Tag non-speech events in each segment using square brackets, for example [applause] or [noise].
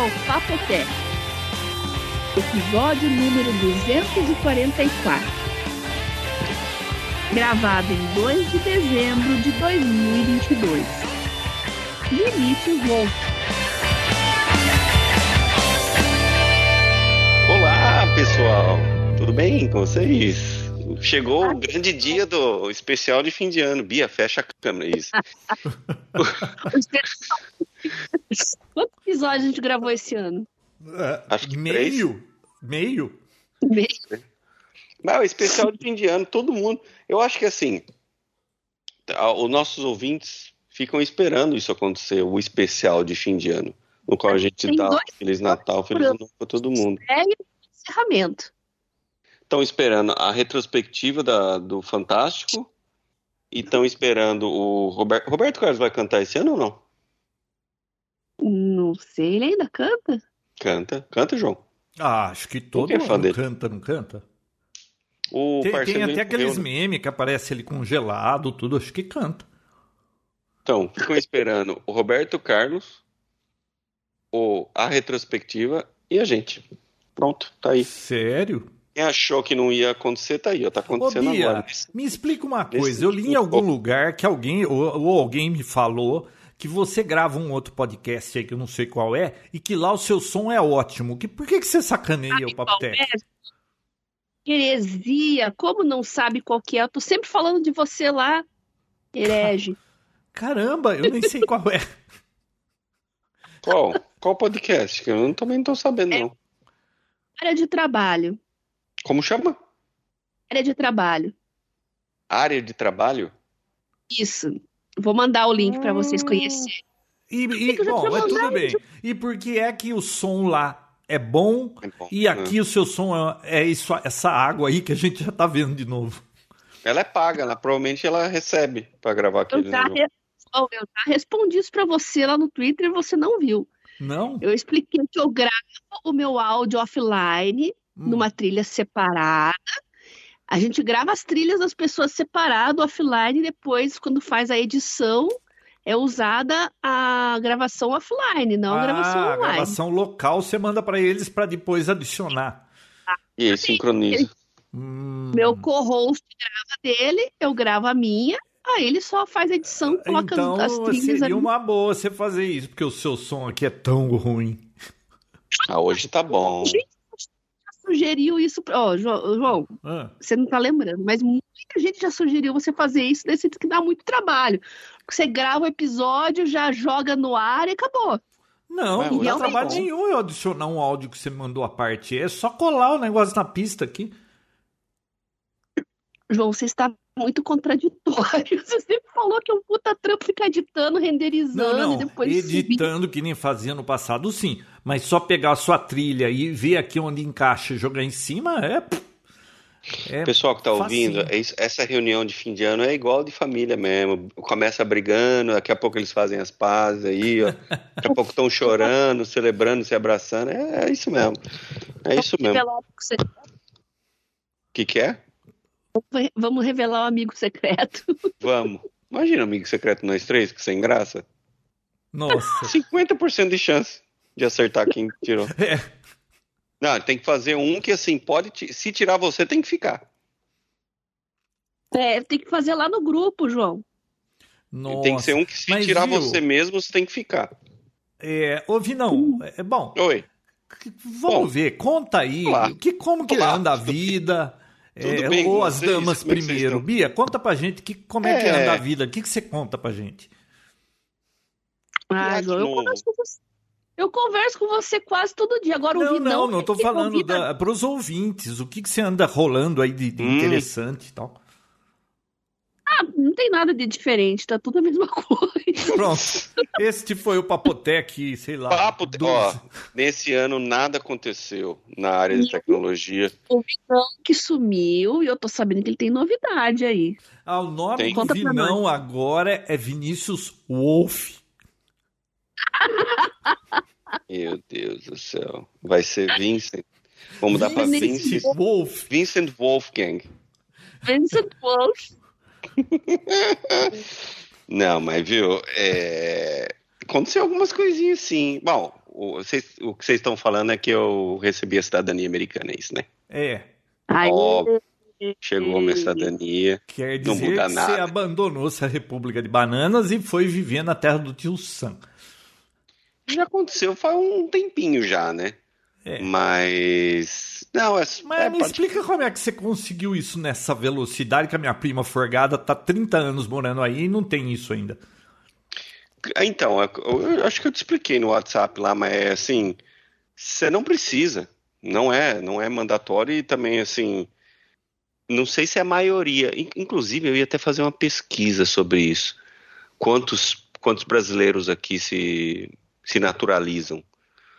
ao Papotec, episódio número 244, gravado em 2 de dezembro de 2022. Vinícius Wolff. Olá, pessoal! Tudo bem com vocês? Chegou o grande dia do especial de fim de ano. Bia, fecha a câmera, isso. [laughs] [laughs] Episódios a gente gravou esse ano? É, Acho que meio. Meio? Meio. Mas o especial de fim de ano, todo mundo. Eu acho que assim, os nossos ouvintes ficam esperando isso acontecer, o especial de fim de ano, no qual a gente Tem dá dois Feliz Natal, Feliz Ano Novo pra todo mundo. É encerramento. Estão esperando a retrospectiva da- do Fantástico e estão esperando o Roberto. Roberto Carlos vai cantar esse ano ou não? Não sei, ele ainda canta? Canta. Canta, João. Ah, acho que todo que é ano dele? canta, não canta? O Tem, tem até aqueles morreu, né? memes que aparece ele congelado, tudo, acho que canta. Então, ficam esperando o Roberto Carlos, o, a retrospectiva e a gente. Pronto, tá aí. Sério? Quem achou que não ia acontecer, tá aí, ó. Tá Ô, acontecendo Bia, agora. me explica uma coisa. Eu li em algum lugar que alguém, ou, ou alguém me falou que você grava um outro podcast aí que eu não sei qual é, e que lá o seu som é ótimo. Que, por que, que você sacaneia o Papo Tech? Heresia, como não sabe qual que é? Eu tô sempre falando de você lá, herege. [laughs] Caramba, eu nem sei qual é. Qual? Qual podcast? Que eu não- também não tô sabendo, É. não. Área de trabalho. Como chama? Área de trabalho. Área de trabalho? Isso. Vou mandar o link para vocês conhecerem. E, e eu bom, é tudo bem. E por que é que o som lá é bom É bom. e aqui o seu som é, é isso, essa água aí que a gente já tá vendo de novo? Ela é paga, ela, provavelmente ela recebe pra gravar Eu aquele. já, né, re- Oh, eu já respondi isso para você lá no Twitter e você não viu. Não? Eu expliquei que eu gravo o meu áudio offline, Hum. numa trilha separada. A gente grava as trilhas das pessoas separado, offline, e depois, quando faz a edição, é usada a gravação offline, não a gravação Ah, a online. gravação local você manda pra eles pra depois adicionar. E aí sincroniza. Hum, Meu co-host grava dele, eu gravo a minha, aí ele só faz a edição, coloca então as, as trilhas seria ali. uma boa você fazer isso, porque o seu som aqui é tão ruim. Ah, hoje tá bom. Gente, já sugeriu isso. pra- Ó, João, João, Ah, você não tá lembrando, mas muita gente já sugeriu você fazer isso, desse que dá muito trabalho. Você grava o episódio, já joga no ar e acabou. Não, não dá trabalho bom. nenhum eu adicionar um áudio que você mandou à parte. É só colar o negócio na pista aqui. João, você está muito contraditório. [laughs] Você sempre falou que é um puta trampo ficar editando, renderizando Não, e não. depois subir. Editando que nem fazia no passado, sim. Mas só pegar a sua trilha e ver aqui onde encaixa e jogar em cima é. é Pessoal que tá facinho. ouvindo, é essa reunião de fim de ano é igual de família mesmo. Começa brigando, daqui a pouco eles fazem as pazes aí, ó. Daqui a pouco estão chorando, celebrando, se abraçando. É, é isso mesmo. É isso mesmo. Revelar o amigo secreto. O que, que é? Vamos revelar o amigo secreto. [laughs] Vamos. Imagina, amigo secreto nós três, que sem graça. Nossa. 50% de chance de acertar quem tirou. [laughs] É. Não, tem que fazer um que assim, pode. Se tirar você, tem que ficar. É, tem que fazer lá no grupo, João. Nossa. Tem que ser um que se Mas, tirar viu? você mesmo, você tem que ficar. É, ô, Vinão, é bom. Oi. Vamos Bom, ver, conta aí. Que, como que Olá, anda a vida? Tudo é, bem ou as damas é que vocês primeiro. Bia, conta pra gente que, como é que É. anda a vida. O que, que você conta pra gente? Ah, eu novo. converso com você. Eu converso com você quase todo dia. Agora o Não, Vinão. não, não tô ele falando convida- da, pros ouvintes. O que, que você anda rolando aí de, de Hum. interessante e tal? Ah, não tem nada de diferente, tá tudo a mesma [laughs] coisa. Pronto. Este foi o Papotec, sei lá. Papo, 12. ó, nesse ano nada aconteceu na área de tecnologia. O Vinão que sumiu e eu tô sabendo que ele tem novidade aí. Ah, o nome Tem. do Vinão agora é Vinícius Wolf. Meu Deus do céu. Vai ser Vincent. Vamos mudar pra Vincent Vincent, Wolf. Vincent Wolfgang. Vincent Wolf. Não, mas viu, é... aconteceu algumas coisinhas sim. Bom, o, vocês, o que vocês estão falando é que eu recebi a cidadania americana, é isso, né? É. Aí, Óbvio. Chegou a minha cidadania. Quer Não dizer muda que nada. você abandonou essa República de Bananas e foi viver na terra do tio Sam. Já aconteceu faz um tempinho já, né? É. Mas. Não, é. Mas é, me pode- explica como é que você conseguiu isso nessa velocidade que a minha prima Forgada tá 30 anos morando aí e não tem isso ainda. Então, eu, eu acho que eu te expliquei no WhatsApp lá, mas é assim, você não precisa, não é, não é mandatório e também assim, não sei se é a maioria. In- Inclusive, eu ia até fazer uma pesquisa sobre isso. Quantos, quantos brasileiros aqui se, se naturalizam?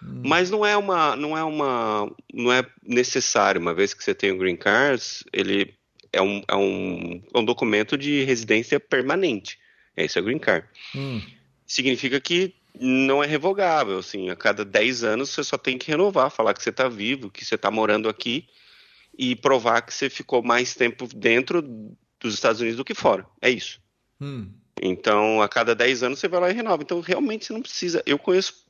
Mas não é uma, não é uma, não é necessário. Uma vez que você tem o green card, ele é um, é um, é um documento de residência permanente. Esse é o green card Hum. significa que não é revogável, assim, a cada 10 anos você só tem que renovar, falar que você está vivo, que você está morando aqui e provar que você ficou mais tempo dentro dos Estados Unidos do que fora. É isso. Hum. Então, a cada 10 anos você vai lá e renova. Então, realmente você não precisa. Eu conheço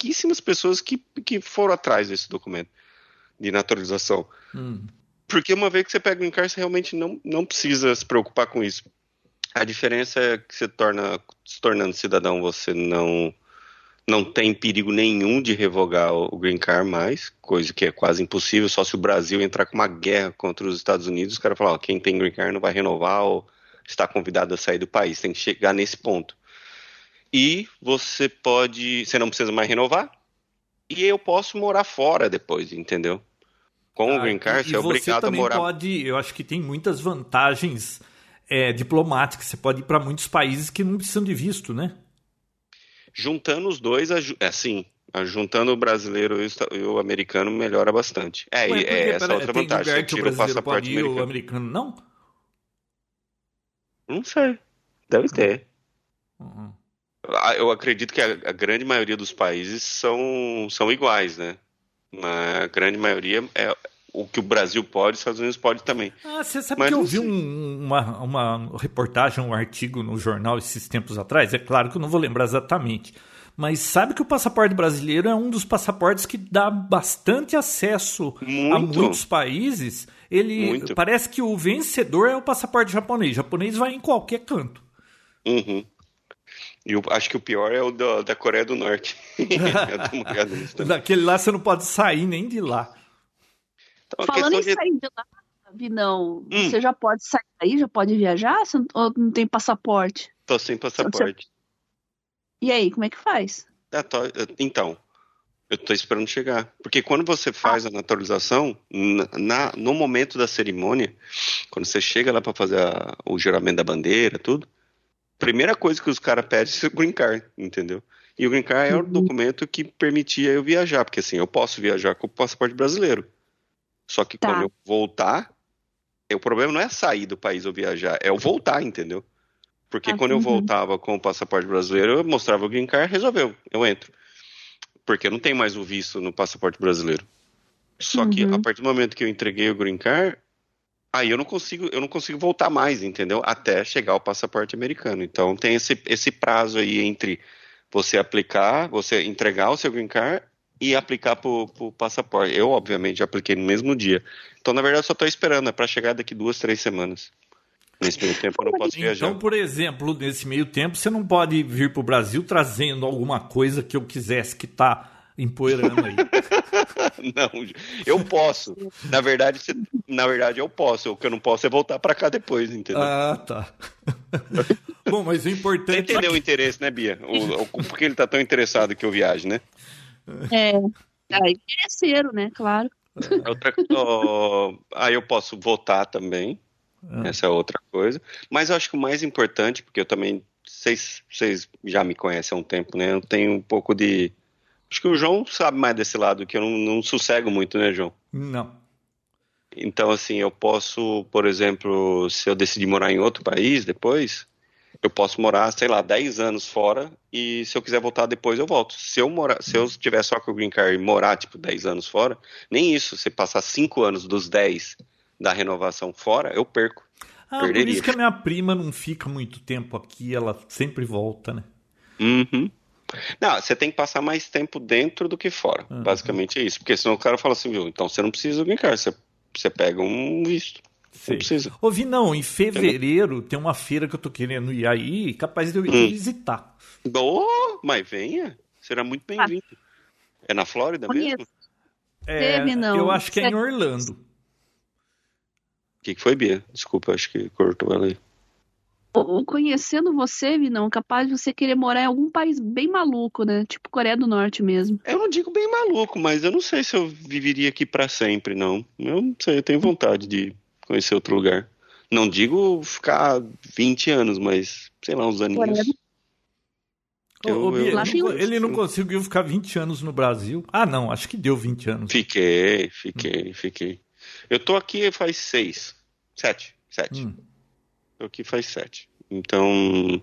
pouquíssimas pessoas que, que foram atrás desse documento de naturalização. Hum. Porque uma vez que você pega o encarce, você realmente não, não precisa se preocupar com isso. A diferença é que você torna, se tornando cidadão, você não, não tem perigo nenhum de revogar o o green card mais, coisa que é quase impossível, só se o Brasil entrar com uma guerra contra os Estados Unidos, os caras falam, ó, quem tem green card não vai renovar ou está convidado a sair do país. Tem que chegar nesse ponto. E você pode, você não precisa mais renovar, e eu posso morar fora depois, entendeu? Com o Ah, green card, você é você obrigado a também morar pode, eu acho que tem muitas vantagens é, diplomáticas. Você pode ir para muitos países que não precisam de visto, né? Juntando os dois, é assim, a- juntando o brasileiro e o o americano melhora bastante. É, Ué, e- por é essa Pera- outra tem vantagem. lugar Você que o tira o brasileiro passaporte pode ir, o americano. americano não? Não sei. Deve ter. Uhum. Ah, Eu acredito que a, a grande maioria dos países são, são iguais, né? A grande maioria é o que o Brasil pode, os Estados Unidos pode também. Ah, você sabe Mas que eu vi um- uma, uma reportagem, um artigo no jornal esses tempos atrás. É claro que eu não vou lembrar exatamente. Mas sabe que o passaporte brasileiro é um dos passaportes que dá bastante acesso a Muito. muitos países. Ele Muito. parece que o vencedor é o passaporte japonês. O japonês vai em qualquer canto. Uhum. E eu acho que o pior é o da, da Coreia do Norte. [laughs] [laughs] também. Daquele lá você não pode sair nem de lá. Então, falando em de- sair de lá, Vinão, Hum. você já pode sair daí, já pode viajar? Você não, ou não tem passaporte? Tô sem passaporte. E aí, como é que faz? Ah, tô- Então, eu tô esperando chegar. Porque quando você faz a naturalização, na, na- no momento da cerimônia, quando você chega lá para fazer a- o juramento da bandeira, tudo, primeira coisa que os caras pedem é o green card, entendeu? E o green card é o Uhum. documento que permitia eu viajar, porque assim, eu posso viajar com o passaporte brasileiro. Só que Tá. quando eu voltar, é, o problema não é sair do país ou viajar, é eu voltar, entendeu? Porque Ah, quando eu uhum. voltava com o passaporte brasileiro, eu mostrava o green card, resolveu, eu entro. Porque eu não tenho mais o visto no passaporte brasileiro. Só que Uhum. a partir do momento que eu entreguei o green card, aí eu não consigo, eu não consigo voltar mais, entendeu? Até chegar o passaporte americano. Então tem esse, esse prazo aí entre você aplicar, você entregar o seu green card e aplicar pro, pro passaporte. Eu, obviamente, apliquei no mesmo dia. Então, na verdade, eu só tô esperando, é para chegar daqui duas, três semanas. Nesse meio tempo eu não posso viajar. Então, por exemplo, nesse meio tempo, você não pode vir para o Brasil trazendo alguma coisa que eu quisesse que tá empoeirando aí. [laughs] Não, eu posso. Na verdade, você- na verdade, eu posso. O que eu não posso é voltar para cá depois, entendeu? ah, tá. [laughs] Bom, mas o Você importante é entendeu o interesse, né, Bia? O, o, por que ele tá tão interessado que eu viaje, né? É, é interesseiro, né? Claro. Outra, ó, aí eu posso votar também. Ah. Essa é outra coisa. Mas eu acho que o mais importante, porque eu também. Vocês já me conhecem há um tempo, né? Eu tenho um pouco de. Acho que o João sabe mais desse lado, que eu não, não sossego muito, né, João? Não. Então, assim, eu posso, por exemplo, se eu decidir morar em outro país depois, eu posso morar, sei lá, 10 anos fora e se eu quiser voltar depois eu volto. Se eu morar, se eu tiver só com o green card e morar, tipo, 10 anos fora, nem isso, se passar 5 anos dos 10 da renovação fora, eu perco. Ah, por Perderia. isso que a minha prima não fica muito tempo aqui, ela sempre volta, né? Uhum. Não, você tem que passar mais tempo dentro do que fora. Uhum. Basicamente é isso. Porque senão o cara fala assim, viu, então você não precisa vir cá, você, você pega um visto. Não precisa. Ouvi, não, em fevereiro Entendeu? tem uma feira que eu tô querendo ir aí, capaz de eu ir hum. visitar. Oh, mas venha, será muito bem-vindo. Ah. É na Flórida mesmo? É, Teve, não. Eu acho que é em Orlando. O que, que foi, Bia? Desculpa, acho que cortou ela aí. Conhecendo você, Vinão, capaz de você querer morar em algum país bem maluco, né? Tipo Coreia do Norte mesmo. Eu não digo bem maluco, mas eu não sei se eu viveria aqui para sempre, não. Eu não sei, eu tenho vontade de conhecer outro lugar. Não digo ficar 20 anos, mas sei lá, uns aninhos. Eu, eu, eu, ele não conseguiu ficar 20 anos no Brasil. Ah, não, acho que deu 20 anos. Fiquei, fiquei, fiquei. Eu tô aqui faz seis, sete, sete. Hum. Tô aqui faz sete. Então,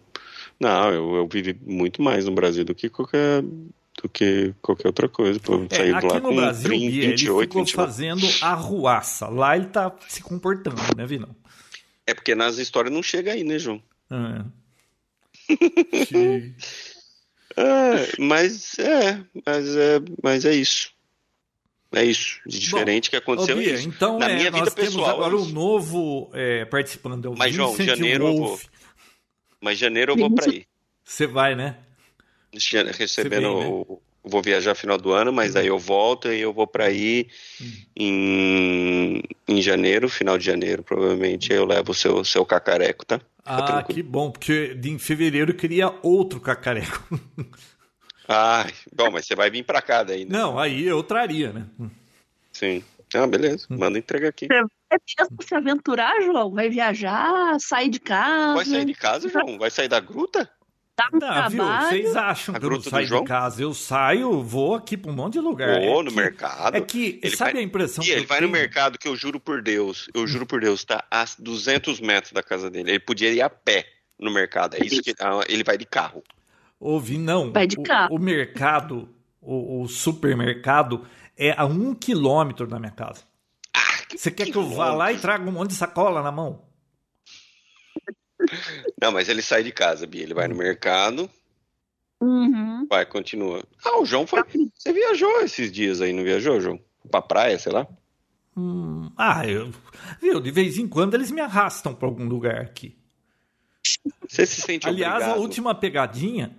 não, eu, eu vivi muito mais no Brasil do que qualquer do que qualquer outra coisa. Pô, é, sair aqui lá no com Brasil, 30, Bia, 28, ele ficou 29. fazendo arruaça. Lá ele tá se comportando, né, Vinão? É porque nas histórias não chega aí, né, João? É. [laughs] é mas é, mas é, mas é isso. É isso, de diferente Bom, que aconteceu. Bia, então, Na é, minha vida pessoal. agora o um novo é, participando. É o mas, João, janeiro Wolf. eu vou. Mas janeiro eu vou para aí. Você vai, né? recebendo. Vem, né? Vou viajar final do ano, mas aí eu volto e eu vou para aí em, em janeiro, final de janeiro, provavelmente. Eu levo o seu, seu cacareco, tá? ah, que bom, porque em fevereiro eu queria outro cacareco. [laughs] ah, bom, mas você vai vir para cá daí, né? Não, aí eu traria, né? Sim. Ah, beleza. Hum. Manda entrega aqui. Você vai mesmo se aventurar, João? Vai viajar, sair de casa? Vai sair de casa, João? Vai sair da gruta? tá no tá, viu? Vocês acham a que eu não saio de casa? Eu saio, vou aqui para um monte de lugar. Vou é no que, mercado. É que, ele sabe vai, a impressão que Ele vai tenho? no mercado que eu juro por Deus, eu juro por Deus, tá a 200 metros da casa dele. Ele podia ir a pé no mercado. É isso que ah, ele vai de carro. Ouvi, não. Vai de carro. O, o mercado, o, o, supermercado é a um quilômetro da minha casa. Ah, que Você quer que eu vá lá e traga um monte de sacola na mão? Não, mas ele sai de casa, Bia. Ele vai no mercado. Uhum. Vai, continua. Ah, o João foi. Você viajou esses dias aí, não viajou, João? Pra praia, sei lá? Hum, ah, eu. Viu, de vez em quando eles me arrastam pra algum lugar aqui. Você se sente Aliás, obrigado? a última pegadinha,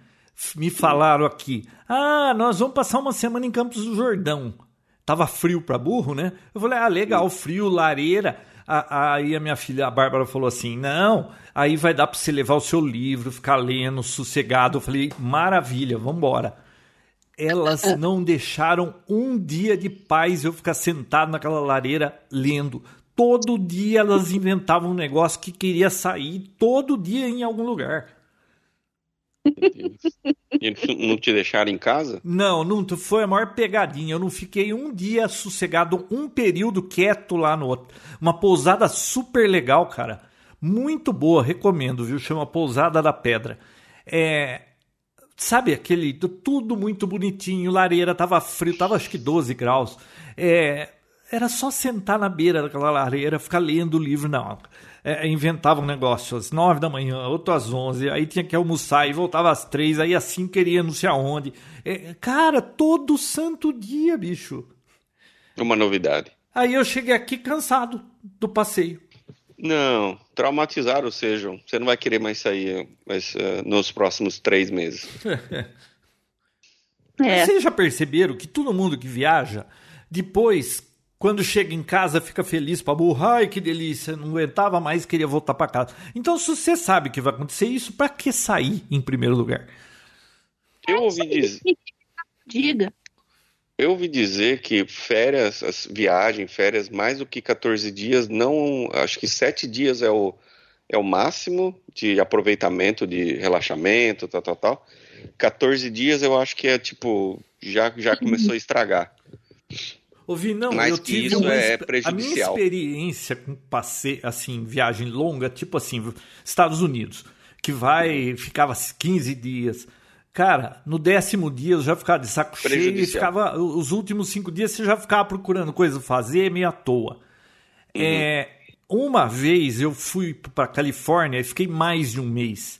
me falaram aqui. Ah, nós vamos passar uma semana em Campos do Jordão. Tava frio pra burro, né? Eu falei, ah, legal, frio, lareira. Aí a minha filha, a Bárbara, falou assim: não, aí vai dar para você levar o seu livro, ficar lendo, sossegado. Eu falei: maravilha, vamos embora. Elas é. não deixaram um dia de paz eu ficar sentado naquela lareira lendo. Todo dia elas inventavam um negócio que queria sair, todo dia em algum lugar. E não te deixaram em casa? Não, não foi a maior pegadinha. Eu não fiquei um dia sossegado, um período quieto lá no outro. Uma pousada super legal, cara. Muito boa, recomendo, viu? Chama Pousada da Pedra. É, sabe aquele tudo muito bonitinho, lareira, tava frio, tava acho que 12 graus. É, era só sentar na beira daquela lareira, ficar lendo o livro, não é, inventava um negócio às nove da manhã, outro às onze, aí tinha que almoçar e voltava às três, aí assim queria não sei aonde. É, cara, todo santo dia, bicho. Uma novidade. Aí eu cheguei aqui cansado do passeio. Não, traumatizaram sejam. Você não vai querer mais sair mas, uh, nos próximos três meses. [laughs] é. Vocês já perceberam que todo mundo que viaja, depois quando chega em casa, fica feliz para burro. Ai, que delícia, não aguentava mais, queria voltar para casa. Então, se você sabe que vai acontecer isso, para que sair em primeiro lugar? Eu ouvi dizer. Diga. Eu ouvi dizer que férias, viagem, férias, mais do que 14 dias, não. Acho que 7 dias é o, é o máximo de aproveitamento, de relaxamento, tal, tal, tal. 14 dias eu acho que é tipo. Já, já começou a estragar. Ouvi, não, Mas eu tive isso uma, é prejudicial. A minha experiência com passeio, assim, viagem longa, tipo assim, Estados Unidos, que vai, ficava 15 dias. Cara, no décimo dia eu já ficava de saco cheio e ficava. Os últimos cinco dias você já ficava procurando coisa fazer meio à toa. Uhum. É, uma vez eu fui para Califórnia e fiquei mais de um mês.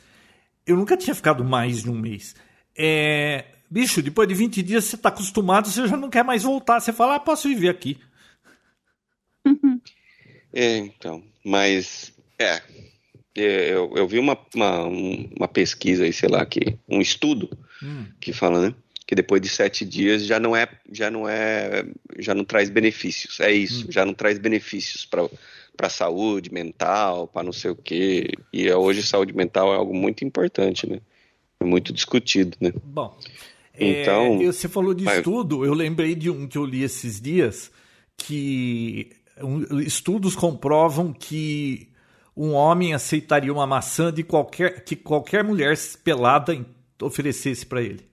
Eu nunca tinha ficado mais de um mês. é, bicho, depois de 20 dias você está acostumado, você já não quer mais voltar. Você fala, ah, posso viver aqui. É, então, mas é, é, eu, eu vi uma, uma, uma, pesquisa aí, sei lá, que um estudo hum. que fala, né, que depois de sete dias já não é, já não é, já não traz benefícios. É isso, hum. já não traz benefícios para para saúde mental, para não sei o quê. E hoje saúde mental é algo muito importante, né? É muito discutido, né? Bom, então é, você falou de mas... estudo. Eu lembrei de um que eu li esses dias que um, estudos comprovam que um homem aceitaria uma maçã de qualquer que qualquer mulher pelada oferecesse para ele.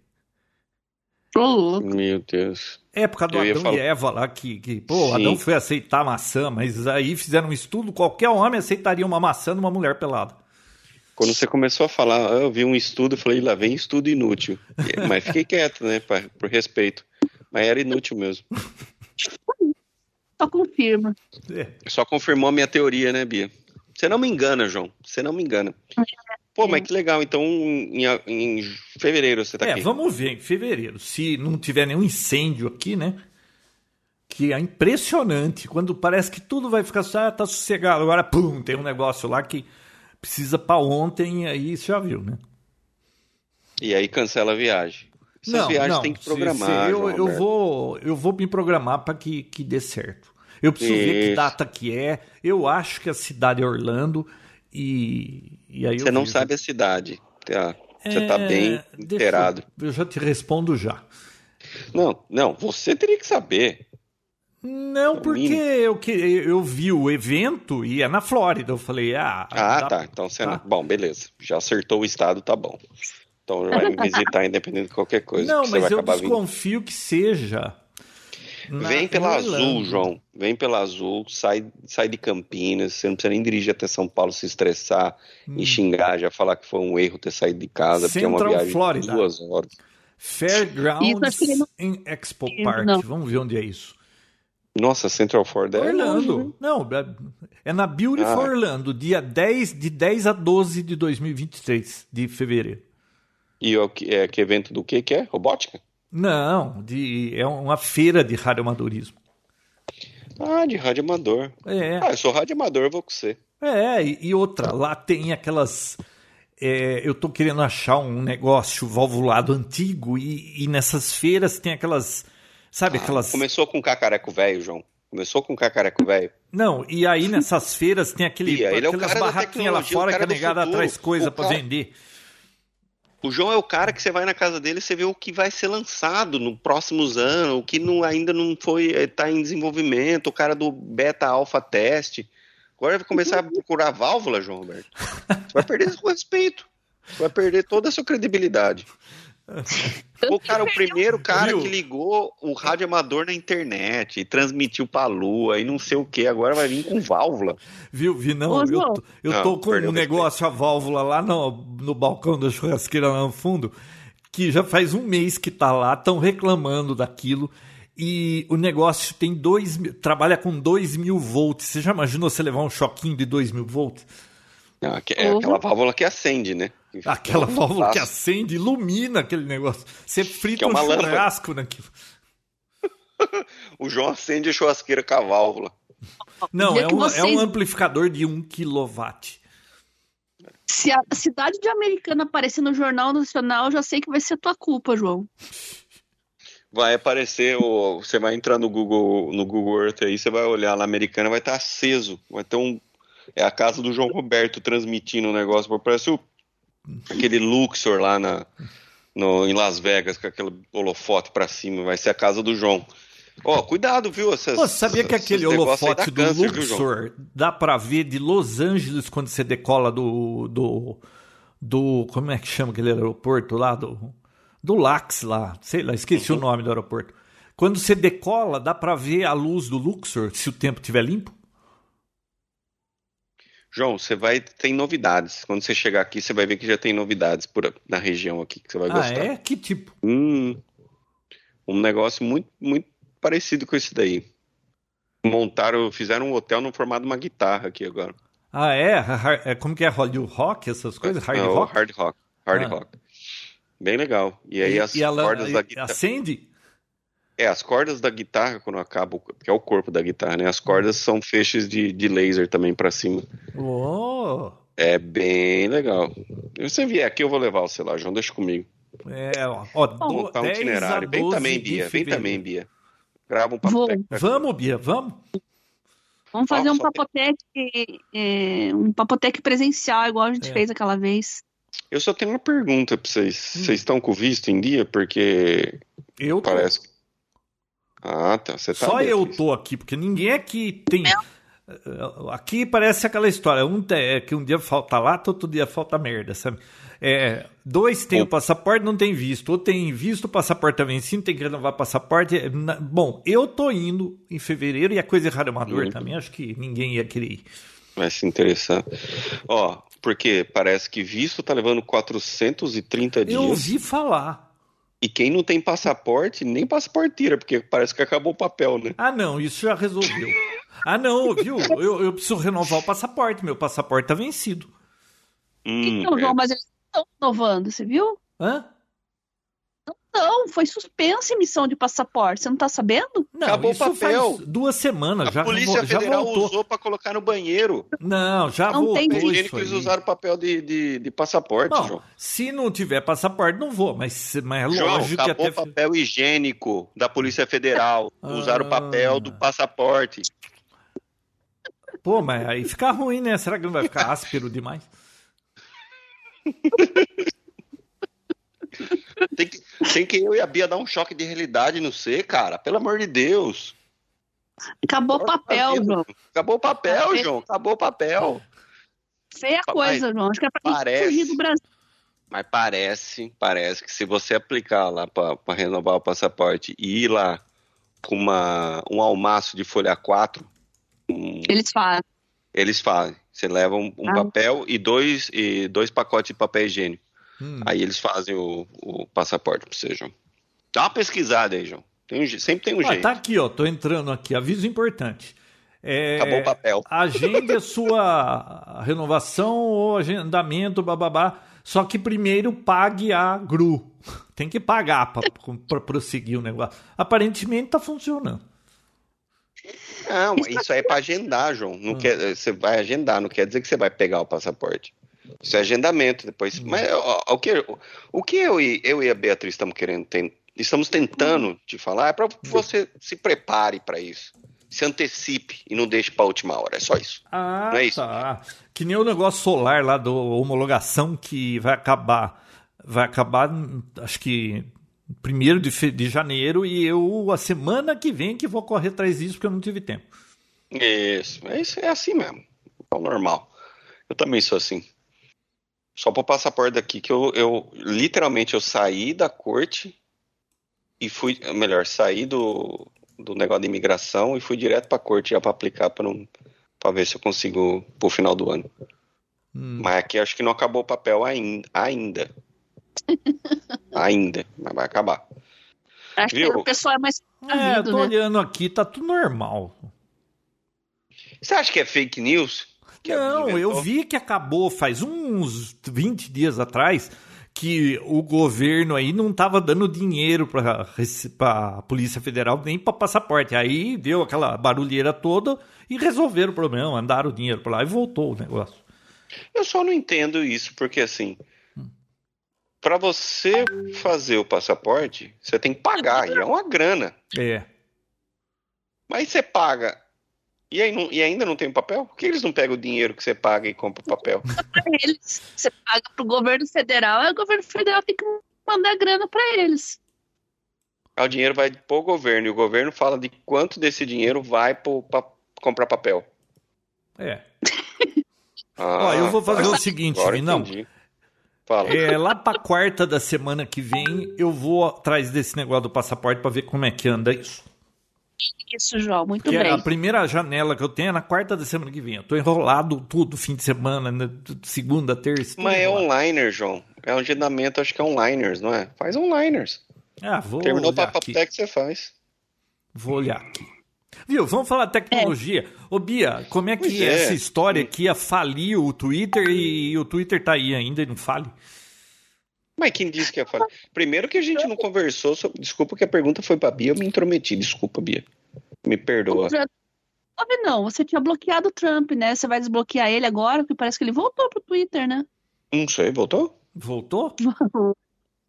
Meu Deus. É por causa do Adão falar... e Eva lá, que, que pô, Sim. Adão foi aceitar a maçã, mas aí fizeram um estudo, qualquer homem aceitaria uma maçã de uma mulher pelada. Quando você começou a falar, eu vi um estudo, falei, lá vem estudo inútil. Mas fiquei [laughs] quieto, né, pra, por respeito. Mas era inútil mesmo. [laughs] Só confirma. É. Só confirmou a minha teoria, né, Bia? Você não me engana, João. Você não me engana. Pô, mas que legal. Então, em, em fevereiro você tá é, aqui. É, vamos ver em fevereiro. Se não tiver nenhum incêndio aqui, né? Que é impressionante. Quando parece que tudo vai ficar só, ah, tá sossegado. Agora, pum, tem um negócio lá que precisa para ontem aí você já viu, né? E aí cancela a viagem. Essas não, viagens não. tem que programar. Se, se eu, eu, vou, eu vou me programar para que, que dê certo. Eu preciso Isso. ver que data que é. Eu acho que a cidade é Orlando e, e aí Você não sabe a cidade. Tá, você está é, bem inteirado. Eu, eu já te respondo já. Não, não, você teria que saber. Não, porque eu, eu vi o evento e é na Flórida. Eu falei, ah. Ah, dá... tá. Então você tá. não. Bom, beleza. Já acertou o estado, tá bom. Então vai me visitar [laughs] independente de qualquer coisa. Não, mas eu desconfio vindo. que seja Vem pela Azul, João. Vem pela Azul, sai, sai de Campinas. Você não precisa nem dirigir até São Paulo, se estressar hum. e xingar, já falar que foi um erro ter saído de casa, Central porque é uma viagem Florida. de duas horas. Fairgrounds em Expo Park. Não. Vamos ver onde é isso. Nossa, Central Florida é Orlando. Não, é na Beautiful ah. Orlando, dia 10, de 10 a 12 de 2023, de fevereiro. E o que, é, que evento do que que é? Robótica? Não, de, é uma feira de radioamadorismo. Ah, de radioamador. É. Ah, eu sou radioamador, vou com você. É, e, e outra, lá tem aquelas. É, eu tô querendo achar um negócio valvulado antigo e, e nessas feiras tem aquelas. Sabe, ah, aquelas. Começou com cacareco velho, João. Começou com cacareco velho. Não, e aí nessas feiras tem aquele, Ih, aquelas é barraquinhas lá fora que a negada atrás coisa para cara... vender. O João é o cara que você vai na casa dele e você vê o que vai ser lançado nos próximos anos, o que não, ainda não foi, está em desenvolvimento, o cara do beta alfa teste. Agora vai começar a procurar válvula, João Roberto. Você vai perder o respeito. Você vai perder toda a sua credibilidade. O cara, o primeiro cara Viu? que ligou o rádio amador na internet e transmitiu pra lua e não sei o que, agora vai vir com válvula. Viu, Vi? Não, eu, tô, eu não, tô com um negócio, a válvula lá no, no balcão da churrasqueira lá no fundo, que já faz um mês que tá lá, estão reclamando daquilo. E o negócio tem dois trabalha com 2 mil volts. Você já imaginou você levar um choquinho de 2 mil volts? Não, é aquela válvula que acende, né? Aquela válvula que acende, ilumina aquele negócio. Você frita é um churrasco naquilo. [laughs] o João acende a churrasqueira com a válvula. Não, é um, vocês... é um amplificador de 1 kW. Se a cidade de Americana aparecer no Jornal Nacional, eu já sei que vai ser tua culpa, João. Vai aparecer, o, você vai entrar no Google, no Google Earth aí, você vai olhar lá, Americana vai estar aceso. Vai ter um. É a casa do João Roberto transmitindo o um negócio. Parece o aquele Luxor lá na, no, em Las Vegas, com aquele holofote para cima, vai ser a casa do João. Ó, oh, cuidado, viu? Essas, Pô, sabia que aquele holofote do câncer, Luxor viu, dá para ver de Los Angeles quando você decola do, do, do. Como é que chama aquele aeroporto lá? Do, do Lax lá. Sei lá, esqueci uhum. o nome do aeroporto. Quando você decola, dá para ver a luz do Luxor se o tempo estiver limpo? João, você vai tem novidades. Quando você chegar aqui, você vai ver que já tem novidades por, na região aqui que você vai ah, gostar. Ah, é? Que tipo? Hum, um negócio muito, muito parecido com esse daí. Montaram, fizeram um hotel no formato de uma guitarra aqui agora. Ah, é? é como que é? Hollywood Rock, essas coisas? Hard Não, Rock? Hard Rock. Hard ah. Rock. Bem legal. E aí as e ela cordas da guitarra. acende? É, as cordas da guitarra, quando acaba, que é o corpo da guitarra, né? As cordas são feixes de, de laser também pra cima. Oh, É bem legal. Se você vier aqui, eu vou levar o celular, João, deixa comigo. é, ó, ó, Montar um 10 a itinerário. Vem 12 também, Bia. Vem fevereiro. também, Bia. Grava um papo Vou. técnico. Vamos, Bia, vamos? Vamos fazer um papotec, é, um papotec presencial, igual a gente É. fez aquela vez. Eu só tenho uma pergunta pra vocês. Hum. Vocês estão com o visto em dia? Porque Eu tô. parece que. Ah, tá. Você tá Só eu tô aqui, porque ninguém aqui tem. Aqui parece aquela história, um é que um dia falta lá, outro dia falta merda, sabe? É, dois tem o passaporte, não tem visto. Ou tem visto, o passaporte tá vencido, tem que renovar o passaporte. É, na- Bom, eu tô indo em fevereiro e a coisa é raro amador também, acho que ninguém ia querer ir. Vai se interessar. Ó, porque parece que visto tá levando 430 dias. Eu ouvi falar. E quem não tem passaporte, nem passaporte tira, porque parece que acabou o papel, né? Ah, não, isso já resolveu. Ah, não, viu? [laughs] Eu, eu preciso renovar o passaporte, meu passaporte tá vencido. Hum, Então, é. João, mas eles estão renovando, você viu? Hã? Não, foi suspensa a emissão de passaporte, você não tá sabendo? Não, Acabou o papel. faz duas semanas, A já, Polícia vo- já Federal voltou. usou pra colocar no banheiro. Não, já Não voltou tem isso eles aí. usaram papel de, de, de passaporte, Bom, João. se não tiver passaporte, não vou, mas, mas é João, lógico que acabou até... o papel higiênico da Polícia Federal. Usaram o papel do Ah. passaporte. Pô, mas aí fica ruim, né? Será que não vai ficar áspero demais? [laughs] Tem que, tem que eu e a Bia dar um choque de realidade no C, cara. Pelo amor de Deus. Acabou o papel, João. Acabou o papel, Papel. João. Acabou o papel. Feia coisa, João. Acho que é pra Parece. fugir do Brasil. Mas parece, parece que se você aplicar lá para renovar o passaporte e ir lá com uma, um almaço de folha 4, um- Eles falam. eles fazem. Você leva um, um Ah. papel e dois, e dois pacotes de papel higiênico. Hum. Aí eles fazem o, o passaporte pra você, João. Dá uma pesquisada aí, João. Tem um sempre tem um Ah, jeito. tá aqui, ó. Tô entrando aqui. Aviso importante. É, Acabou o papel. [laughs] Agende a sua renovação ou agendamento, bababá. Só que primeiro pague a GRU. [laughs] Tem que pagar para prosseguir o negócio. Aparentemente tá funcionando. Não, isso aí é pra agendar, João. Não quer, você vai agendar, não quer dizer que você vai pegar o passaporte. Isso é agendamento depois. Hum. Mas ó, o que, o, o que eu, e, eu e a Beatriz estamos querendo, tem- estamos tentando te falar é para você se prepare para isso. Se antecipe e não deixe para última hora. É só isso. Ah, Não é isso? tá. Que nem o negócio solar lá do homologação que vai acabar. Vai acabar, acho que primeiro de, fe- de janeiro e eu a semana que vem que vou correr atrás disso porque eu não tive tempo. Isso, é, isso, é assim mesmo. É o normal. Eu também sou assim. Só para o passaporte daqui que eu, eu literalmente eu saí da corte e fui, melhor, saí do, do negócio de imigração e fui direto para a corte já para aplicar para não para ver se eu consigo pro final do ano. Hum. Mas aqui acho que não acabou o papel ainda, ainda. [laughs] ainda, mas vai acabar. Acho Viu? que o pessoal é mais É, eu tô né? olhando aqui, tá tudo normal. Você acha que é fake news? Bia Não, eu vi que acabou faz uns 20 dias atrás que o governo aí não estava dando dinheiro para a Polícia Federal nem para passaporte. Aí deu aquela barulheira toda e resolveram o problema, mandaram o dinheiro para lá e voltou o negócio. Eu só não entendo isso, porque assim, para você fazer o passaporte, você tem que pagar, e é uma grana. É. Mas você paga e, aí não- e ainda não tem papel? Por que eles não pegam o dinheiro que você paga e compra o papel? [laughs] Eles. Você paga pro governo federal, aí o governo federal tem que mandar grana pra eles. Aí o dinheiro vai pro governo, e o governo fala de quanto desse dinheiro vai para comprar papel. É. [laughs] Ah, Ó, eu vou fazer agora- o seguinte, entendi. Fala. É, lá pra quarta da semana que vem, eu vou atrás desse negócio do passaporte para ver como é que anda isso. Isso, João, muito Que é bem. a primeira janela que eu tenho é na quarta da semana que vem. Eu tô enrolado tudo, fim de semana, né, segunda, terça. Mas é online, João. É um agendamento, acho que é onliners, não é? Faz onliners. Ah, vou Terminou o olhar papo aqui. até que você faz. Vou olhar aqui. Viu, vamos falar tecnologia. Ô, Bia, como é que é é. essa história que ia falir o Twitter e o Twitter tá aí ainda e não fale? Mas quem disse que ia falar? Primeiro que a gente não conversou sobre. Desculpa que a pergunta foi pra Bia, eu me intrometi. Desculpa, Bia. Me perdoa. Sabe não, você tinha bloqueado o Trump, né? Você vai desbloquear ele agora, porque parece que ele voltou pro Twitter, né? Não sei, voltou? Voltou?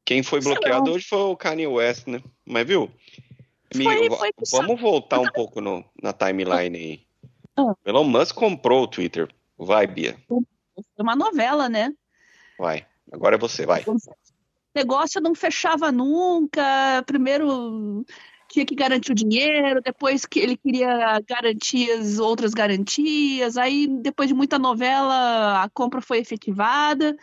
Quem foi bloqueado hoje foi o Kanye West, né? Mas viu? Foi, foi vamos voltar um pouco no, na timeline aí. Ah. Elon Musk comprou o Twitter. Vai, Bia. Foi uma novela, né? Vai. Agora é você, vai. O negócio não fechava nunca. Primeiro tinha que garantir o dinheiro, depois que ele queria garantias, outras garantias. Aí, depois de muita novela, a compra foi efetivada.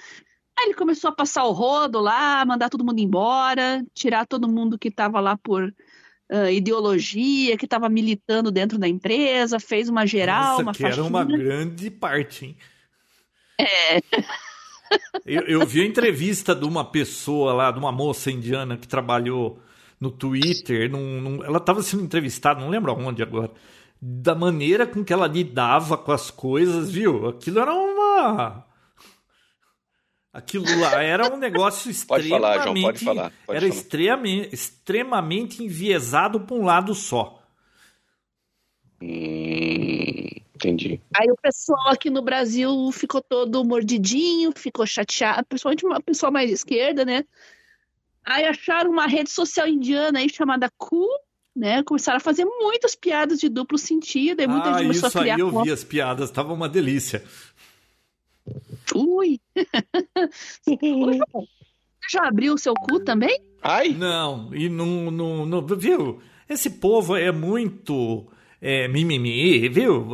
Aí ele começou a passar o rodo lá, mandar todo mundo embora, tirar todo mundo que estava lá por uh, ideologia, que estava militando dentro da empresa, fez uma geral, Nossa, uma que faxina. era uma grande parte, hein? É. Eu, eu, vi a entrevista de uma pessoa lá, de uma moça indiana que trabalhou no Twitter. Num, num, ela estava sendo entrevistada, não lembro aonde agora. Da maneira com que ela lidava com as coisas, viu? Aquilo era uma. Aquilo lá era um negócio extremamente. [laughs] Pode falar, João, pode falar. Pode era falar. Extremamente, extremamente enviesado para um lado só. Hum, entendi. Aí o pessoal aqui no Brasil ficou todo mordidinho, ficou chateado, principalmente uma pessoa mais esquerda, né? Aí acharam uma rede social indiana aí chamada Ku, né? Começaram a fazer muitas piadas de duplo sentido, e muita ah, gente começou isso a criar. Aí eu vi as piadas, tava uma delícia. Ui! Você [laughs] já abriu o seu cu também? Ai! Não, e não, não, não viu? Esse povo é muito é, mimimi, viu?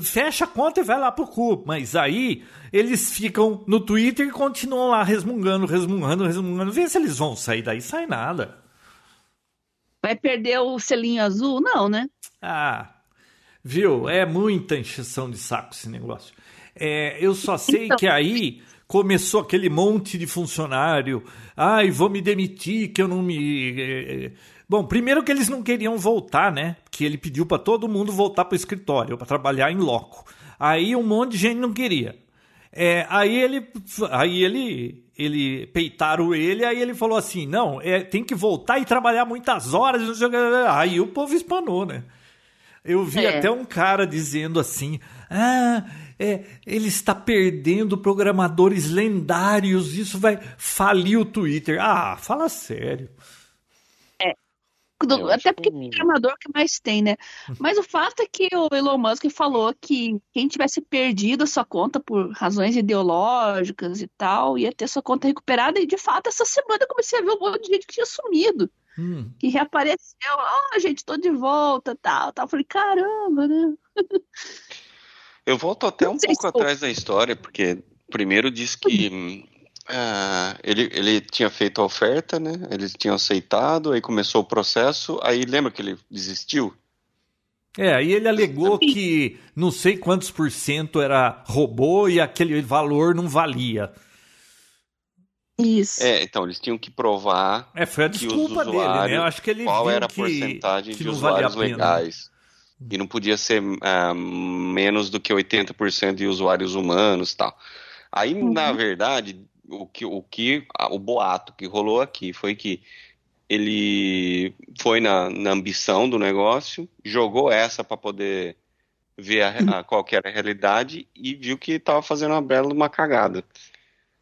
Fecha a conta e vai lá pro cu. Mas aí eles ficam no Twitter e continuam lá resmungando, resmungando, resmungando. Vê se eles vão sair daí, sai nada. Vai perder o selinho azul? Não, né? Ah, viu? É muita encheção de saco esse negócio. É, eu só sei então... que aí começou aquele monte de funcionário. Ai, vou me demitir, que eu não me. Bom, primeiro que eles não queriam voltar, né? Que ele pediu para todo mundo voltar para o escritório, para trabalhar em loco. Aí um monte de gente não queria. É, aí ele, aí ele, ele peitaram ele, aí ele falou assim, não, é, tem que voltar e trabalhar muitas horas. Aí o povo espanou, né? Eu vi é. até um cara dizendo assim, ah, é, ele está perdendo programadores lendários, isso vai falir o Twitter. Ah, fala sério. É. até porque é o programador que mais tem, né? [laughs] Mas o fato é que o Elon Musk falou que quem tivesse perdido a sua conta por razões ideológicas e tal, ia ter sua conta recuperada. E de fato, essa semana eu comecei a ver um monte de gente que tinha sumido. Hum. Que reapareceu, ó, oh, gente, tô de volta, tal, tal. Eu falei, caramba, né? Eu volto até um pouco atrás da história, porque primeiro diz que uh, ele, ele tinha feito a oferta, né? Eles tinham aceitado, aí começou o processo, aí lembra que ele desistiu? É, aí ele alegou que não sei quantos por cento era robô e aquele valor não valia. Isso. É, então eles tinham que provar. É, foi a desculpa dele, né? Eu acho que ele qual era a que, porcentagem de usuários legais. E não podia ser uh, menos do que 80% de usuários humanos tal. Aí, uhum. na verdade, o que, o que o boato que rolou aqui foi que ele foi na, na ambição do negócio, jogou essa para poder ver a, a, qual era a realidade e viu que estava fazendo uma bela uma cagada.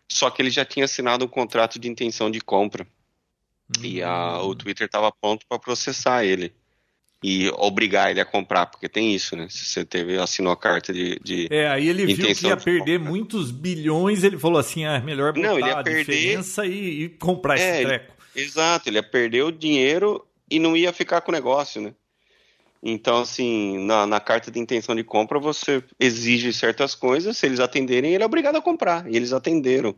Só que ele já tinha assinado um contrato de intenção de compra. Uhum. E a, o hum. Twitter estava pronto para processar ele e obrigar ele a comprar, porque tem isso, né? Se você teve, assinou a carta de, de É, aí ele viu que ia perder muitos bilhões, ele falou assim, ah, é melhor botar Não, ele ia a perder... diferença e, e comprar é, esse treco. Ele, exato, ele ia perder o dinheiro e não ia ficar com o negócio, né? Então, assim, na, na, carta de intenção de compra, você exige certas coisas, se eles atenderem, ele é obrigado a comprar, e eles atenderam.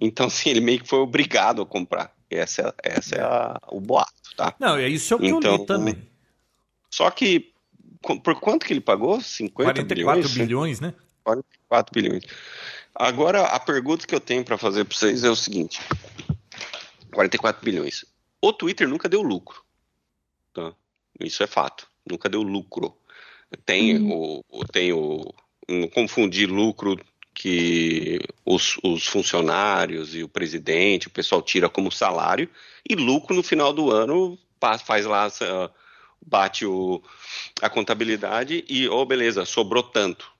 Então, [laughs] assim, ele meio que foi obrigado a comprar. Essa, essa é a, o boato, tá? Não, é isso é o que então, eu li também. Só que, por quanto que ele pagou? 50 44 bilhões? bilhões, né? 44 bilhões. Agora, a pergunta que eu tenho para fazer para vocês é o seguinte: 44 bilhões. O Twitter nunca deu lucro. Tá? Isso é fato. Nunca deu lucro. Tem hum. o, tem o. Não confundir lucro que os, os, funcionários e o presidente, o pessoal tira como salário, e lucro no final do ano faz lá, bate o, a contabilidade e, oh, beleza, sobrou tanto.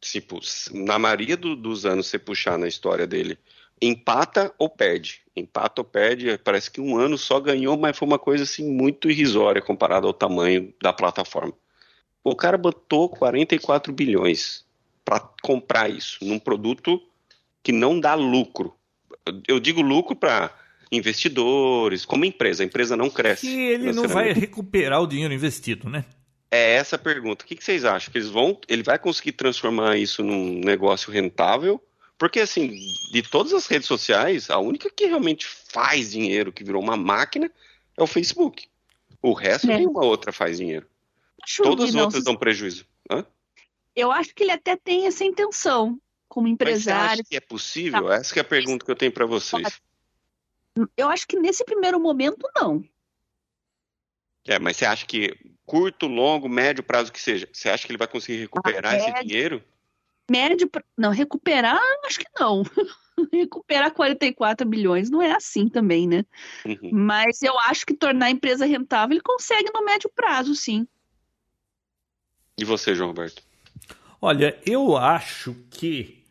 Tipo, na maioria do, dos anos, você puxar na história dele, empata ou perde. Empata ou perde, parece que um ano só ganhou, mas foi uma coisa assim muito irrisória comparado ao tamanho da plataforma. O cara botou 44 bilhões para comprar isso num produto que não dá lucro. Eu digo lucro para investidores, como empresa. A empresa não cresce. E ele não vai recuperar o dinheiro investido, né? É essa a pergunta. O que, vocês acham? Que eles vão, ele vai conseguir transformar isso num negócio rentável? Porque, assim, de todas as redes sociais, a única que realmente faz dinheiro, que virou uma máquina, é o Facebook. O resto, é. nenhuma outra faz dinheiro. Todas as outras dão prejuízo. Hã? Eu acho que ele até tem essa intenção, como empresário. Mas você acha que é possível? Tá. Essa é a pergunta que eu tenho para vocês. Eu acho que nesse primeiro momento, não. É, mas você acha que curto, longo, médio prazo que seja, você acha que ele vai conseguir recuperar ah, esse médio, dinheiro? Médio, não, recuperar, acho que não. [laughs] recuperar 44 bilhões não é assim também, né? Uhum. Mas eu acho que tornar a empresa rentável ele consegue no médio prazo, sim. E você, João Roberto? Olha, eu acho que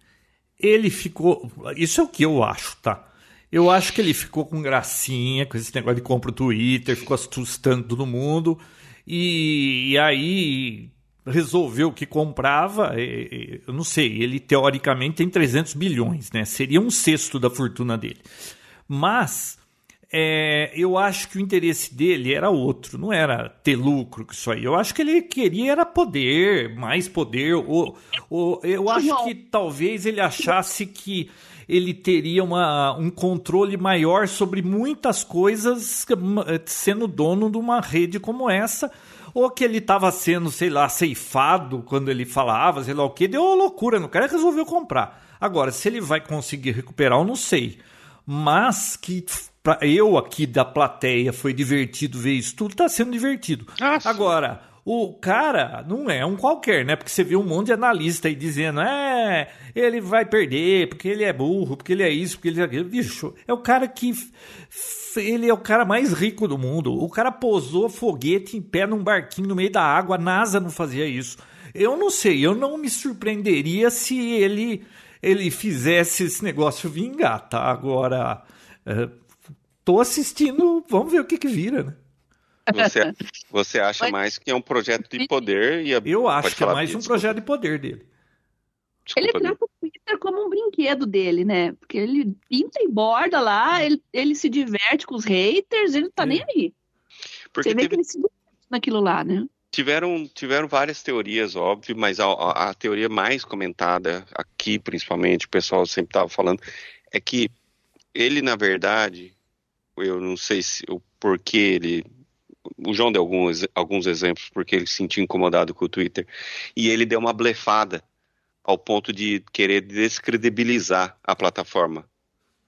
ele ficou. Isso é o que eu acho, tá? Eu acho que ele ficou com gracinha com esse negócio de compra o Twitter, ficou assustando todo mundo. E, e aí resolveu que comprava. Eu não sei, ele teoricamente tem 300 bilhões, né? Seria um sexto da fortuna dele. Mas é, eu acho que o interesse dele era outro, não era ter lucro com isso aí. Eu acho que ele queria era poder, mais poder. Ou, ou eu acho que talvez ele achasse que ele teria uma, um controle maior sobre muitas coisas sendo dono de uma rede como essa ou que ele estava sendo, sei lá, ceifado quando ele falava, sei lá o que, deu uma loucura, no cara resolveu comprar. Agora, se ele vai conseguir recuperar, eu não sei. Mas que pra eu aqui da plateia foi divertido ver isso tudo, tá sendo divertido. Nossa. Agora, o cara não é um qualquer, né? Porque você vê um monte de analista aí dizendo, é, ele vai perder, porque ele é burro, porque ele é isso, porque ele é aquilo. Bicho, é o cara que. Ele é o cara mais rico do mundo. O cara posou foguete em pé num barquinho no meio da água. A NASA não fazia isso. Eu não sei, eu não me surpreenderia se ele ele fizesse esse negócio vingar, tá? Agora, é, tô assistindo, vamos ver o que que vira, né? Você, [laughs] você acha mais que é um projeto de poder? E a... Eu acho que é mais um projeto de poder dele. Desculpa, ele trata o Twitter como um brinquedo dele, né? Porque ele pinta e borda lá, ele, ele se diverte com os haters, ele não tá é. nem aí. Porque Você vê teve... que ele se diverte naquilo lá, né? Tiveram, tiveram várias teorias, óbvio, mas a, a, a teoria mais comentada aqui, principalmente, o pessoal sempre estava falando, é que ele, na verdade, eu não sei se o porquê ele o João deu alguns, alguns exemplos porque ele se sentiu incomodado com o Twitter. E ele deu uma blefada ao ponto de querer descredibilizar a plataforma.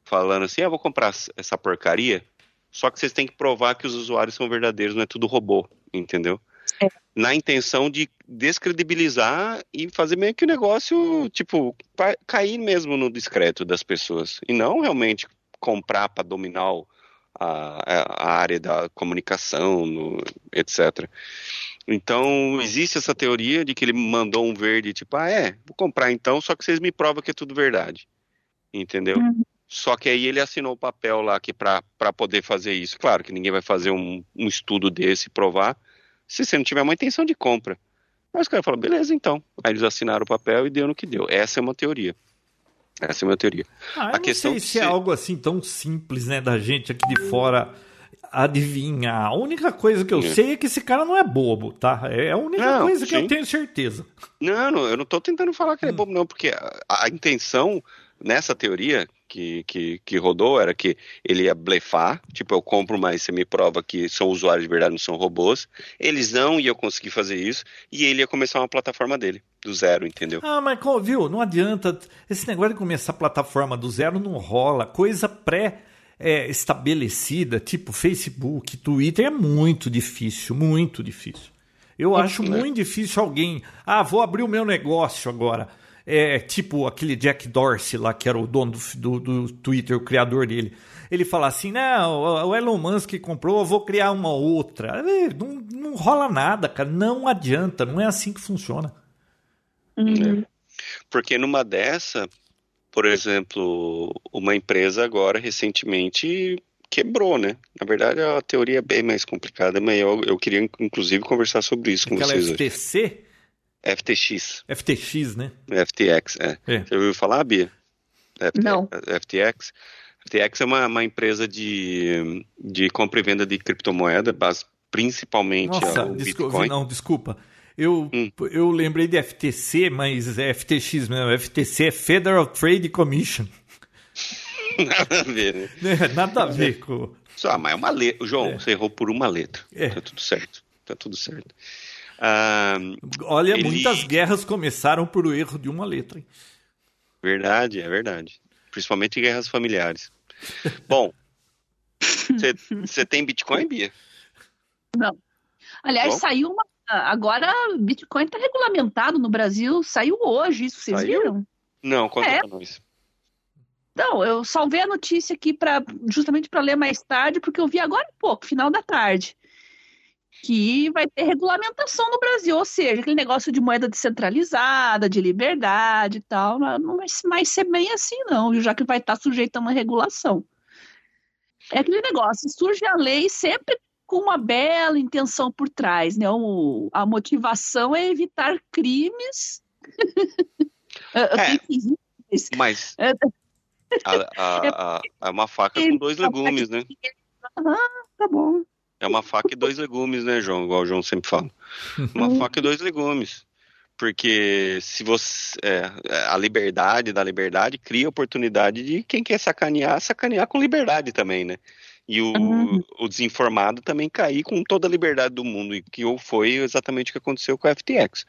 Falando assim: ah, vou comprar essa porcaria, só que vocês têm que provar que os usuários são verdadeiros, não é tudo robô, entendeu? É. Na intenção de descredibilizar e fazer meio que o negócio, tipo, cair mesmo no discreto das pessoas. E não realmente comprar para dominar o a, a área da comunicação, no, etc. Então, existe essa teoria de que ele mandou um verde, tipo, ah, é, vou comprar então, só que vocês me provam que é tudo verdade. Entendeu? Uhum. Só que aí ele assinou o papel lá que para poder fazer isso. Claro que ninguém vai fazer um, um estudo desse e provar se você não tiver uma intenção de compra. Aí os caras falaram, beleza, então. Aí eles assinaram o papel e deu no que deu. Essa é uma teoria. Essa é a minha teoria. Ah, a questão não sei se é algo assim tão simples, né, da gente aqui de fora adivinhar. A única coisa que eu é. sei é que esse cara não é bobo, tá? É a única não, coisa que sim. eu tenho certeza. Não, não, eu não tô tentando falar que ele é hum. bobo, não, porque a, a intenção nessa teoria que, que, que rodou era que ele ia blefar, tipo, eu compro, mas você me prova que são usuários de verdade, não são robôs. Eles não iam conseguir fazer isso e ele ia começar uma plataforma dele, do zero, entendeu? Ah, mas viu, não adianta. Esse negócio de começar a plataforma do zero não rola. Coisa pré. É, estabelecida, tipo Facebook, Twitter, é muito difícil, muito difícil. Eu é, acho né? muito difícil alguém. Ah, vou abrir o meu negócio agora é tipo aquele Jack Dorsey lá, que era o dono do, do, do Twitter, o criador dele. Ele fala assim: não, o Elon Musk comprou, eu vou criar uma outra. É, não, não rola nada, cara. Não adianta, não é assim que funciona. Uhum. Porque numa dessa, por exemplo, uma empresa agora recentemente quebrou, né? Na verdade, a teoria é bem mais complicada, mas eu, eu queria inclusive conversar sobre isso Aquela com vocês. FTC? Hoje. FTX. FTX, né? FTX, é. é. Você ouviu falar, Bia? FTX, Não. FTX? FTX é uma, uma empresa de, de compra e venda de criptomoeda, principalmente Nossa, o desculpa, Bitcoin. Não, desculpa. Eu, hum. eu lembrei de FTC, mas é FTX mesmo. FTC é Federal Trade Commission. [laughs] Nada a ver, né? [laughs] É, nada a ver com. Só, mas é uma letra. João, é. você errou por uma letra. É. Tá tudo certo. Tá tudo certo. Ah, Olha, ele... muitas guerras começaram por o erro de uma letra. Hein? Verdade, é verdade. Principalmente guerras familiares. [laughs] Bom, você tem Bitcoin, Bia? Não. Aliás, Bom? saiu uma. Agora, Bitcoin está regulamentado no Brasil. Saiu hoje, isso vocês saiu? viram? Não, conta é. pra nós. Não, eu salvei a notícia aqui para justamente para ler mais tarde, porque eu vi agora um pouco, final da tarde, que vai ter regulamentação no Brasil, ou seja, aquele negócio de moeda descentralizada, de liberdade e tal, não vai mais ser bem assim não, já que vai estar sujeito a uma regulação. É aquele negócio, surge a lei sempre com uma bela intenção por trás, né? O, a motivação é evitar crimes. [laughs] é, mas é, a, a, [laughs] a, é uma faca com dois legumes, né? Ah, tá bom. É uma faca e dois legumes, né, João? Igual o João sempre fala. Uma uhum. faca e dois legumes. Porque se você. É, a liberdade da liberdade cria oportunidade de quem quer sacanear, sacanear com liberdade também, né? E o, uhum. o desinformado também cair com toda a liberdade do mundo, e que foi exatamente o que aconteceu com a FTX.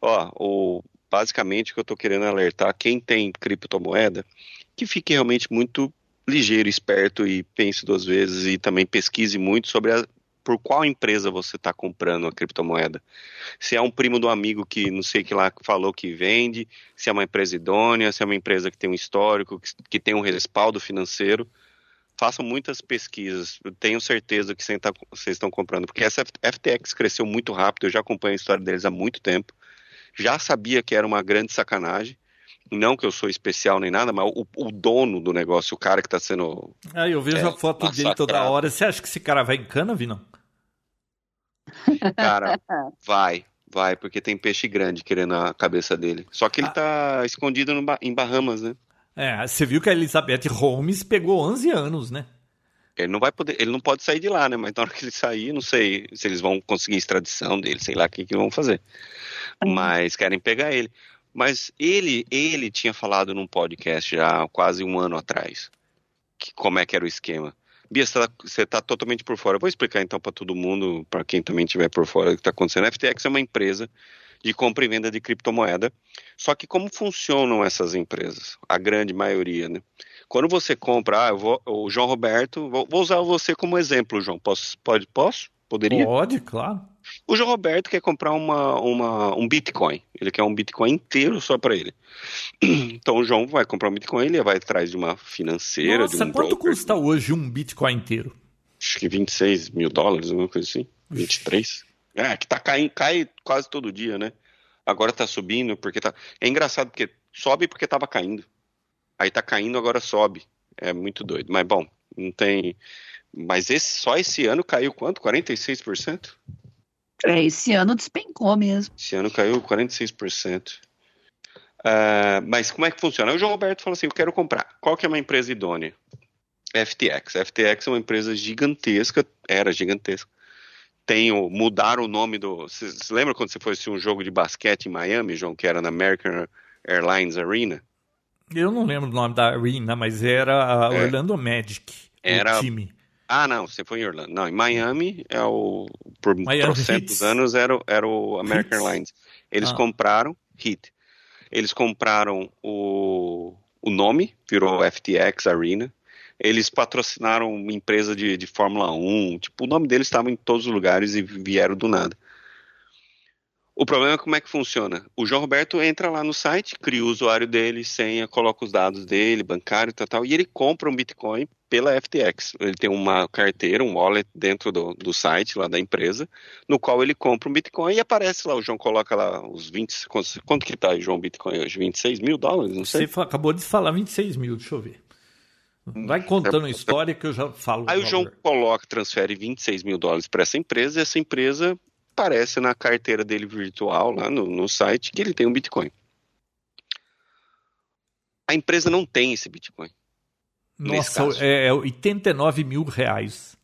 Ó, o, basicamente o que eu estou querendo alertar, quem tem criptomoeda, que fique realmente muito ligeiro, esperto e pense duas vezes e também pesquise muito sobre a, por qual empresa você está comprando a criptomoeda. Se é um primo do amigo que não sei que lá falou que vende, se é uma empresa idônea, se é uma empresa que tem um histórico, que, que tem um respaldo financeiro. Façam muitas pesquisas, eu tenho certeza que tá, vocês estão comprando, porque essa FTX cresceu muito rápido, eu já acompanho a história deles há muito tempo, já sabia que era uma grande sacanagem, não que eu sou especial nem nada, mas o, o dono do negócio, o cara que está sendo. Ah, eu vejo é, a foto massacrado. dele toda hora. Você acha que esse cara vai em cana, Vinão? Cara, [laughs] vai, vai, porque tem peixe grande querendo a cabeça dele. Só que ele ah. tá escondido no, em Bahamas, né? É, você viu que a Elizabeth Holmes pegou 11 anos, né? Ele não vai poder, ele não pode sair de lá, né? Mas na hora que ele sair, não sei se eles vão conseguir extradição dele, sei lá o que, que vão fazer. Uhum. Mas querem pegar ele. Mas ele, ele tinha falado num podcast já quase um ano atrás que, como é que era o esquema. Bia, você está tá totalmente por fora. Eu vou explicar então para todo mundo, para quem também estiver por fora, o que está acontecendo. A FTX é uma empresa de compra e venda de criptomoeda. Só que como funcionam essas empresas? A grande maioria, né? Quando você compra, ah, eu vou, o João Roberto, vou, vou usar você como exemplo, João. Posso? Pode? Posso? Poderia? Pode, claro. O João Roberto quer comprar uma, uma, um Bitcoin. Ele quer um Bitcoin inteiro só para ele. [clears throat] Então o João vai comprar um Bitcoin, ele vai atrás de uma financeira, Nossa, de um quanto broker. custa hoje um Bitcoin inteiro? Acho que 26 mil dólares, alguma coisa assim. 23. É, que tá caindo, cai quase todo dia, né? Agora tá subindo porque tá. É engraçado porque sobe porque tava caindo. Aí tá caindo, agora sobe. É muito doido. Mas bom, não tem. Mas esse, só esse ano caiu quanto? 46%? É, esse ano despencou mesmo. Esse ano caiu 46%. Uh, ah, mas como é que funciona? O João Roberto falou assim: eu quero comprar. Qual que é uma empresa idônea? FTX. FTX é uma empresa gigantesca, era gigantesca. Tem o, mudaram o nome do. Vocês lembram quando você foi assistir um jogo de basquete em Miami, João, que era na American Airlines Arena? Eu não lembro o nome da arena, mas era a é. Orlando Magic. Era, o time. Ah, não, você foi em Orlando. Não, em Miami, é o, por trocentos anos era, era o American Hits. Airlines. Eles ah. compraram, HIT, eles compraram o, o nome, virou FTX Arena. Eles patrocinaram uma empresa de, de Fórmula 1. Tipo, o nome deles estava em todos os lugares e vieram do nada. O problema é como é que funciona. O João Roberto entra lá no site, cria o usuário dele, senha, coloca os dados dele, bancário e tal, tal, e ele compra um Bitcoin pela FTX. Ele tem uma carteira, um wallet dentro do, do site lá da empresa, no qual ele compra um Bitcoin e aparece lá, o João coloca lá os 20, quanto, quanto que tá João Bitcoin hoje? 26 mil dólares? Não sei. Você acabou de falar 26 mil, deixa eu ver. Vai contando a história que eu já falo. Aí o João coloca, transfere 26 mil dólares para essa empresa e essa empresa aparece na carteira dele virtual, lá no, no site, que ele tem um Bitcoin. A empresa não tem esse Bitcoin. Nossa, é 89 mil reais.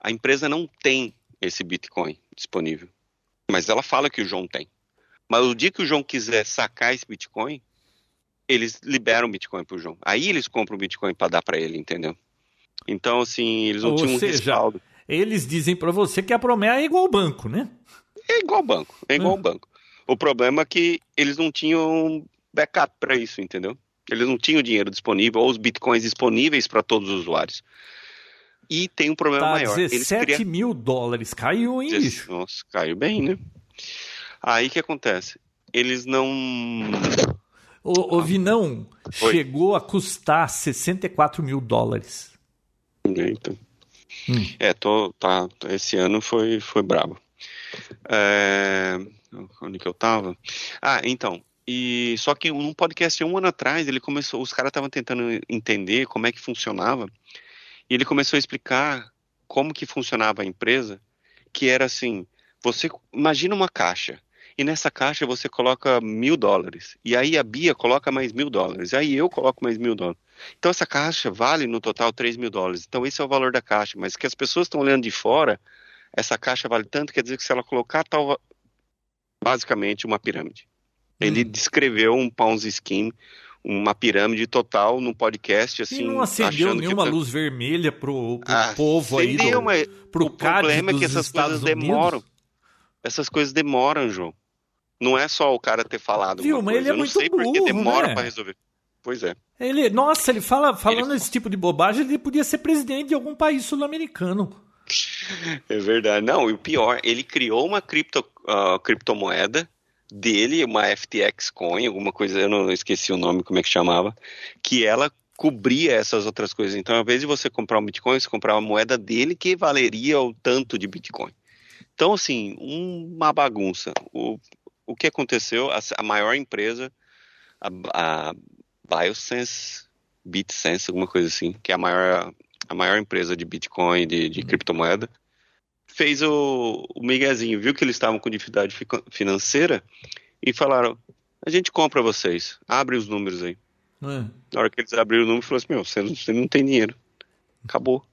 A empresa não tem esse Bitcoin disponível. Mas ela fala que o João tem. Mas o dia que o João quiser sacar esse Bitcoin, eles liberam Bitcoin pro João. Aí eles compram o Bitcoin para dar para ele, entendeu? Então, assim, eles não Ou tinham um seja, respaldo. Eles dizem para você que a promessa é igual ao banco, né? É igual banco, é igual Hum. banco. O problema é que eles não tinham backup para isso, entendeu? Eles não tinham dinheiro disponível ou os bitcoins disponíveis para todos os usuários. E tem um problema Tá maior. Eles 17 criam- mil dólares. Caiu, hein, bicho? Nossa, caiu bem, né? Aí o que acontece? Eles não. O, o Vinão Oi. chegou a custar 64 mil dólares. Então. Hum. É, tô, tá, esse ano foi, foi brabo. É, onde que eu tava? Ah, então. E só que num podcast um ano atrás, ele começou, os caras estavam tentando entender como é que funcionava, e ele começou a explicar como que funcionava a empresa, que era assim, você imagina uma caixa, e nessa caixa você coloca mil dólares, e aí a Bia coloca mais mil dólares, aí eu coloco mais mil dólares. Então essa caixa vale no total 3 mil dólares. Então esse é o valor da caixa. Mas que as pessoas estão olhando de fora, essa caixa vale tanto, quer dizer que se ela colocar tal. Basicamente uma pirâmide. Ele Hum. descreveu um Ponzi scheme, uma pirâmide total num podcast assim. e não acendeu que nenhuma tá- luz vermelha pro, pro Ah, povo aí do, mas pro o problema é que essas Estados coisas Unidos. demoram. Essas coisas demoram, João. Não é só o cara ter falado. Viu, uma mas coisa. ele é Eu não muito sei porque burro, demora né? para resolver. Pois é. Ele, nossa, ele fala, falando Ele- esse tipo de bobagem, ele podia ser presidente de algum país sul-americano. É verdade. Não, e o pior, ele criou uma cripto, ah, criptomoeda dele, uma FTX Coin, alguma coisa, eu não esqueci o nome, como é que chamava, que ela cobria essas outras coisas. Então, ao invés de você comprar um Bitcoin, você comprava a moeda dele que valeria o tanto de Bitcoin. Então, assim, uma bagunça. O, o que aconteceu? A, a maior empresa, a, a Biosense, BitSense, alguma coisa assim, que é a maior, a maior empresa de Bitcoin, de, de criptomoeda, fez o, o miguezinho, viu que eles estavam com dificuldade financeira e falaram: a gente compra vocês, abre os números aí. É. Na hora que eles abriram o número, falou assim: meu, você não, você não tem dinheiro. Acabou.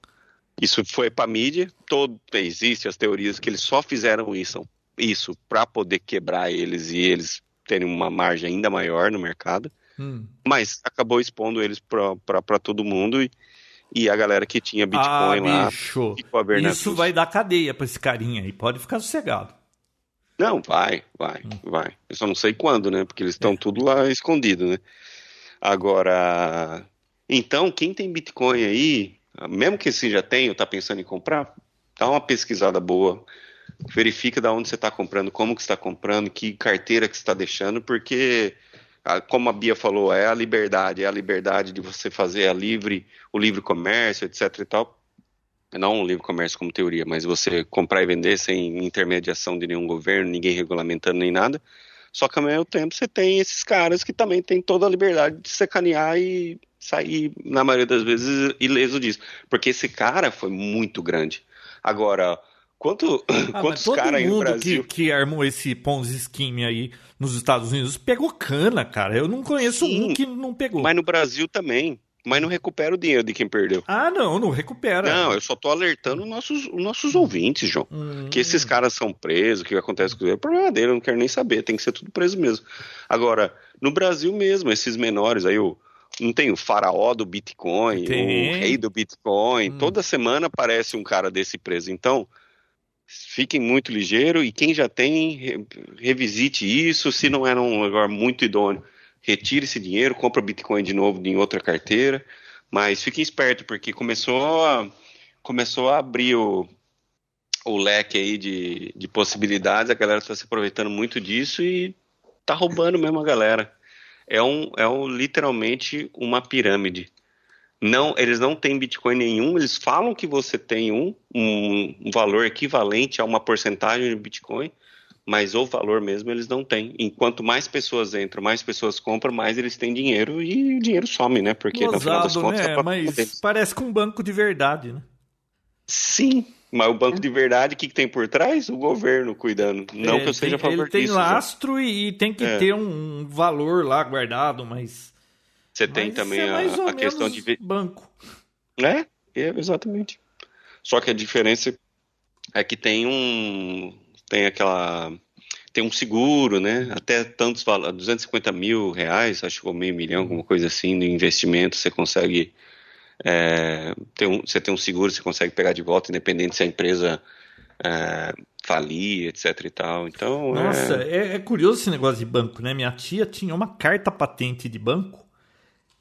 Isso foi pra mídia, todo, existe as teorias que eles só fizeram isso, isso para poder quebrar eles e eles terem uma margem ainda maior no mercado, Hum. mas acabou expondo eles para todo mundo e, e a galera que tinha Ah, Bitcoin lá bicho, isso vai dar cadeia pra esse carinha aí, pode ficar sossegado. Não, vai, vai, Hum. vai. Eu só não sei quando, né? Porque eles estão É. tudo lá escondido, né? Agora, então, quem tem Bitcoin aí, mesmo que você já tenha ou tá pensando em comprar, dá uma pesquisada boa. Verifica da onde você está comprando, como que está comprando, que carteira que está deixando, porque, como a Bia falou, é a liberdade, é a liberdade de você fazer a livre, o livre comércio, etc e tal. Não o livre comércio como teoria, mas você comprar e vender sem intermediação de nenhum governo, ninguém regulamentando nem nada. Só que ao mesmo tempo você tem esses caras que também têm toda a liberdade de sacanear e sair, na maioria das vezes, ileso disso. Porque esse cara foi muito grande. Agora, quanto, [coughs] Ah, quantos caras aí no mundo que, Brasil. que armou esse Ponzi Scheme aí nos Estados Unidos pegou cana, cara. Eu não conheço Sim, um que não pegou. Mas no Brasil também. Mas não recupera o dinheiro de quem perdeu. Ah, não, não recupera. Não, eu só tô alertando os nossos, os nossos ouvintes, João. Hum. Que esses caras são presos, o que acontece com eles, é problema dele, eu não quero nem saber, tem que ser tudo preso mesmo. Agora, no Brasil mesmo, esses menores aí, o, não tem o faraó do Bitcoin, Tem. o rei do Bitcoin, Hum. toda semana aparece um cara desse preso. Então, fiquem muito ligeiro e quem já tem, re- revisite isso, se não era um lugar muito idôneo, retire esse dinheiro, compra Bitcoin de novo em outra carteira, mas fiquem esperto porque começou a, começou a abrir o, o leque aí de, de possibilidades, a galera está se aproveitando muito disso e tá roubando mesmo a galera. É, um, é um, literalmente uma pirâmide. Não, eles não têm Bitcoin nenhum, eles falam que você tem um, um, valor equivalente a uma porcentagem de Bitcoin, mas o valor mesmo eles não têm. Enquanto mais pessoas entram, mais pessoas compram, mais eles têm dinheiro e o dinheiro some, né? Porque Gozado, no final das contas né? é Mas parece com um banco de verdade, né? Sim, mas o banco de verdade, o que, que tem por trás? O governo cuidando. Não É, que eu seja a tem, favor Ele tem disso. já. lastro e, e tem que É. ter um valor lá guardado, mas. Você tem mas também é a, a questão de banco. É, é, exatamente. Só que a diferença é que tem um. Tem aquela. Tem um seguro, né? Até tantos valores, 250 mil reais, acho que ou meio milhão, alguma coisa assim, de investimento, você consegue. é, ter um, você tem um seguro, você consegue pegar de volta, independente se a empresa é, falir, etc e tal. Então. é- Nossa, é, é curioso esse negócio de banco, né? Minha tia tinha uma carta patente de banco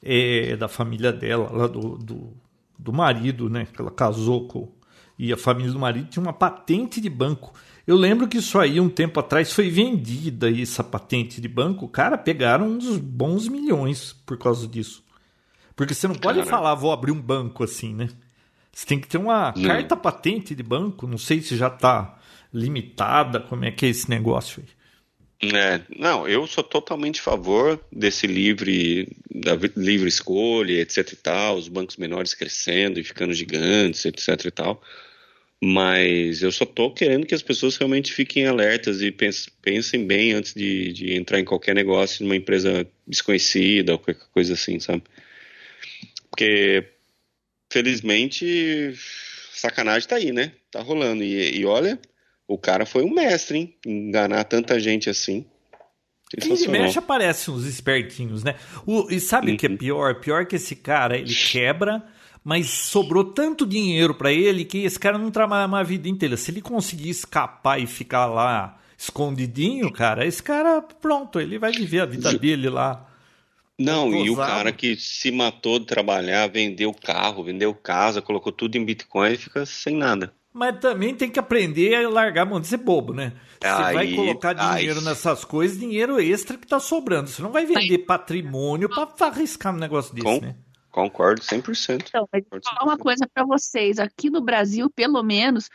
é, da família dela, lá do, do, do marido, né? Que ela casou com. E a família do marido tinha uma patente de banco. Eu lembro que isso aí, um tempo atrás, foi vendida essa patente de banco. Cara, pegaram uns bons milhões por causa disso. Porque você não pode Cara. falar, vou abrir um banco assim, né? Você tem que ter uma Não. carta patente de banco. Não sei se já está limitada, como é que é esse negócio aí. É, não, eu sou totalmente a favor desse livre, da livre escolha, etc e tal, os bancos menores crescendo e ficando gigantes, etc e tal. Mas eu só tô querendo que as pessoas realmente fiquem alertas e pens- pensem bem antes de, de entrar em qualquer negócio numa empresa desconhecida ou qualquer coisa assim, sabe? Porque, felizmente, sacanagem tá aí, né? Tá rolando. E, e olha, o cara foi um mestre, hein? Enganar tanta gente assim. Sensacional. mexe aparecem uns espertinhos, né? O- e sabe o que é Uhum. pior? Pior que esse cara, ele quebra, mas sobrou tanto dinheiro pra ele que esse cara não trabalha mais a vida inteira. Se ele conseguir escapar e ficar lá escondidinho, cara, esse cara, pronto, ele vai viver a vida dele lá. Não, e o cara que se matou de trabalhar, vendeu carro, vendeu casa, colocou tudo em Bitcoin e fica sem nada. Mas também tem que aprender a largar a mão de ser bobo, né? Você Aí- vai colocar dinheiro aí- nessas coisas, dinheiro extra que tá sobrando. Você não vai vender patrimônio pra pra arriscar um negócio desse, Com- né? Concordo 100%. Então, mas vou falar uma coisa para vocês. Aqui no Brasil, pelo menos,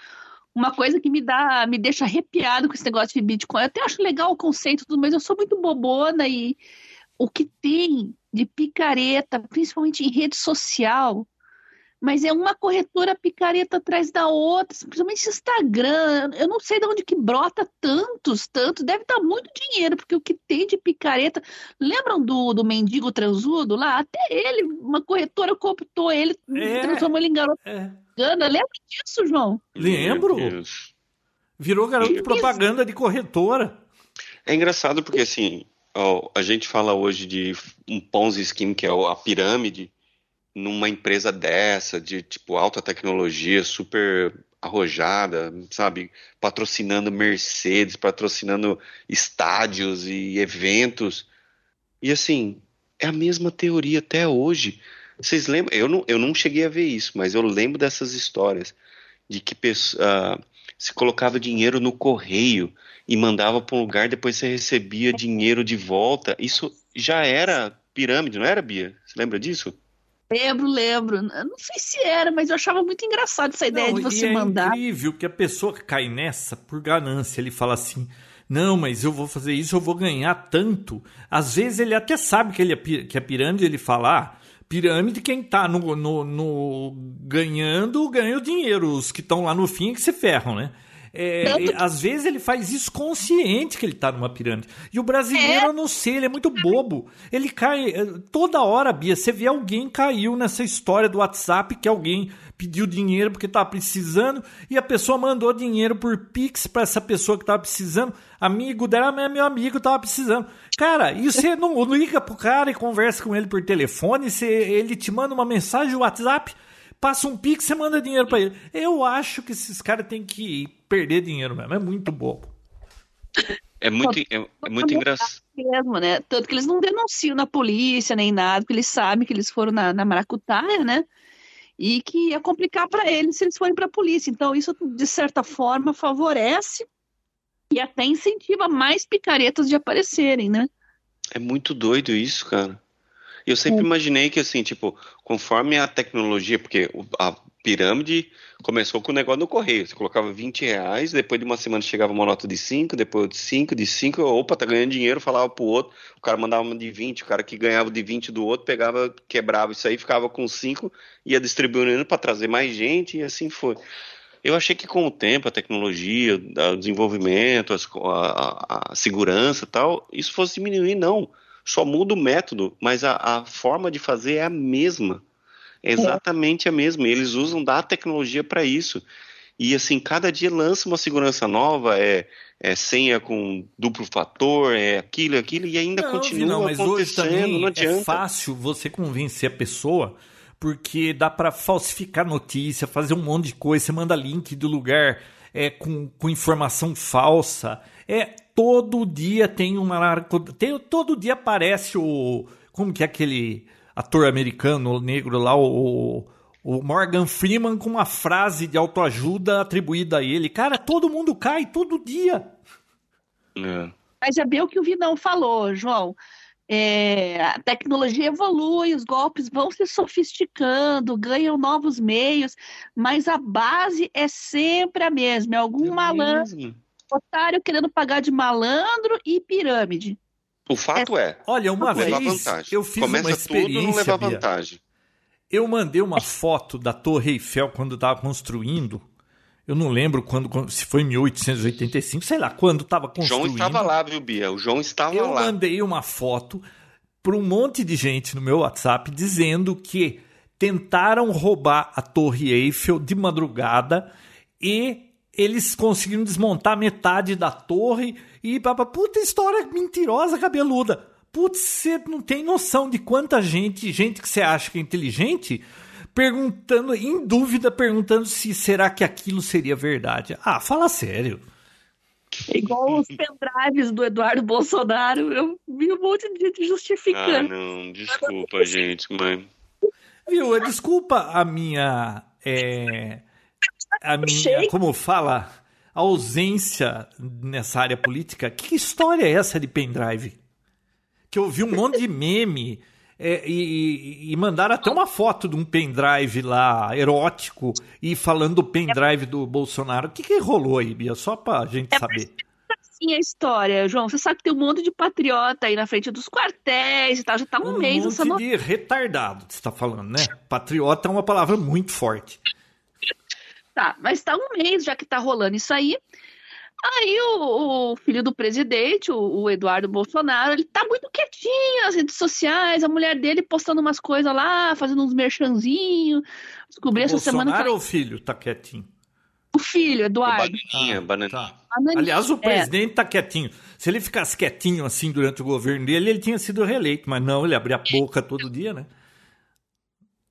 uma coisa que me dá, me deixa arrepiado com esse negócio de Bitcoin. Eu até acho legal o conceito, tudo, mas eu sou muito bobona e o que tem de picareta, principalmente em rede social, mas é uma corretora picareta atrás da outra, principalmente Instagram. Eu não sei de onde que brota tantos, tantos. Deve dar muito dinheiro, porque o que tem de picareta. Lembram do, do mendigo transudo lá? Até ele, uma corretora cooptou ele, É. transformou ele em garoto É. engana. Lembra disso, João? Lembro. Virou garoto de propaganda de corretora. É engraçado porque, assim, ó, a gente fala hoje de um Ponzi Scheme, que é a pirâmide, numa empresa dessa, de, tipo, alta tecnologia, super arrojada, sabe? Patrocinando Mercedes, patrocinando estádios e eventos. E, assim, é a mesma teoria até hoje. Vocês lembram? Eu não, eu não cheguei a ver isso, mas eu lembro dessas histórias de que ah, se colocava dinheiro no correio e mandava para um lugar, depois você recebia dinheiro de volta. Isso já era pirâmide, não era, Bia? Você lembra disso? Lembro, lembro. Eu não sei se era, mas eu achava muito engraçado essa ideia Não, de e você é mandar. incrível que a pessoa cai nessa por ganância. Ele fala assim: não, mas eu vou fazer isso, eu vou ganhar tanto. Às vezes ele até sabe que, ele é, que é pirâmide, ele fala: ah, pirâmide, quem tá no, no, no- ganhando, ganha o dinheiro. Os que estão lá no fim é que se ferram, né? É, Tanto às vezes ele faz isso consciente que ele tá numa pirâmide. E o brasileiro, eu não sei, ele é muito bobo. Ele cai eh, toda hora, Bia. Você vê alguém caiu nessa história do WhatsApp que alguém pediu dinheiro porque tava precisando e a pessoa mandou dinheiro por Pix para essa pessoa que tava precisando. Amigo dela, mas é meu amigo tava precisando. Cara, e você não liga pro cara e conversa com ele por telefone, você, ele te manda uma mensagem no WhatsApp, passa um Pix, você manda dinheiro para ele. Eu acho que esses caras têm que perder dinheiro mesmo. É muito bobo. É muito, é, é muito engraçado. mesmo, né? Tanto que eles não denunciam na polícia nem nada, porque eles sabem que eles foram na, na maracutaia, né? e que ia complicar para eles se eles forem para a polícia. Então, isso, de certa forma, favorece e até incentiva mais picaretas de aparecerem, né? É muito doido isso, cara. Eu sempre imaginei que, assim, tipo, conforme a tecnologia, porque a pirâmide começou com o negócio no correio. Você colocava 20 reais, depois de uma semana chegava uma nota de 5, depois de 5, de 5, opa, tá ganhando dinheiro, falava pro outro, o cara mandava uma de 20, o cara que ganhava de 20 do outro pegava, quebrava isso aí, ficava com 5, ia distribuindo para trazer mais gente e assim foi. Eu achei que com o tempo, a tecnologia, o desenvolvimento, a, a, a segurança tal, isso fosse diminuir, não. Só muda o método, mas a, a forma de fazer é a mesma. É exatamente a mesma. Eles usam da tecnologia para isso. E assim, cada dia lança uma segurança nova, é, é senha com duplo fator, é aquilo, aquilo, e ainda não, continua não, mas hoje também não adianta. É fácil você convencer a pessoa porque dá para falsificar notícia, fazer um monte de coisa. Você manda link do lugar é, com, com informação falsa. É todo dia tem uma tem todo dia aparece o como que é aquele ator americano negro lá o, o Morgan Freeman com uma frase de autoajuda atribuída a ele. Cara, todo mundo cai todo dia. É. Mas é bem o que o Vidão falou, João. É, a tecnologia evolui, os golpes vão se sofisticando, ganham novos meios, mas a base é sempre a mesma. É algum é malandro, mesmo. Otário querendo pagar de malandro e pirâmide. O fato é. é olha, uma vez eu fiz Começa uma experiência. Tudo, não leva vantagem. Eu mandei uma foto da Torre Eiffel quando estava construindo eu não lembro quando, se foi em 1885, sei lá, quando estava construindo. João estava lá, viu, Bia? O João estava eu lá. Eu mandei uma foto para um monte de gente no meu WhatsApp dizendo que tentaram roubar a Torre Eiffel de madrugada e eles conseguiram desmontar metade da torre e papa, puta história mentirosa, cabeluda. Putz, você não tem noção de quanta gente, gente que você acha que é inteligente, perguntando, em dúvida, perguntando se será que aquilo seria verdade. Ah, fala sério. É igual os [laughs] pendrives do Eduardo Bolsonaro, eu vi um monte de gente justificando. Ah, não, desculpa, gente, mãe. Viu, desculpa a minha. É, a minha, como fala, ausência nessa área política. Que história é essa de pendrive? Que eu vi um monte de meme é, e, e, mandaram até uma foto de um pendrive lá, erótico, e falando do pendrive do Bolsonaro. O que, que rolou aí, Bia? Só pra gente é saber. Assim a história, João. Você sabe que tem um monte de patriota aí na frente dos quartéis e tal. Já tá um, um mês essa monte de retardado, você tá falando, né? Patriota é uma palavra muito forte. Tá, mas tá um mês já que tá rolando isso aí. Aí o, o, filho do presidente, o, o, Eduardo Bolsonaro, ele tá muito quietinho nas redes sociais, a mulher dele postando umas coisas lá, fazendo uns merchanzinhos. Descobri o essa Bolsonaro semana que. ou o filho tá quietinho? O filho, Eduardo. Bananinha, ah, bananinha. Tá. Aliás, o é. presidente é. tá quietinho. Se ele ficasse quietinho assim durante o governo dele, ele tinha sido reeleito, mas não, ele abria a boca todo dia, né?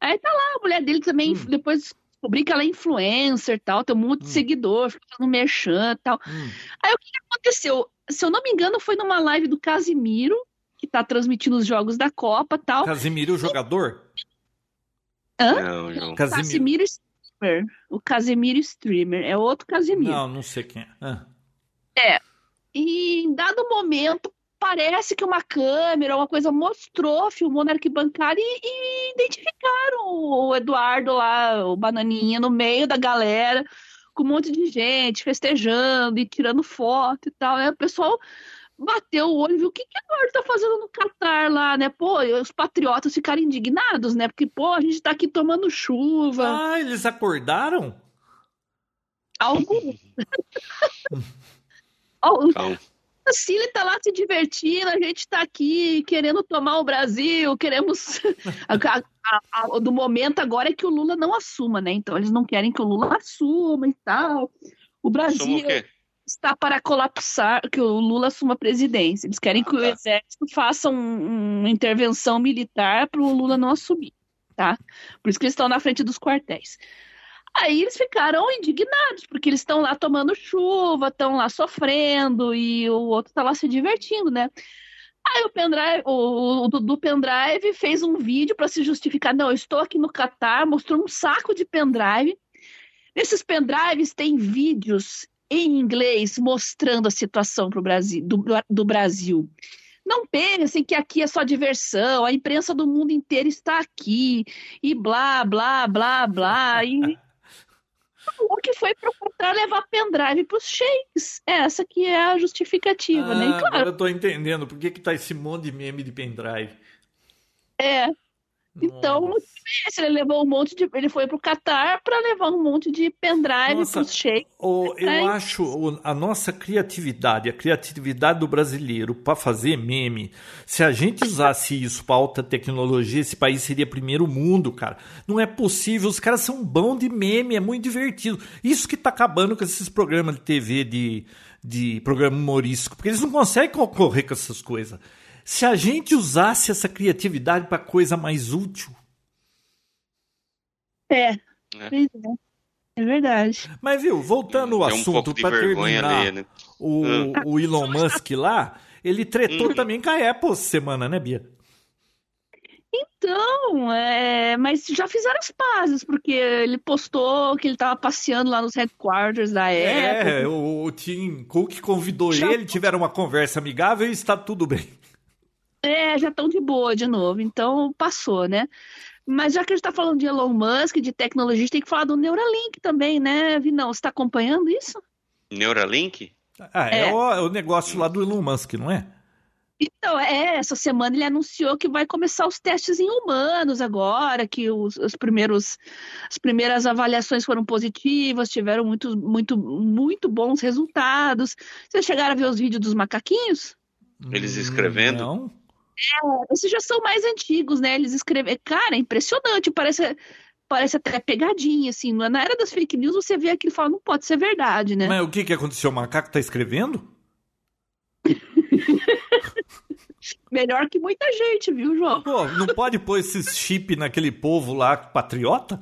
Aí tá lá, a mulher dele também, hum. depois descobri que ela é influencer tal, tem um monte de hum. seguidor, fica no merchan e tal. Hum. Aí o que aconteceu? Se eu não me engano, foi numa live do Casimiro, que tá transmitindo os jogos da Copa tal. Casimiro, o jogador? Hã? Não, não. Casimiro. Casimiro Streamer. O Casimiro Streamer. É outro Casimiro. Não, não sei quem é. Ah. É. E em dado momento, parece que uma câmera, uma coisa mostrou, filmou na arquibancada e, e identificaram o Eduardo lá, o Bananinha, no meio da galera, com um monte de gente festejando e tirando foto e tal. Aí o pessoal bateu o olho e viu o que, que o Eduardo tá fazendo no Catar lá, né? Pô, os patriotas ficaram indignados, né? Porque, pô, a gente tá aqui tomando chuva. Ah, eles acordaram? Alguns. [laughs] Calma. A Cília tá lá se divertindo, a gente tá aqui querendo tomar o Brasil, queremos. [laughs] a, a, a, do momento agora é que o Lula não assuma, né? Então eles não querem que o Lula assuma e tal. O Brasil o está para colapsar, que o Lula assuma a presidência. Eles querem que o exército faça um, uma intervenção militar para o Lula não assumir, tá? Por isso que eles estão na frente dos quartéis. Aí eles ficaram indignados, porque eles estão lá tomando chuva, estão lá sofrendo e o outro está lá se divertindo, né? Aí o pendrive, o, o do pendrive fez um vídeo para se justificar. Não, eu estou aqui no Catar, mostrou um saco de pendrive. Nesses pendrives tem vídeos em inglês mostrando a situação pro Brasil, do, do Brasil. Não pensem que aqui é só diversão, a imprensa do mundo inteiro está aqui, e blá, blá, blá, blá. E o que foi procurar levar pendrive para os shakes. Essa que é a justificativa, né? ah, né? claro, agora eu tô entendendo por que, que tá esse monte de meme de pendrive. É, então, ele levou um monte de. Ele foi pro Catar para levar um monte de pendrive para os sheiks. eu é acho a nossa criatividade, a criatividade do brasileiro para fazer meme, se a gente usasse isso para alta tecnologia, esse país seria primeiro mundo, cara. Não é possível, os caras são bons de meme, é muito divertido. Isso que tá acabando com esses programas de TV de, de programa humorístico, porque eles não conseguem concorrer com essas coisas. Se a gente usasse essa criatividade para coisa mais útil. É. É. é. é verdade. Mas viu, voltando ao assunto um para terminar, né? o, hum. o Elon Musk lá, ele tretou hum. também com a Apple semana, né, Bia? Então, é, mas já fizeram as pazes, porque ele postou que ele estava passeando lá nos headquarters da é, Apple. É, o, o Tim Cook convidou já... ele, tiveram uma conversa amigável e está tudo bem. É, já estão de boa de novo, então passou, né? Mas já que a gente está falando de Elon Musk, de tecnologia, a gente tem que falar do Neuralink também, né, Vinão? Você está acompanhando isso? Neuralink? Ah, é, é. O, é, o, negócio lá do Elon Musk, não é? Então, é, essa semana ele anunciou que vai começar os testes em humanos agora, que os, os primeiros, as primeiras avaliações foram positivas, tiveram muito, muito, muito bons resultados. Vocês chegaram a ver os vídeos dos macaquinhos? Eles escrevendo? Não. É, esses já são mais antigos, né? Eles escrevem. Cara, é impressionante, parece, parece até pegadinha, assim. Na era das fake news, você vê aquilo e fala, não pode ser verdade, né? Mas o que, que aconteceu? O macaco tá escrevendo? [laughs] Melhor que muita gente, viu, João? Pô, não pode pôr esses chip naquele povo lá patriota?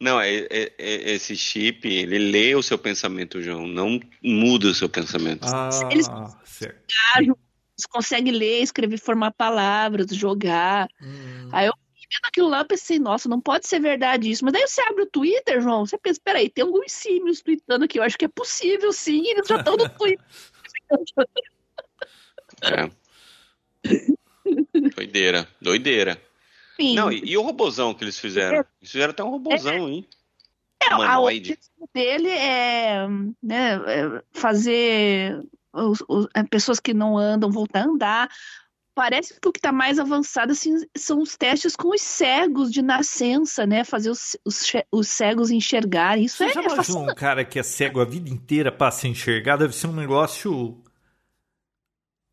Não, é, é, é, esse chip, ele lê o seu pensamento, João, não muda o seu pensamento. Ah, eles, certo. eles conseguem ler, escrever, formar palavras, jogar. Hum. Aí eu vendo aquilo lá, pensei, nossa, não pode ser verdade isso. Mas daí você abre o Twitter, João, você pensa, peraí, tem alguns símios tweetando aqui, eu acho que é possível sim, eles já estão no [laughs] Twitter. é. Doideira, doideira. Enfim. Não, e, e, o robozão que eles fizeram? É, eles fizeram até um robozão, é, hein? É, o objetivo dele é, né, é fazer os, os, é, pessoas que não andam voltar a andar. Parece que o que está mais avançado assim, são os testes com os cegos de nascença, né? Fazer os, os, os cegos enxergarem. Isso Você é, já imaginou um cara que é cego a vida inteira para se enxergar? Deve ser um negócio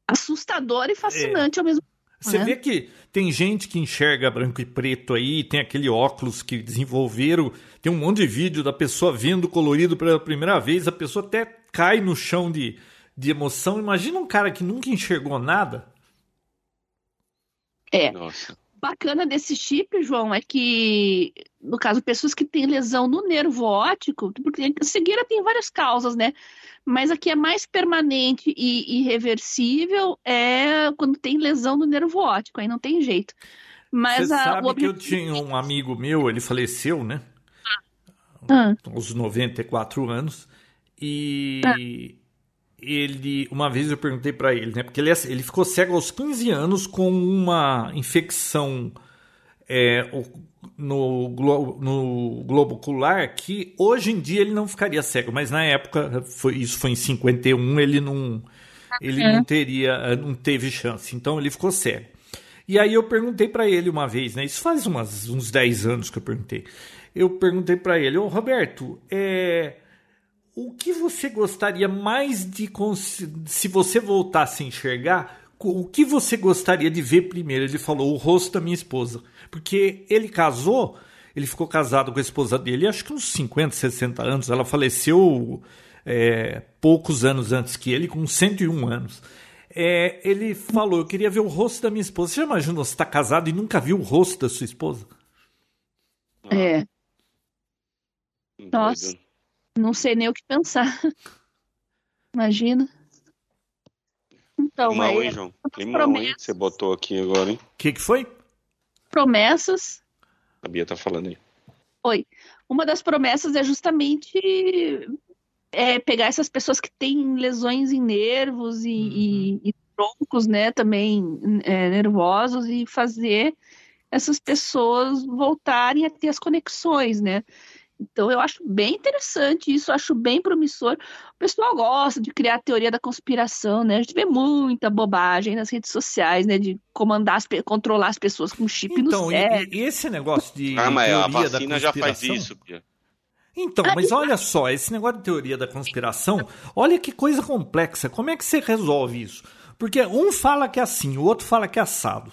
assustador e fascinante é. ao mesmo tempo. Você é. vê que tem gente que enxerga branco e preto aí, tem aquele óculos que desenvolveram, tem um monte de vídeo da pessoa vendo colorido pela primeira vez, a pessoa até cai no chão de, de emoção. Imagina um cara que nunca enxergou nada. É. Nossa. Bacana desse chip, João, é que, no caso, pessoas que têm lesão no nervo óptico, porque a cegueira tem várias causas, né? Mas a que é mais permanente e irreversível é quando tem lesão no nervo óptico, aí não tem jeito. Mas Você a, sabe que eu tinha um amigo meu, ele faleceu, né? Ah. Aos 94 anos. E ah. ele, uma vez eu perguntei para ele, né? Porque ele, é, ele ficou cego aos 15 anos com uma infecção é, no, globo, no globo ocular que hoje em dia ele não ficaria cego, mas na época, foi, isso foi em 51, ele não, ele não teria, não teve chance, então ele ficou cego. E aí eu perguntei para ele uma vez, né? Isso faz umas, uns 10 anos que eu perguntei. Eu perguntei para ele, ô oh, Roberto, é, o que você gostaria mais de se você voltasse a enxergar? O que você gostaria de ver primeiro? Ele falou o rosto da minha esposa. Porque ele casou, ele ficou casado com a esposa dele, acho que uns 50, 60 anos. Ela faleceu é, poucos anos antes que ele, com 101 anos. É, ele falou: Eu queria ver o rosto da minha esposa. Você já imaginou você está casado e nunca viu o rosto da sua esposa? É. Nossa. Não sei nem o que pensar. [laughs] Imagina. Então, Climão, aí, hein, João? Climão, hein, que você botou aqui agora, hein? O que, que foi? promessas. A Bia tá falando aí. Oi. Uma das promessas é justamente é, pegar essas pessoas que têm lesões em nervos e, Uhum. e- e troncos, né, também é, nervosos e fazer essas pessoas voltarem a ter as conexões, né? Então eu acho bem interessante isso, acho bem promissor. O pessoal gosta de criar a teoria da conspiração, né? A gente vê muita bobagem nas redes sociais, né? De comandar, as, controlar as pessoas com chip Então, no e, cérebro. e esse negócio de Ah, mas a vacina já faz isso, Bia. Então, mas olha só, esse negócio de teoria da conspiração, olha que coisa complexa. Como é que você resolve isso? Porque um fala que é assim, o outro fala que é assado.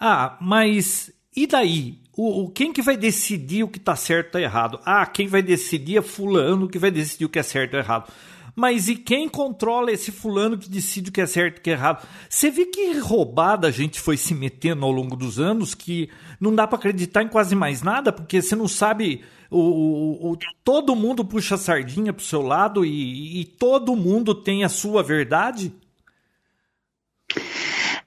Ah, mas e daí? O, o- quem que vai decidir o que está certo ou errado? Ah, quem vai decidir é fulano que vai decidir o que é certo ou errado. Mas e quem controla esse fulano que decide o que é certo e o que é errado? Você vê que roubada a gente foi se metendo ao longo dos anos que não dá para acreditar em quase mais nada, porque você não sabe. O, o- o- todo mundo puxa a sardinha pro seu lado e, e todo mundo tem a sua verdade.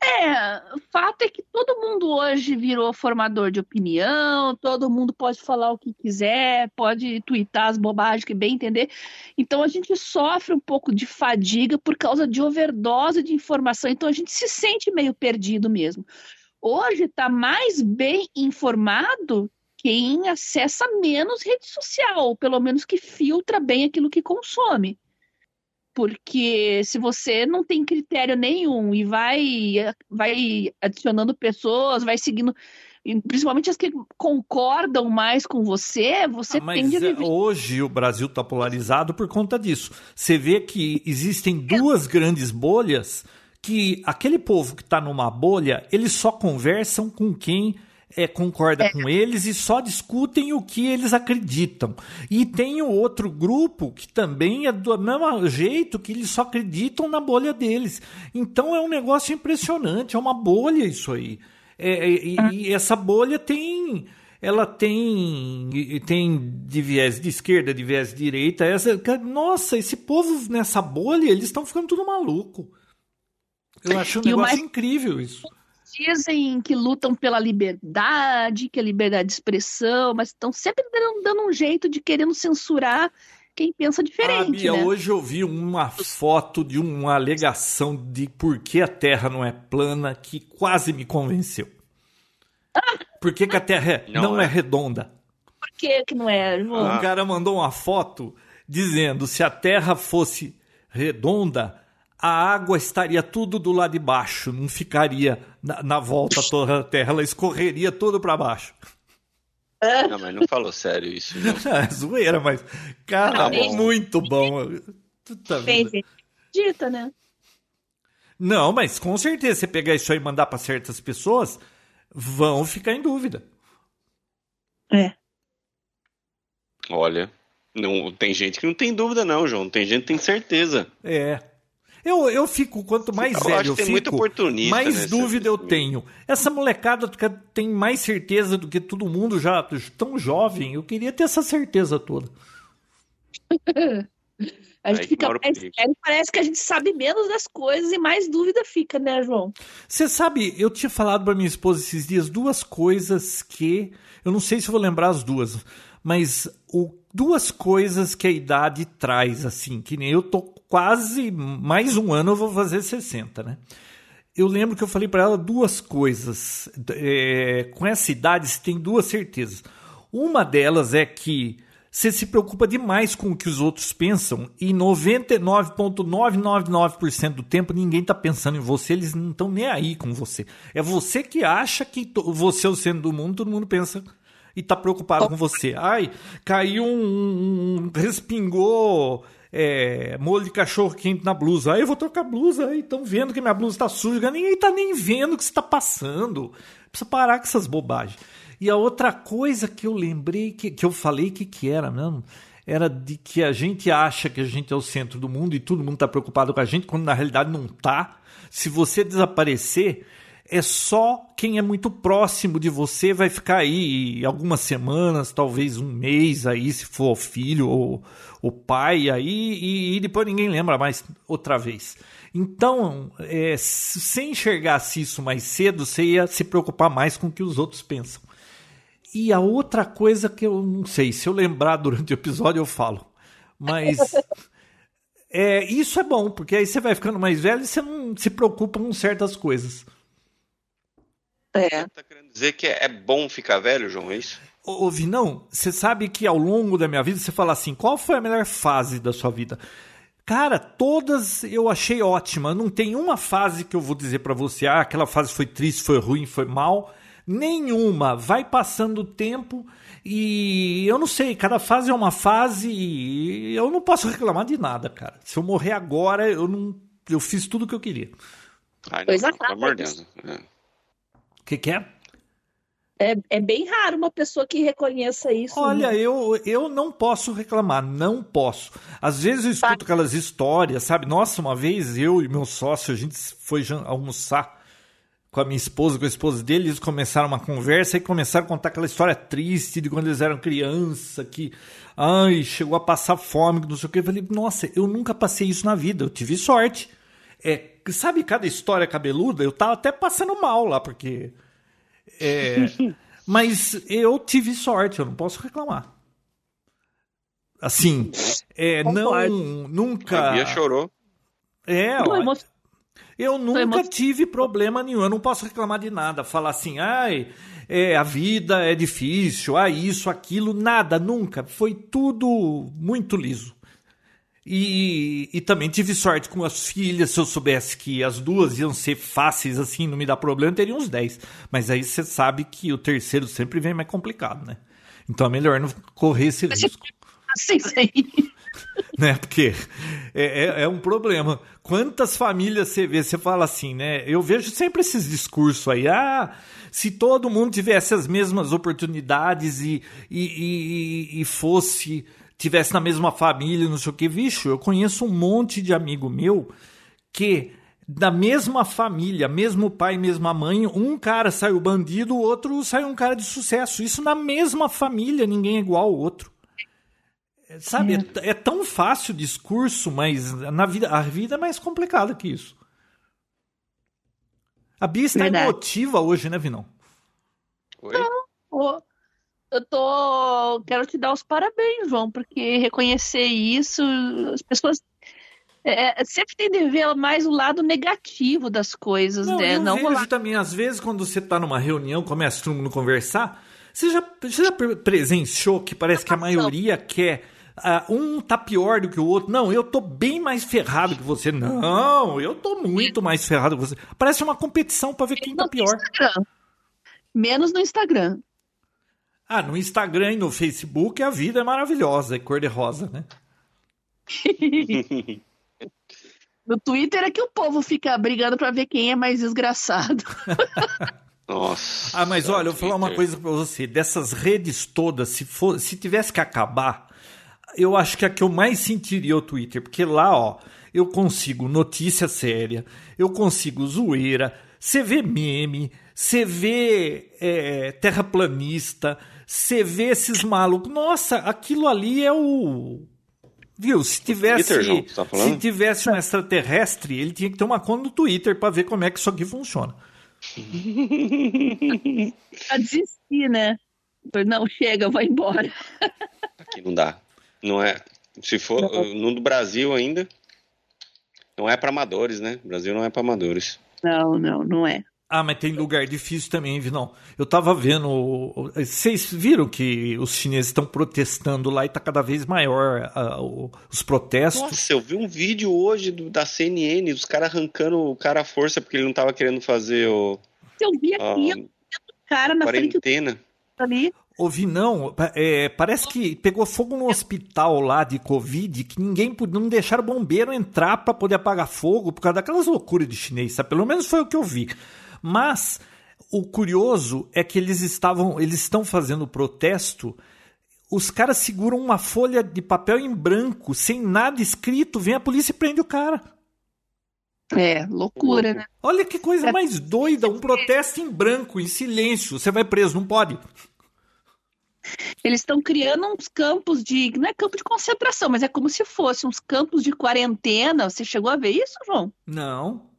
É, o fato é que todo mundo hoje virou formador de opinião, todo mundo pode falar o que quiser, pode twittar as bobagens que bem entender. Então a gente sofre um pouco de fadiga por causa de overdose de informação, então a gente se sente meio perdido mesmo. Hoje está mais bem informado quem acessa menos rede social, ou pelo menos que filtra bem aquilo que consome. Porque se você não tem critério nenhum e vai, vai adicionando pessoas, vai seguindo, principalmente as que concordam mais com você, você Ah, tende a é, viver. hoje o Brasil está polarizado por conta disso. Você vê que existem duas grandes bolhas que aquele povo que está numa bolha, eles só conversam com quem é, concorda com eles e só discutem o que eles acreditam. E tem o outro grupo que também é do mesmo jeito que eles só acreditam na bolha deles. Então é um negócio impressionante, é uma bolha isso aí. É, e, e essa bolha tem ela tem tem de viés de esquerda, de viés de direita. Essa, nossa, esse povo nessa bolha, eles estão ficando tudo maluco. Eu acho um E negócio mais- incrível isso. Dizem que lutam pela liberdade, que é liberdade de expressão, mas estão sempre dando, dando um jeito de querendo censurar quem pensa Ah, diferente, Bia, né? hoje eu vi uma foto de uma alegação de por que a Terra não é plana que quase me convenceu. Por que, que a Terra é- não, Não é é. redonda? Por que que não é, João? Ah. O cara mandou uma foto dizendo se a Terra fosse redonda, a água estaria tudo do lado de baixo, não ficaria na, na volta [laughs] toda a Terra, ela escorreria toda para baixo. Não, mas não falou sério isso, não. [laughs] É zoeira, mas cara, Tá bom. muito bom. Puta que acredita, né? Não, mas com certeza, você pegar isso aí e mandar para certas pessoas, vão ficar em dúvida. É. Olha, não, tem gente que não tem dúvida, não, João. Tem gente que tem certeza. É. Eu, eu fico, quanto mais Eu velho acho eu fico, mais dúvida eu tenho. Essa molecada que tem mais certeza do que todo mundo já tão jovem. Eu queria ter essa certeza toda. [laughs] A gente Aí fica mais velho, parece que a gente sabe menos das coisas e mais dúvida fica, né, João? Você sabe, eu tinha falado para minha esposa esses dias duas coisas que. Eu não sei se eu vou lembrar as duas, mas o, duas coisas que a idade traz, assim, que nem eu tô quase. Mais um ano eu vou fazer 60, né? Eu lembro que eu falei para ela duas coisas. É, com essa idade, você tem duas certezas. Uma delas é que você se preocupa demais com o que os outros pensam e 99,999% do tempo ninguém está pensando em você, eles não estão nem aí com você. É você que acha que você é o centro do mundo, todo mundo pensa e está preocupado com você. Ai, caiu um. um- respingou é, molho de cachorro quente na blusa. Aí eu vou trocar blusa. Aí estão vendo que minha blusa está suja. Ninguém está nem vendo o que está passando. Precisa parar com essas bobagens. E a outra coisa que eu lembrei, que, que eu falei que, que era mesmo, era de que a gente acha que a gente é o centro do mundo e todo mundo está preocupado com a gente, quando na realidade não está. Se você desaparecer, é só quem é muito próximo de você vai ficar aí algumas semanas, talvez um mês aí, se for o filho ou o pai aí, e, e depois ninguém lembra mais outra vez. Então, é, se você enxergasse isso mais cedo, você ia se preocupar mais com o que os outros pensam. E a outra coisa que eu não sei, se eu lembrar durante o episódio eu falo. Mas [laughs] é, isso é bom, porque aí você vai ficando mais velho e você não se preocupa com certas coisas. É. Tá querendo dizer que é bom ficar velho, João, é isso? Ô, Vinão, você sabe que ao longo da minha vida você fala assim: qual foi a melhor fase da sua vida? Cara, todas eu achei ótima. Não tem uma fase que eu vou dizer para você, ah, aquela fase foi triste, foi ruim, foi mal. Nenhuma. Vai passando o tempo e eu não sei, cada fase é uma fase e eu não posso reclamar de nada, cara. Se eu morrer agora, eu não eu fiz tudo o que eu queria. Ai, não, pelo amor de Deus. É. que, que é? É, é bem raro uma pessoa que reconheça isso. Olha, né? eu, eu não posso reclamar, não posso. Às vezes eu escuto aquelas histórias, sabe? Nossa, uma vez eu e meu sócio, a gente foi almoçar com a minha esposa, com a esposa dele, eles começaram uma conversa e começaram a contar aquela história triste de quando eles eram criança, que ai, chegou a passar fome, não sei o que. Eu falei, nossa, eu nunca passei isso na vida, eu tive sorte. É, sabe cada história cabeluda? Eu tava até passando mal lá, porque é, [laughs] mas eu tive sorte, eu não posso reclamar. Assim, é, não, nunca. A Bia chorou. É, eu nunca tive problema nenhum. Eu não posso reclamar de nada. Falar assim, ai, é, a vida é difícil, ah, isso, aquilo, nada, nunca. Foi tudo muito liso. E, e também tive sorte com as filhas. Se eu soubesse que as duas iam ser fáceis assim, não me dá problema, teria uns 10. Mas aí você sabe que o terceiro sempre vem mais complicado, né? Então é melhor não correr esse risco. Sim, [laughs] sim. né? Porque é, é, é, um problema. Quantas famílias você vê, você fala assim, né? Eu vejo sempre esses discursos aí, ah, se todo mundo tivesse as mesmas oportunidades e, e, e, e fosse tivesse na mesma família, não sei o que, bicho, eu conheço um monte de amigo meu que da mesma família, mesmo pai, mesma mãe, um cara saiu bandido, o outro saiu um cara de sucesso. Isso na mesma família, ninguém é igual ao outro. Sabe, é, é, é tão fácil o discurso, mas na vida, a vida é mais complicada que isso. A Bia está Verdade. emotiva hoje, né, Vinão? Oi? Não, eu tô. Quero te dar os parabéns, João, porque reconhecer isso, as pessoas é, é sempre tem de ver mais o lado negativo das coisas, não, né? Eu não vejo também, às vezes, quando você tá numa reunião, começa todo mundo a conversar, você já, você já presenciou que parece que a maioria quer. Uh, um tá pior do que o outro. Não, eu tô bem mais ferrado que você. Não, eu tô muito mais ferrado que você. Parece uma competição para ver quem tá pior. Menos no Instagram. Ah, no Instagram e no Facebook a vida é maravilhosa, é cor-de-rosa, né? [laughs] no Twitter é que o povo fica brigando para ver quem é mais desgraçado. [laughs] Nossa. Ah, mas olha, eu vou falar uma coisa para você. Dessas redes todas, se, for, se tivesse que acabar, eu acho que a que eu mais sentiria é o Twitter, porque lá, ó, eu consigo notícia séria, eu consigo zoeira, você vê meme, você vê é, terraplanista, você vê esses malucos. Nossa, aquilo ali é o. Viu? Se tivesse, Twitter, tá se tivesse um extraterrestre, ele tinha que ter uma conta no Twitter para ver como é que isso aqui funciona. [laughs] pra desistir, né? Não, chega, vai embora. [laughs] Aqui não dá. Não é. Se for no Brasil ainda, não é para amadores, né? O Brasil não é para amadores. Não, não, não é. Ah, mas tem lugar difícil também, Vinão. Eu tava vendo. Vocês viram que os chineses estão protestando lá e tá cada vez maior uh, os protestos? Nossa, eu vi um vídeo hoje do, da CNN, os caras arrancando o cara à força porque ele não tava querendo fazer o. Eu vi aqui, uh, cara na quarentena. frente ali. Ô, Vinão, é, parece que pegou fogo no hospital lá de Covid, que ninguém não deixaram o bombeiro entrar para poder apagar fogo por causa daquelas loucuras de chinês, sabe? Pelo menos foi o que eu vi. Mas o curioso é que eles estavam, eles estão fazendo protesto. Os caras seguram uma folha de papel em branco, sem nada escrito, vem a polícia e prende o cara. É, loucura, né? Olha que coisa mais doida, um protesto em branco, em silêncio. Você vai preso, não pode. Eles estão criando uns campos de. Não é campo de concentração, mas é como se fosse uns campos de quarentena. Você chegou a ver isso, João? Não.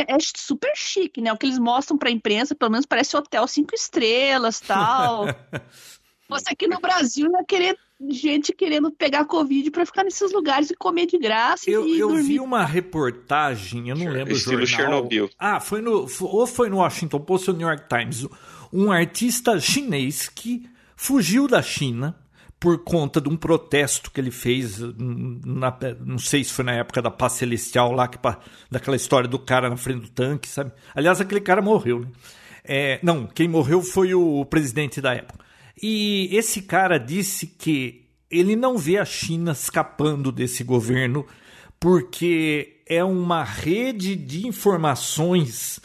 É, é super chique, né? O que eles mostram para a imprensa, pelo menos parece hotel cinco estrelas tal. [laughs] Você aqui no Brasil ia querer gente querendo pegar Covid para ficar nesses lugares e comer de graça. Eu, e eu dormir. vi uma reportagem, eu não lembro o Estilo jornal. Chernobyl. Ah, foi no, ou foi no Washington Post ou New York Times. Um artista chinês que fugiu da China por conta de um protesto que ele fez, hum, na- não sei se foi na época da paz celestial lá, que, daquela história do cara na frente do tanque, sabe? Aliás, aquele cara morreu, né? É, não, quem morreu foi o presidente da época. E esse cara disse que ele não vê a China escapando desse governo porque é uma rede de informações.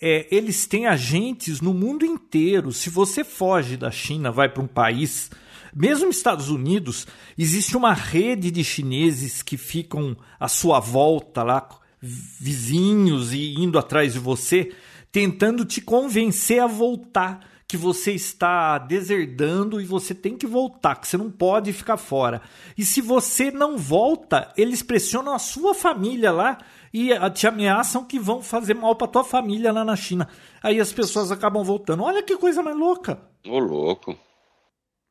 É, eles têm agentes no mundo inteiro. Se você foge da China, vai para um país, mesmo nos Estados Unidos, existe uma rede de chineses que ficam à sua volta lá, vizinhos e indo atrás de você, tentando te convencer a voltar que você está deserdando e você tem que voltar, que você não pode ficar fora. E se você não volta, eles pressionam a sua família lá e te ameaçam que vão fazer mal para tua família lá na China. Aí as pessoas acabam voltando. Olha que coisa mais louca. Ô, louco.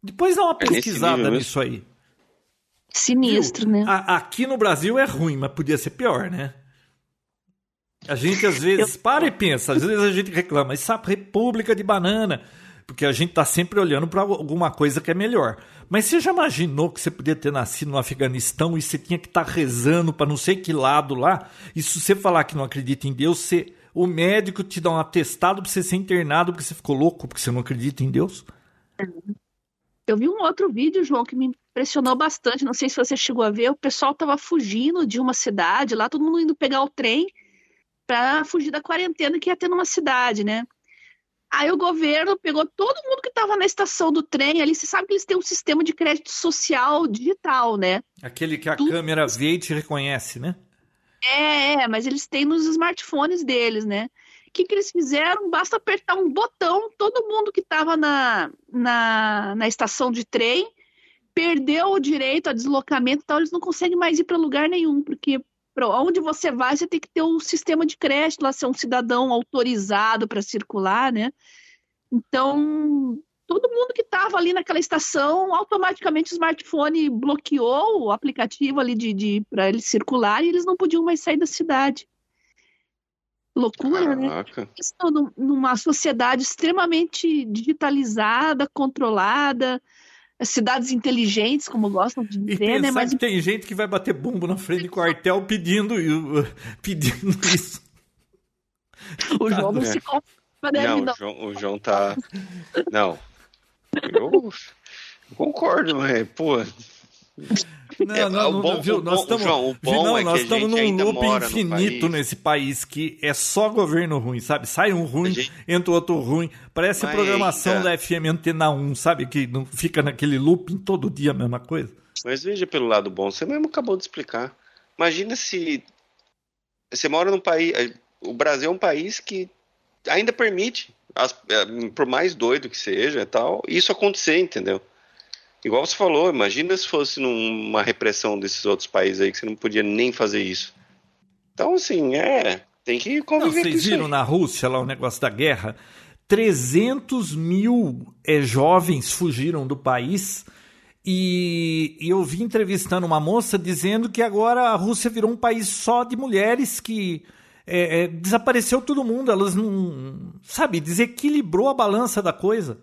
Depois dá uma É pesquisada nisso aí. Sinistro, Viu? né? A- aqui no Brasil é ruim, mas podia ser pior, né? A gente às vezes para e pensa, às vezes a gente reclama, essa república de banana, porque a gente tá sempre olhando para alguma coisa que é melhor. Mas você já imaginou que você podia ter nascido no Afeganistão e você tinha que estar rezando para não sei que lado lá? E se você falar que não acredita em Deus, você, o médico te dá um atestado para você ser internado porque você ficou louco, porque você não acredita em Deus? Eu vi um outro vídeo, João, que me impressionou bastante. Não sei se você chegou a ver. O pessoal estava fugindo de uma cidade, lá todo mundo indo pegar o trem para fugir da quarentena que ia ter numa cidade, né? Aí o governo pegou todo mundo que estava na estação do trem ali. Você sabe que eles têm um sistema de crédito social digital, né? Aquele que a Tudo- câmera vê e te reconhece, né? É, é, mas eles têm nos smartphones deles, né? O que, que eles fizeram? Basta apertar um botão, todo mundo que estava na, na, na estação de trem perdeu o direito a deslocamento, então eles não conseguem mais ir para lugar nenhum, porque para onde você vai, você tem que ter um sistema de crédito, lá ser um cidadão autorizado para circular, né? Então, todo mundo que estava ali naquela estação, automaticamente o smartphone bloqueou o aplicativo ali de, de para eles circular e eles não podiam mais sair da cidade. Loucura, né? Caraca. Estão num- numa sociedade extremamente digitalizada, controlada, cidades inteligentes, como gostam de E dizer, pensar né? Mas que tem gente que vai bater bumbo na frente do quartel pedindo, [laughs] pedindo isso. o João não É. se né? Não, Não. o João, o João tá. Não. Eu, eu concordo, mas, pô. [laughs] Não, É, não, não, bom- viu? Nós estamos João, não, é nós a estamos num loop infinito país. nesse país que é só governo ruim, sabe? Sai um ruim, A gente- entra outro ruim. Parece a Mas programação ainda- da FM Antena 1, sabe? Que não fica naquele looping todo dia a mesma coisa. Mas veja pelo lado bom, você mesmo acabou de explicar. Imagina se você mora num país. O Brasil é um país que ainda permite, é, por mais doido que seja e tal, isso acontecer, entendeu? Igual você falou, imagina se fosse numa repressão desses outros países aí que você não podia nem fazer isso. Então, assim, é. Tem que Não, conviver com vocês viram aí. na Rússia lá o negócio da guerra? 300 mil eh, jovens fugiram do país e, e eu vi entrevistando uma moça dizendo que agora a Rússia virou um país só de mulheres que eh, eh, desapareceu todo mundo. Elas não. Sabe, desequilibrou a balança da coisa.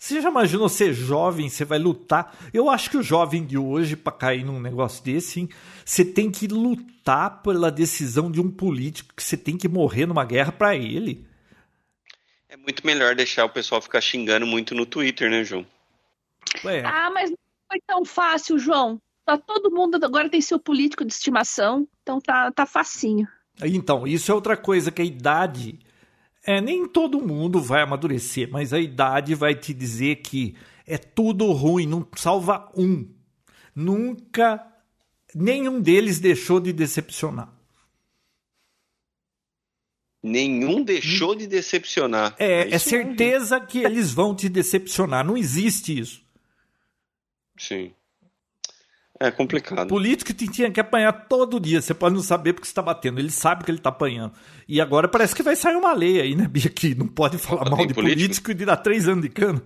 Você já imaginou ser jovem, você vai lutar? Eu acho que o jovem de hoje, para cair num negócio desse, hein, você tem que lutar pela decisão de um político que você tem que morrer numa guerra para ele. É muito melhor deixar o pessoal ficar xingando muito no Twitter, né, João? Ué, Ah, mas não foi tão fácil, João. Tá todo mundo agora tem seu político de estimação, então tá, tá facinho. Então, isso é outra coisa que a idade. É, nem todo mundo vai amadurecer, mas a idade vai te dizer que é tudo ruim, não salva um. Nunca nenhum deles deixou de decepcionar. Nenhum deixou de decepcionar. É, é, é certeza que eles vão te decepcionar. Não existe isso. Sim. É complicado. Político que tinha que apanhar todo dia. Você pode não saber porque está batendo. Ele sabe que ele está apanhando. E agora parece que vai sair uma lei aí, né, Bia? Que não pode falar mal de político? político e de dar três anos de cana.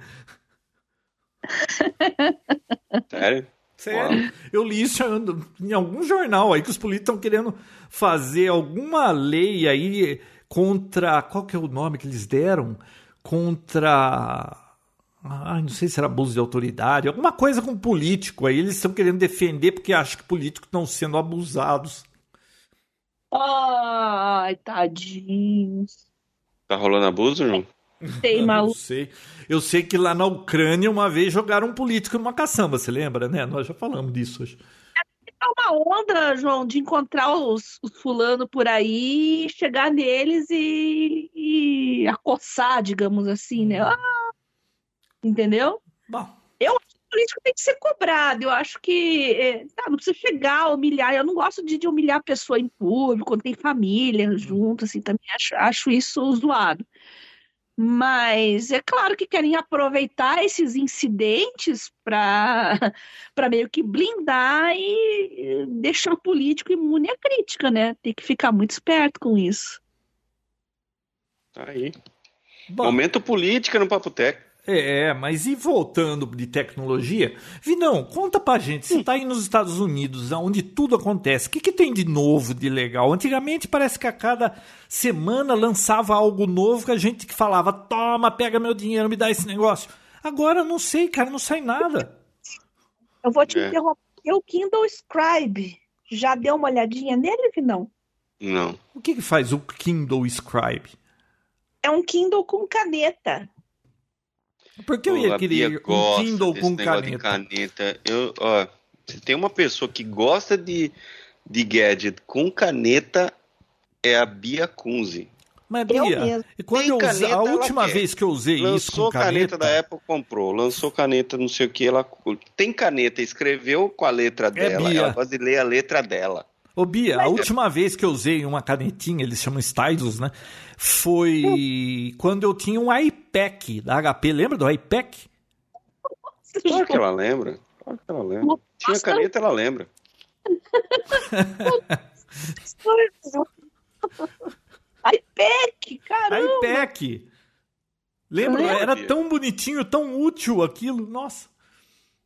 Sério? Sério. Eu li isso em algum jornal aí que os políticos estão querendo fazer alguma lei aí contra. Qual que é o nome que eles deram? Contra ah, não sei se era abuso de autoridade, alguma coisa com político. Aí eles estão querendo defender porque acham que políticos estão sendo abusados. Ai, tadinhos. Tá rolando abuso, não? Tem maluco. Não sei. Eu sei que lá na Ucrânia uma vez jogaram um político numa caçamba, você lembra, né? Nós já falamos disso hoje. É uma onda, João, de encontrar os, os fulano por aí, chegar neles e, e acossar, digamos assim, né? Hum. Ah, Entendeu? Bom. Eu acho que o político tem que ser cobrado. Eu acho que é, tá, não precisa chegar a humilhar. Eu não gosto de, de, humilhar a pessoa em público, quando tem família hum. junto, assim, também acho, acho isso zoado. Mas é claro que querem aproveitar esses incidentes para [laughs] meio que blindar e deixar o político imune à crítica, né? Tem que ficar muito esperto com isso. Tá aí. Bom, Momento política no Papo Tech. É, mas e voltando de tecnologia? Vinão, conta pra gente, você tá aí nos Estados Unidos, onde tudo acontece, o que, que tem de novo, de legal? Antigamente parece que a cada semana lançava algo novo que a gente que falava, toma, pega meu dinheiro, me dá esse negócio. Agora não sei, cara, não sai nada. Eu vou te é. interromper. O Kindle Scribe, já deu uma olhadinha nele, Vinão? Não. O que, que faz o Kindle Scribe? É um Kindle com caneta. Por que eu ia querer um Kindle com caneta? caneta? Eu, ó, se tem uma pessoa que gosta de, de gadget com caneta, é a Bia Kunze. Mas, Bia, e quando eu usei, a última vez que eu usei Lançou isso com caneta... caneta da Apple, comprou. Lançou caneta, não sei o que, ela... Tem caneta, escreveu com a letra é, dela, Bia. ela ler a letra dela. Ô Bia, Mas... a última vez que eu usei uma canetinha, eles chamam Stylus, né? Foi hum. quando eu tinha um iPad da HP. Lembra do iPad? Claro que ela lembra. Claro que ela lembra. Tinha caneta, ela lembra. [laughs] iPad, caramba! iPad! Lembra? Era tão bonitinho, tão útil aquilo. Nossa.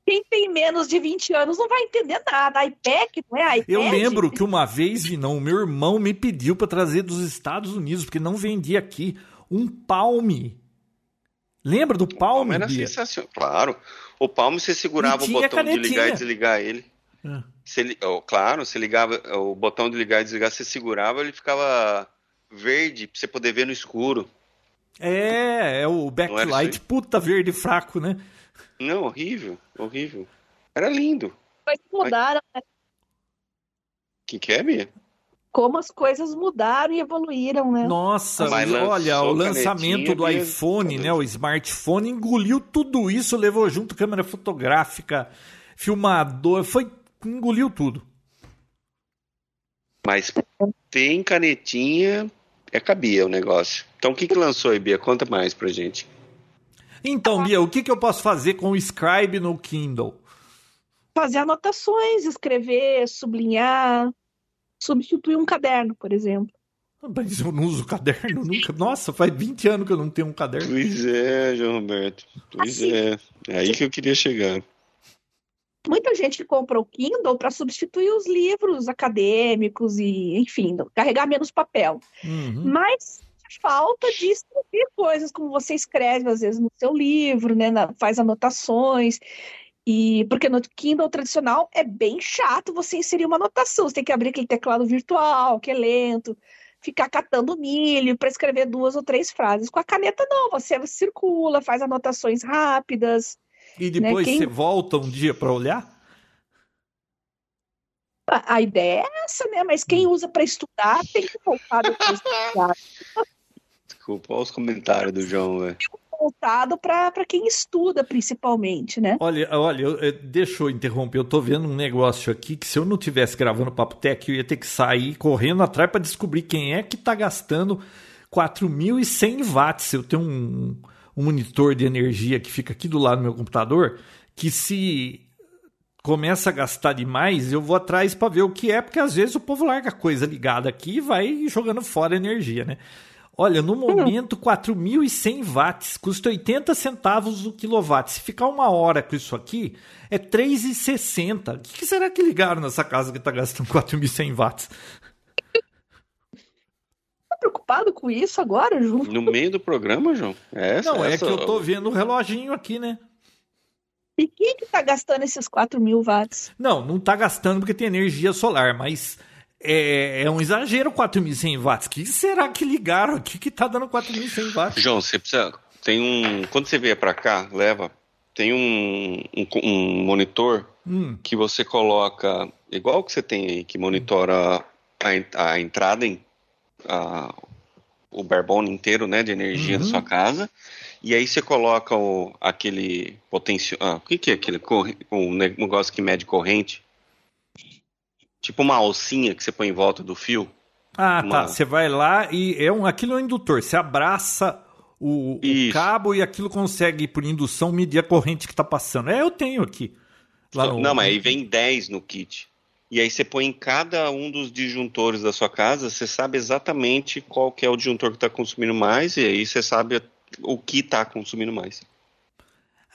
Quem tem menos de 20 anos não vai entender nada. iPad, não é iPad? Eu lembro que uma vez, não, meu irmão me pediu para trazer dos Estados Unidos, porque não vendia aqui, um Palme. Lembra do Palme? era sensacional. Claro. O Palme você segurava o botão de ligar e desligar ele. É. ele oh, claro, você ligava o botão de ligar e desligar, você segurava, ele ficava verde pra você poder ver no escuro. É, é o backlight puta verde fraco, né? Não, horrível, horrível. Era lindo. Mas mudaram, né? que que é, Bia? Como as coisas mudaram e evoluíram, né? Nossa, Mas olha, o lançamento do iPhone, né, o smartphone engoliu tudo isso, levou junto câmera fotográfica, filmador, foi engoliu tudo. Mas tem canetinha, é cabia o negócio. Então o que que lançou aí, Bia? Conta mais pra gente. Então, Bia, o que, que eu posso fazer com o Scribe no Kindle? Fazer anotações, escrever, sublinhar, substituir um caderno, por exemplo. Mas eu não uso caderno nunca. Nossa, faz 20 anos que eu não tenho um caderno. Pois é, João Roberto. Pois assim, é. É aí que eu queria chegar. Muita gente compra o Kindle para substituir os livros acadêmicos e, enfim, carregar menos papel. Uhum. Mas falta de escrever coisas como você escreve às vezes no seu livro, né, na, faz anotações. E porque no Kindle tradicional é bem chato você inserir uma anotação, você tem que abrir aquele teclado virtual, que é lento, ficar catando milho para escrever duas ou três frases. Com a caneta não, você circula, faz anotações rápidas. E né, depois né? Quem... você volta um dia para olhar? A ideia é essa, né? Mas quem hum. usa para estudar tem que voltar depois [laughs] de estudar. Desculpa, olha os comentários do João, velho. voltado para quem estuda, principalmente, né? Olha, olha, eu, eu, deixa eu interromper. Eu tô vendo um negócio aqui que se eu não tivesse gravando Papo Tech, eu ia ter que sair correndo atrás para descobrir quem é que tá gastando 4.100 watts. Eu tenho um, um monitor de energia que fica aqui do lado do meu computador, que se começa a gastar demais, eu vou atrás para ver o que é, porque às vezes o povo larga coisa ligada aqui e vai jogando fora energia, né? Olha, no momento, 4.100 watts, custa 80 centavos o quilowatt. Se ficar uma hora com isso aqui, é 3,60. O que será que ligaram nessa casa que está gastando 4.100 watts? Tá preocupado com isso agora, João? No meio do programa, João? É essa, Não, é essa... que eu tô vendo o reloginho aqui, né? E quem que tá gastando esses 4 mil watts? Não, não tá gastando porque tem energia solar, mas é, é um exagero 4.100 watts. O que será que ligaram aqui que tá dando 4.100 watts? João, você precisa. Tem um. Quando você vier para cá, leva. Tem um, um, um monitor hum. que você coloca, igual que você tem aí, que monitora a, a entrada em. A, o barebone inteiro né, de energia uhum. da sua casa. E aí você coloca o, aquele potencial. Ah, o que, que é aquele? Um negócio que mede corrente? Tipo uma alcinha que você põe em volta do fio. Ah, tá. uma... tá. Você vai lá e é um, aquilo é um indutor. Você abraça o, o, cabo e aquilo consegue, por indução, medir a corrente que está passando. É, eu tenho aqui. No... Não, mas aí vem 10 no kit. E aí você põe em cada um dos disjuntores da sua casa, você sabe exatamente qual que é o disjuntor que está consumindo mais, e aí você sabe o que está consumindo mais.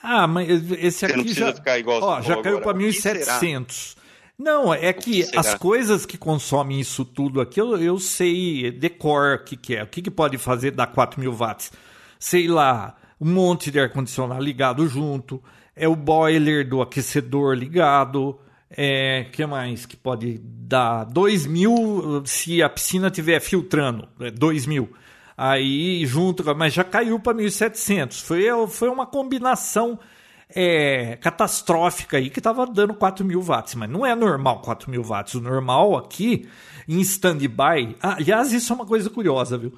Ah, mas esse aqui já, ficar igual ó, já caiu para 1.700. Não, é que as coisas que consomem isso tudo aqui, eu, eu sei decor o que, que é. O que, que pode fazer dar 4 mil watts? Sei lá, um monte de ar-condicionado ligado junto, é o boiler do aquecedor ligado, é, que mais que pode dar? 2 mil se a piscina estiver filtrando, 2 é, mil. Aí junto, mas já caiu para 1.700. Foi, foi uma combinação é, catastrófica aí que estava dando 4 mil watts, mas não é normal 4 mil watts. O normal aqui em stand-by. Ah, aliás, isso é uma coisa curiosa, viu?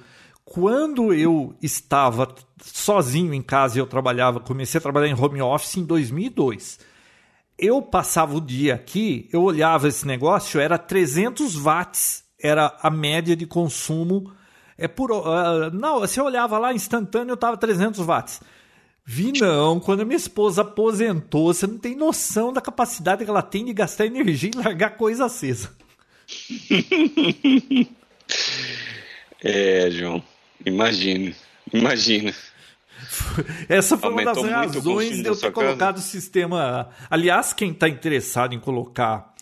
Quando eu estava sozinho em casa e eu trabalhava, comecei a trabalhar em home office em 2002. Eu passava o dia aqui, eu olhava esse negócio, era 300 watts, era a média de consumo. É por, uh, não, você olhava lá instantâneo, estava 300 watts. Vi não, quando a minha esposa aposentou, você não tem noção da capacidade que ela tem de gastar energia e largar coisa acesa. [laughs] é, João, imagina, imagina. Essa foi Aumentou uma das razões de eu ter colocado o sistema. Aliás, quem está interessado em colocar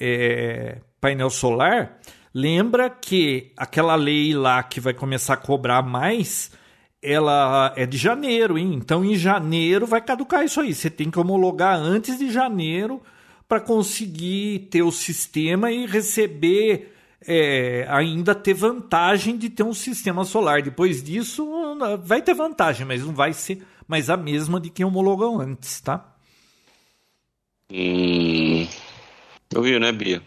é, painel solar, lembra que aquela lei lá que vai começar a cobrar mais ela é de janeiro, hein? Então em janeiro vai caducar isso aí. Você tem que homologar antes de janeiro para conseguir ter o sistema e receber é, ainda ter vantagem de ter um sistema solar. Depois disso vai ter vantagem, mas não vai ser mais a mesma de quem homologou antes, tá? Hum, ouviu, né, Bia?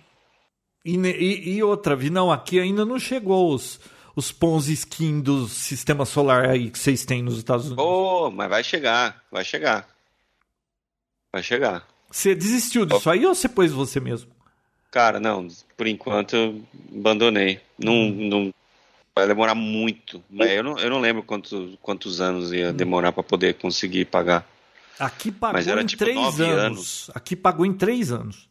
E, e, e outra, vi, não, aqui ainda não chegou os os Ponzi skin do sistema solar aí que vocês têm nos Estados Unidos. Oh, mas vai chegar, vai chegar. Vai chegar. Você desistiu disso oh. aí ou você pôs você mesmo? Cara, não, por enquanto abandonei. Não, hum. não vai demorar muito. Mas eu não, eu não lembro quantos, quantos anos ia hum. demorar para poder conseguir pagar. Aqui pagou era, em tipo, três anos. anos. Aqui pagou em três anos.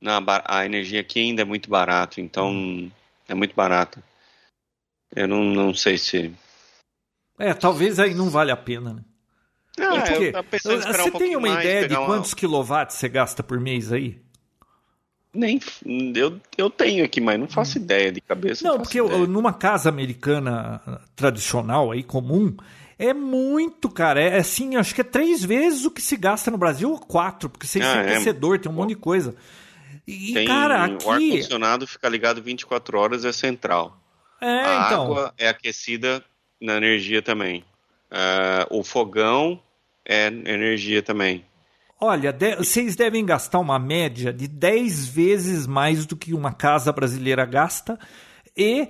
Não, a energia aqui ainda é muito barato, então hum. é muito barata. Eu não, não sei se. É, talvez aí não vale a pena, né? Não, é porque, você um tem uma ideia de quantos uma... quilowatts você gasta por mês aí? Nem eu, eu tenho aqui, mas não faço hum. ideia de cabeça. Não, não porque ideia. numa casa americana tradicional aí comum é muito, cara. É assim, acho que é três vezes o que se gasta no Brasil ou quatro, porque você ah, tem é aquecedor, tem um monte de coisa. E, tem, cara, aqui... O ar-condicionado fica ligado 24 horas, é central. É, a então. água é aquecida na energia também. Uh, o fogão é energia também. Olha, de, vocês devem gastar uma média de 10 vezes mais do que uma casa brasileira gasta e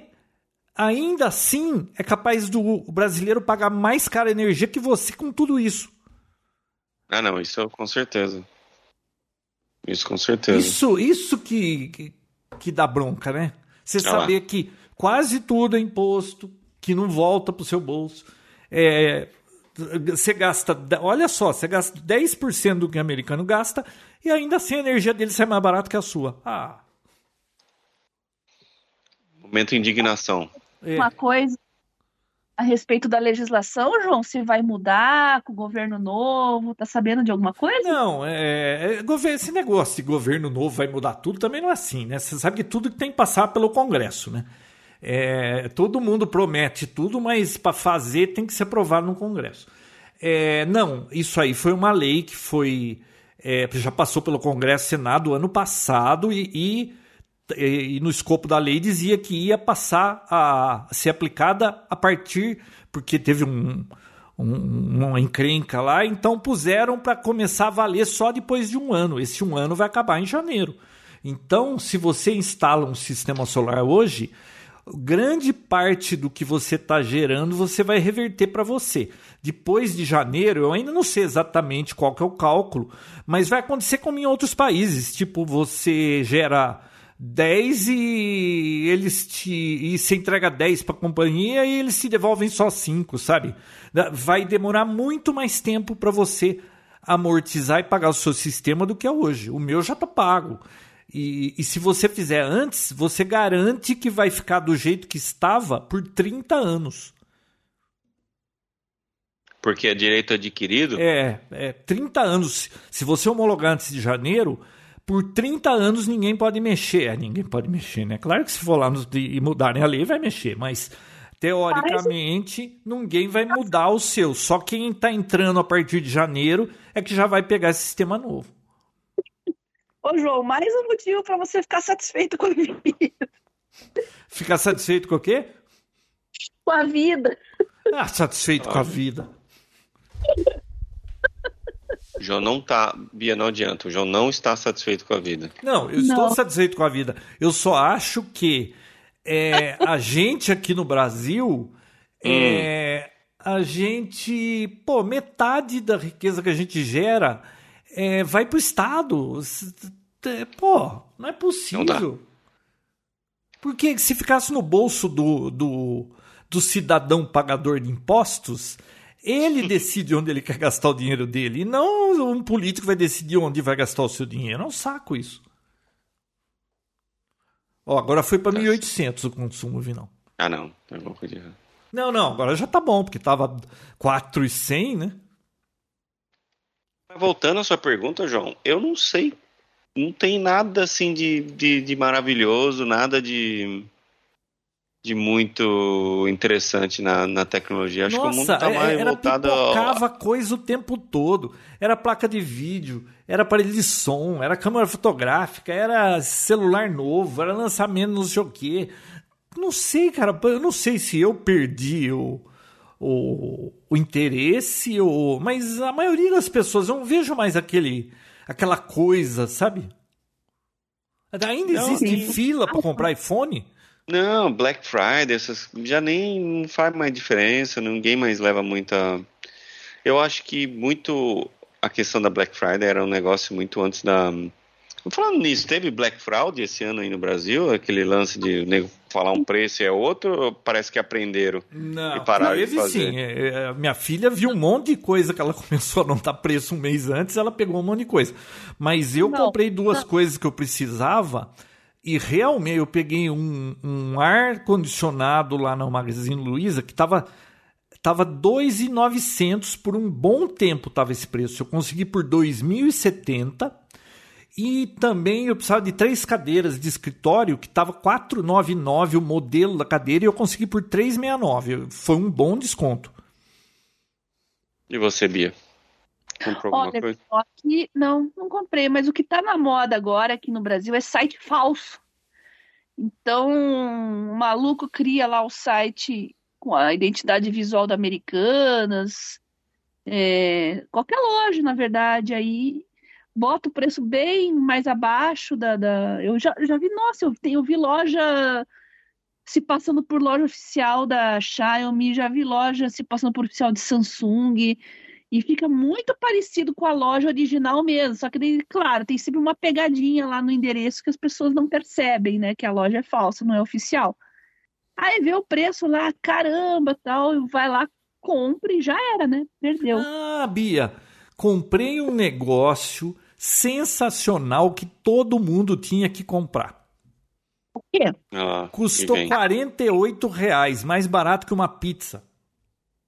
ainda assim é capaz do brasileiro pagar mais cara energia que você com tudo isso. Ah, não, isso com certeza. Isso com certeza. Isso, isso que, que, que dá bronca, né? Você ah saber lá. que quase tudo é imposto, que não volta para o seu bolso. É, você gasta, olha só, você gasta 10% do que o americano gasta e ainda assim a energia dele sai mais barata que a sua. Ah. Momento de indignação. É. Uma coisa a respeito da legislação, João, se vai mudar com o governo novo, tá sabendo de alguma coisa? Não, é, é, esse negócio de governo novo vai mudar tudo também não é assim, né? Você sabe que tudo tem que passar pelo Congresso, né? É, todo mundo promete tudo, mas para fazer tem que ser aprovado no Congresso. É, não, isso aí foi uma lei que foi é, já passou pelo Congresso e Senado ano passado e, e, e, no escopo da lei dizia que ia passar a ser aplicada a partir porque teve um, um, uma encrenca lá, então puseram para começar a valer só depois de um ano. Esse um ano vai acabar em janeiro. Então, se você instala um sistema solar hoje, grande parte do que você está gerando você vai reverter para você. Depois de janeiro, eu ainda não sei exatamente qual que é o cálculo, mas vai acontecer como em outros países. Tipo, você gera 10 e eles te. e você entrega 10 para a companhia e eles te devolvem só 5, sabe? Vai demorar muito mais tempo para você amortizar e pagar o seu sistema do que é hoje. O meu já está pago. E, e, se você fizer antes, você garante que vai ficar do jeito que estava por 30 anos. Porque é direito adquirido? É, é 30 anos. Se você homologar antes de janeiro, por 30 anos ninguém pode mexer. É, ninguém pode mexer, né? Claro que se for lá no, e mudarem a lei, vai mexer, mas teoricamente ninguém vai mudar o seu. Só quem está entrando a partir de janeiro é que já vai pegar esse sistema novo. Ô, João, mais um motivo para você ficar satisfeito com a vida. Ficar satisfeito com o quê? Com a vida. Ah, satisfeito ah. com a vida. João não tá. Bia, não adianta. O João não está satisfeito com a vida. Não, eu não. estou satisfeito com a vida. Eu só acho que é, a [laughs] gente aqui no Brasil. É, hum. A gente. Pô, metade da riqueza que a gente gera é, vai pro Estado. Pô, não é possível. Não Porque se ficasse no bolso do, do, do cidadão pagador de impostos, ele [laughs] decide onde ele quer gastar o dinheiro dele. E não um político vai decidir onde vai gastar o seu dinheiro. É um saco isso. Ó, agora foi para 1.800 o consumo, Vinão. Ah, não. Tem alguma coisa errada. Não, não. Agora já tá bom, porque tava 4,100, né? Voltando à sua pergunta, João, eu não sei. Não tem nada assim de, de, de maravilhoso, nada de, de muito interessante na, na tecnologia. Acho Nossa, que o mundo está mais era voltado. Era coisa o tempo todo. Era placa de vídeo, era aparelho de som, era câmera fotográfica, era celular novo, era lançamento não sei o quê. Não sei, cara. Eu não sei se eu perdi o o, o interesse, o, mas a maioria das pessoas, eu não vejo mais aquele, aquela coisa, sabe? Ainda não, existe sim. fila para comprar iPhone? Não, Black Friday, essas, já nem faz mais diferença, ninguém mais leva muita. Eu acho que muito a questão da Black Friday era um negócio muito antes da. Falando nisso, teve Black Fraud esse ano aí no Brasil? Aquele lance de nego falar um preço é outro, parece que aprenderam não, e pararam teve, de fazer? sim. É, é, minha filha viu um monte de coisa que ela [laughs] começou a notar preço um mês antes, ela pegou um monte de coisa. Mas eu não, comprei duas não. coisas que eu precisava e realmente eu peguei um, um ar-condicionado lá no Magazine Luiza que estava tava 2.900 por um bom tempo tava esse preço. Eu consegui por 2.070 e também eu precisava de três cadeiras de escritório, que estava 499 o modelo da cadeira, e eu consegui por 369. Foi um bom desconto. E você, Bia? Comprou alguma Olha, coisa? Aqui, não, não comprei, mas o que está na moda agora aqui no Brasil é site falso. Então, o maluco cria lá o site com a identidade visual da Americanas, é, qualquer loja, na verdade, aí bota o preço bem mais abaixo da. da... Eu já, já vi, nossa, eu, eu vi loja se passando por loja oficial da Xiaomi, já vi loja se passando por oficial de Samsung. E fica muito parecido com a loja original mesmo. Só que, claro, tem sempre uma pegadinha lá no endereço que as pessoas não percebem, né? Que a loja é falsa, não é oficial. Aí vê o preço lá, caramba, tal, vai lá, compra e já era, né? Perdeu. Ah, Bia, comprei um negócio sensacional que todo mundo tinha que comprar. O quê? Ah, Custou 48 reais, mais barato que uma pizza.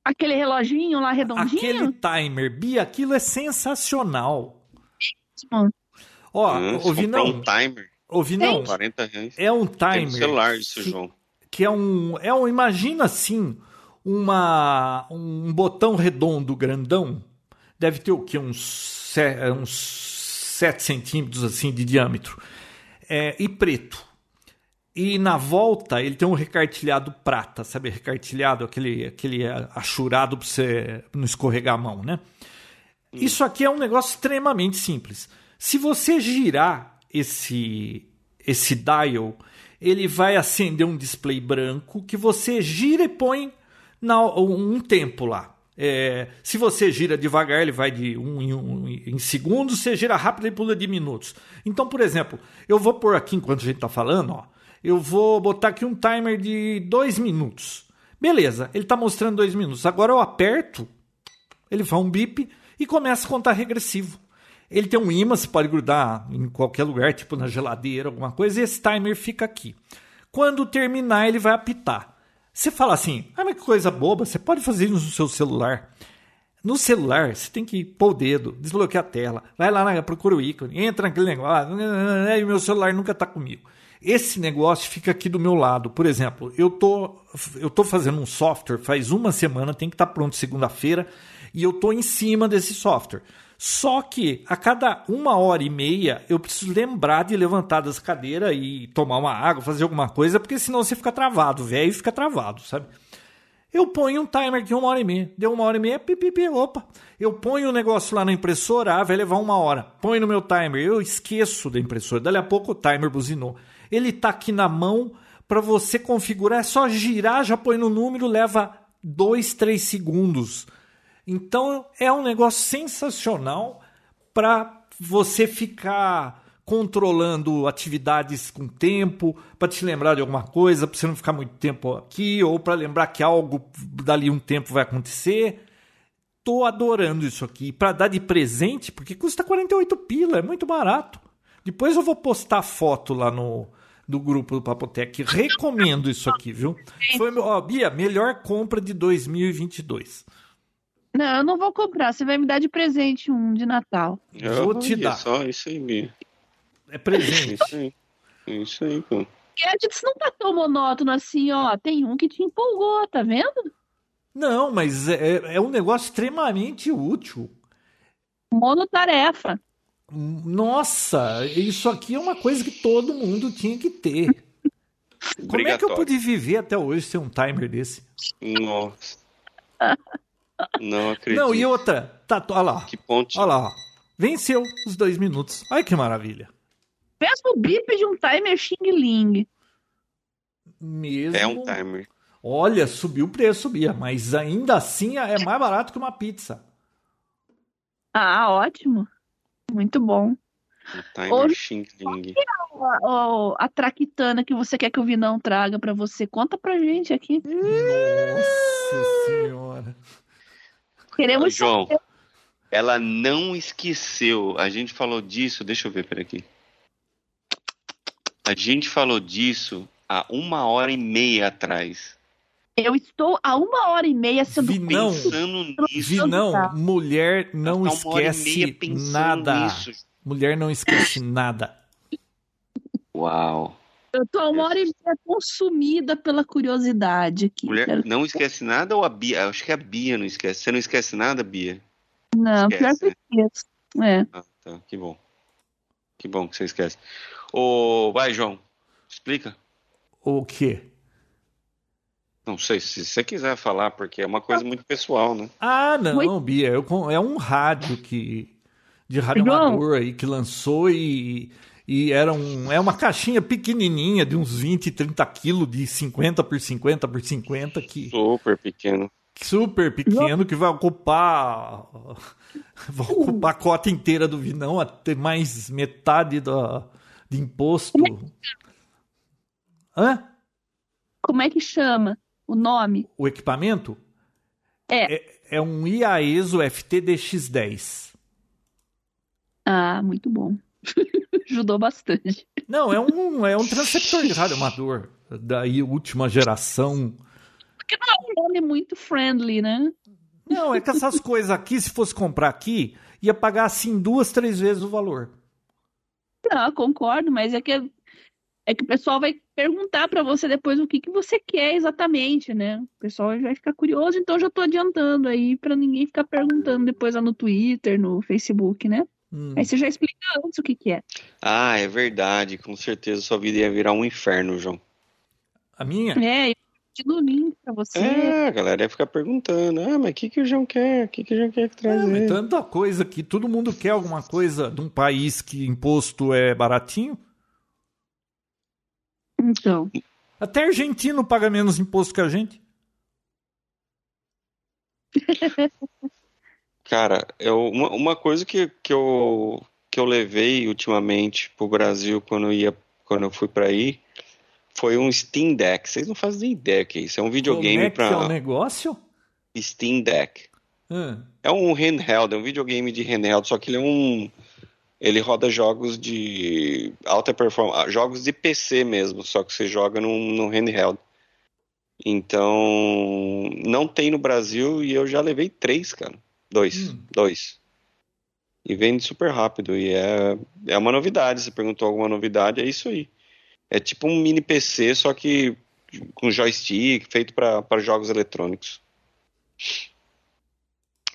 Aquele reloginho lá redondinho? Aquele timer, Bia, aquilo é sensacional. Ó, hum, ouvi não. um timer? Ouvi não. 40 reais. É um timer. Tem um celular disso, que, João. Que é um, é um, imagina assim, uma, um botão redondo grandão. Deve ter o quê? Uns, uns 7 centímetros assim de diâmetro. É, e preto. E na volta ele tem um recartilhado prata, sabe? Recartilhado, aquele, aquele achurado para você não escorregar a mão, né? Isso aqui é um negócio extremamente simples. Se você girar esse, esse dial, ele vai acender um display branco que você gira e põe na, um tempo lá. É, se você gira devagar, ele vai de um em, um em segundos. Se gira rápido, ele pula de minutos. Então, por exemplo, eu vou por aqui enquanto a gente está falando, ó eu vou botar aqui um timer de dois minutos. Beleza, ele está mostrando dois minutos. Agora eu aperto, ele faz um bip e começa a contar regressivo. Ele tem um imã, você pode grudar em qualquer lugar, tipo na geladeira, alguma coisa, e esse timer fica aqui. Quando terminar, ele vai apitar. Você fala assim, ah, mas que coisa boba, você pode fazer isso no seu celular. No celular, você tem que pôr o dedo, desbloquear a tela, vai lá, procura o ícone, entra naquele negócio, e meu celular nunca está comigo. Esse negócio fica aqui do meu lado. Por exemplo, eu tô, eu tô fazendo um software faz uma semana, tem que estar tá pronto segunda-feira, e eu tô em cima desse software. Só que a cada uma hora e meia eu preciso lembrar de levantar das cadeiras e tomar uma água, fazer alguma coisa, porque senão você fica travado, velho fica travado, sabe? Eu ponho um timer de uma hora e meia. Deu uma hora e meia, pipipi, opa. Eu ponho o negócio lá na impressora, ah, vai levar uma hora. Põe no meu timer, eu esqueço da impressora. Dali a pouco o timer buzinou. Ele está aqui na mão para você configurar. É só girar, já põe no número, leva dois, três segundos. Então é um negócio sensacional para você ficar controlando atividades com tempo, para te lembrar de alguma coisa, para você não ficar muito tempo aqui, ou para lembrar que algo dali um tempo vai acontecer. Tô adorando isso aqui. Para dar de presente, porque custa 48 pila, é muito barato. Depois eu vou postar foto lá no, do grupo do Papotec. Recomendo isso aqui, viu? Foi, ó, Bia, melhor compra de 2022. Não, eu não vou comprar. Você vai me dar de presente um de Natal. Eu vou te dar. Só isso aí, Bia. É presente. isso aí. Isso aí, pô. Gadgets não tá tão monótono assim, ó. Tem um que te empolgou, tá vendo? Não, mas é, é um negócio extremamente útil. Monotarefa. Nossa, isso aqui é uma coisa que todo mundo tinha que ter. Como é que eu pude viver até hoje sem um timer desse? Nossa. [laughs] Não acredito. Não, e outra. Tá, olha lá. Que ponte. Olha lá. Venceu os dois minutos. Olha que maravilha. Mesmo bip de um timer Xing Ling. Mesmo. É um timer. Olha, subiu o preço, Bia, mas ainda assim é mais barato que uma pizza. Ah, ótimo. Muito bom. Timer Xing Ling. A, a, a traquitana que você quer que o Vinão traga para você? Conta pra gente aqui. Nossa senhora. Queremos João, saber. ela não esqueceu. A gente falou disso. Deixa eu ver, peraí. A gente falou disso há uma hora e meia atrás. Eu estou há uma hora e meia sendo Vinão, pensando nisso. Vinão, mulher não esquece nada. Nisso. Mulher não esquece nada. Uau. Eu tô uma hora e meia consumida pela curiosidade aqui. Mulher não esquece nada ou a Bia? Acho que a Bia não esquece. Você não esquece nada, Bia? Não, esquece, pior que né? esqueço. É. Ah, tá. Que bom. Que bom que você esquece. Ô, vai, João. Explica. O quê? Não sei se você quiser falar, porque é uma coisa muito pessoal, né? Ah, não, Bia. Eu, é um rádio que. De rádio amador aí que lançou e, E era um, é uma caixinha pequenininha, de uns 20, 30 quilos, de 50 por 50 por 50. Que, super pequeno. Super pequeno, que vai ocupar. [laughs] Vai ocupar a cota inteira do vinão, até mais metade da, de imposto. Hã? Como é que chama o nome? O equipamento? É. É, é um IAESO FTDX10. Ah, muito bom. [laughs] Ajudou bastante. Não, é um, é um transceptor de rádio amador da última geração. Porque não é um nome muito friendly, né? Não, é que essas [laughs] coisas aqui, se fosse comprar aqui, ia pagar assim duas, três vezes o valor. Não, concordo, mas é que é que o pessoal vai perguntar para você depois o que, que você quer exatamente, né? O pessoal vai ficar curioso, então já tô adiantando aí para ninguém ficar perguntando depois lá no Twitter, no Facebook, né? Hum. Aí você já explica antes o que, que é. Ah, é verdade. Com certeza sua vida ia virar um inferno, João. A minha? É, eu no link pra você. É, a galera ia ficar perguntando: ah, mas o que, que o João quer? O que, que o João quer trazer? É, tanta coisa que todo mundo quer alguma coisa de um país que imposto é baratinho. Então. Até argentino paga menos imposto que a gente. [laughs] Cara, eu, uma, uma coisa que, que, eu, que eu levei ultimamente pro Brasil quando eu, ia, quando eu fui para aí foi um Steam Deck. Vocês não fazem ideia que é isso. É um videogame para. É um negócio? Steam Deck. Hum. É um handheld, é um videogame de handheld, só que ele é um. Ele roda jogos de alta performance, jogos de PC mesmo, só que você joga no, no handheld. Então, não tem no Brasil e eu já levei três, cara. Dois. Hum. Dois. E vende super rápido. E é, é uma novidade. Você perguntou alguma novidade, é isso aí. É tipo um mini PC, só que com joystick, feito para jogos eletrônicos.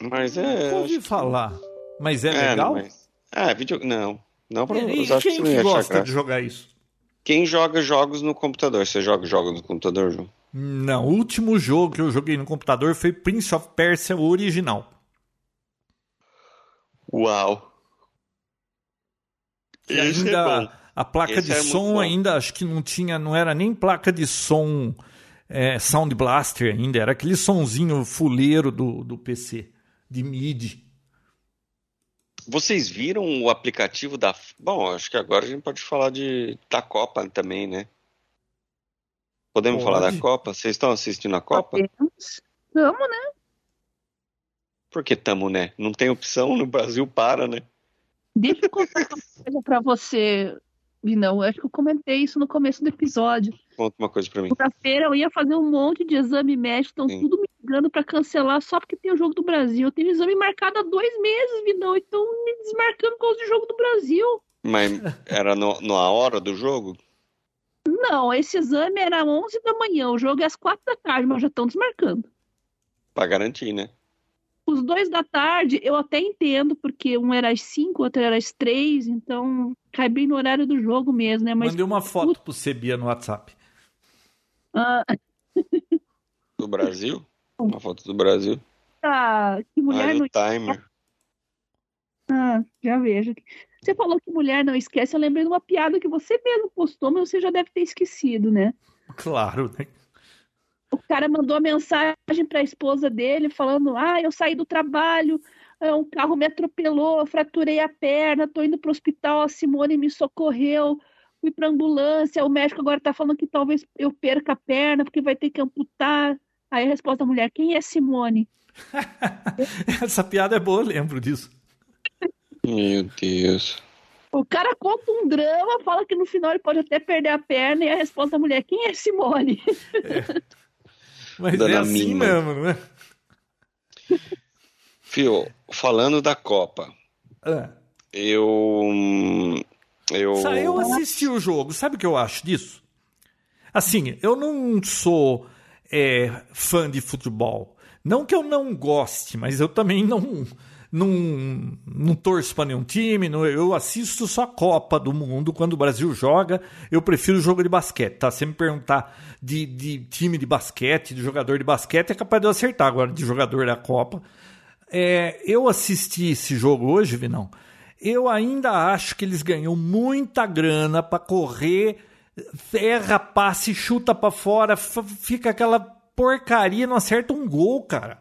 Mas é. Não ouvi falar. Que... Mas é, é legal? Mas... É, vídeo. Não. Não pra e, usar quem que gosta de jogar isso? Quem joga jogos no computador? Você joga jogos no computador, João? Não, o último jogo que eu joguei no computador foi Prince of Persia original. Uau! E Esse é ainda é a placa Esse de é som ainda acho que não tinha, não era nem placa de som é, Sound Blaster ainda, era aquele sonzinho fuleiro do, do PC de MIDI. Vocês viram o aplicativo da. Bom, acho que agora a gente pode falar de da Copa também, né? Podemos pode. falar da Copa? Vocês estão assistindo a Copa? Estamos, né? Por que tamo, né? Não tem opção [laughs] no Brasil, para, né? Deixa eu contar uma coisa pra você, Vinão. Acho que eu comentei isso no começo do episódio. Conta uma coisa pra mim. Segunda-feira eu ia fazer um monte de exame médico, estão tudo me ligando pra cancelar só porque tem o jogo do Brasil. Eu tenho exame marcado há dois meses, Vinão, e estão me desmarcando por causa do jogo do Brasil. Mas era no, na hora do jogo? Não, esse exame era às 11 da manhã, o jogo é às 4 da tarde, mas já estão desmarcando. Pra garantir, né? Os dois da tarde eu até entendo, porque um era às 5, outro era às 3, então cai bem no horário do jogo mesmo, né? Mas... Mandei uma foto pro Sebia no WhatsApp. Ah... Do Brasil? [laughs] Uma foto do Brasil. Ah, que mulher ah, não... timer. Ah, já vejo. Você falou que mulher não esquece, eu lembrei de uma piada que você mesmo postou, mas você já deve ter esquecido, né? Claro, né? O cara mandou a mensagem para a esposa dele falando: Ah, eu saí do trabalho, é, um carro me atropelou, fraturei a perna, tô indo pro hospital, a Simone me socorreu, fui pra ambulância, o médico agora tá falando que talvez eu perca a perna porque vai ter que amputar. Aí a resposta da mulher: Quem é Simone? [laughs] Essa piada é boa, eu lembro disso. Meu Deus. O cara conta um drama, fala que no final ele pode até perder a perna, e a resposta da mulher: Quem é Simone? É. [laughs] Mas Dona é assim mesmo, não é? Fio, falando da Copa, ah. eu. Eu... eu assisti o jogo. Sabe o que eu acho disso? Assim, eu não sou é, fã de futebol. Não que eu não goste, mas eu também não não, não torço para nenhum time, não, eu assisto só a Copa do Mundo quando o Brasil joga. Eu prefiro jogo de basquete, tá? Se me perguntar de, de time de basquete, de jogador de basquete, é capaz de eu acertar agora de jogador da Copa. É, eu assisti esse jogo hoje, Vinão. Eu ainda acho que eles ganham muita grana para correr, erra, passe, chuta para fora, fica aquela porcaria, não acerta um gol, cara.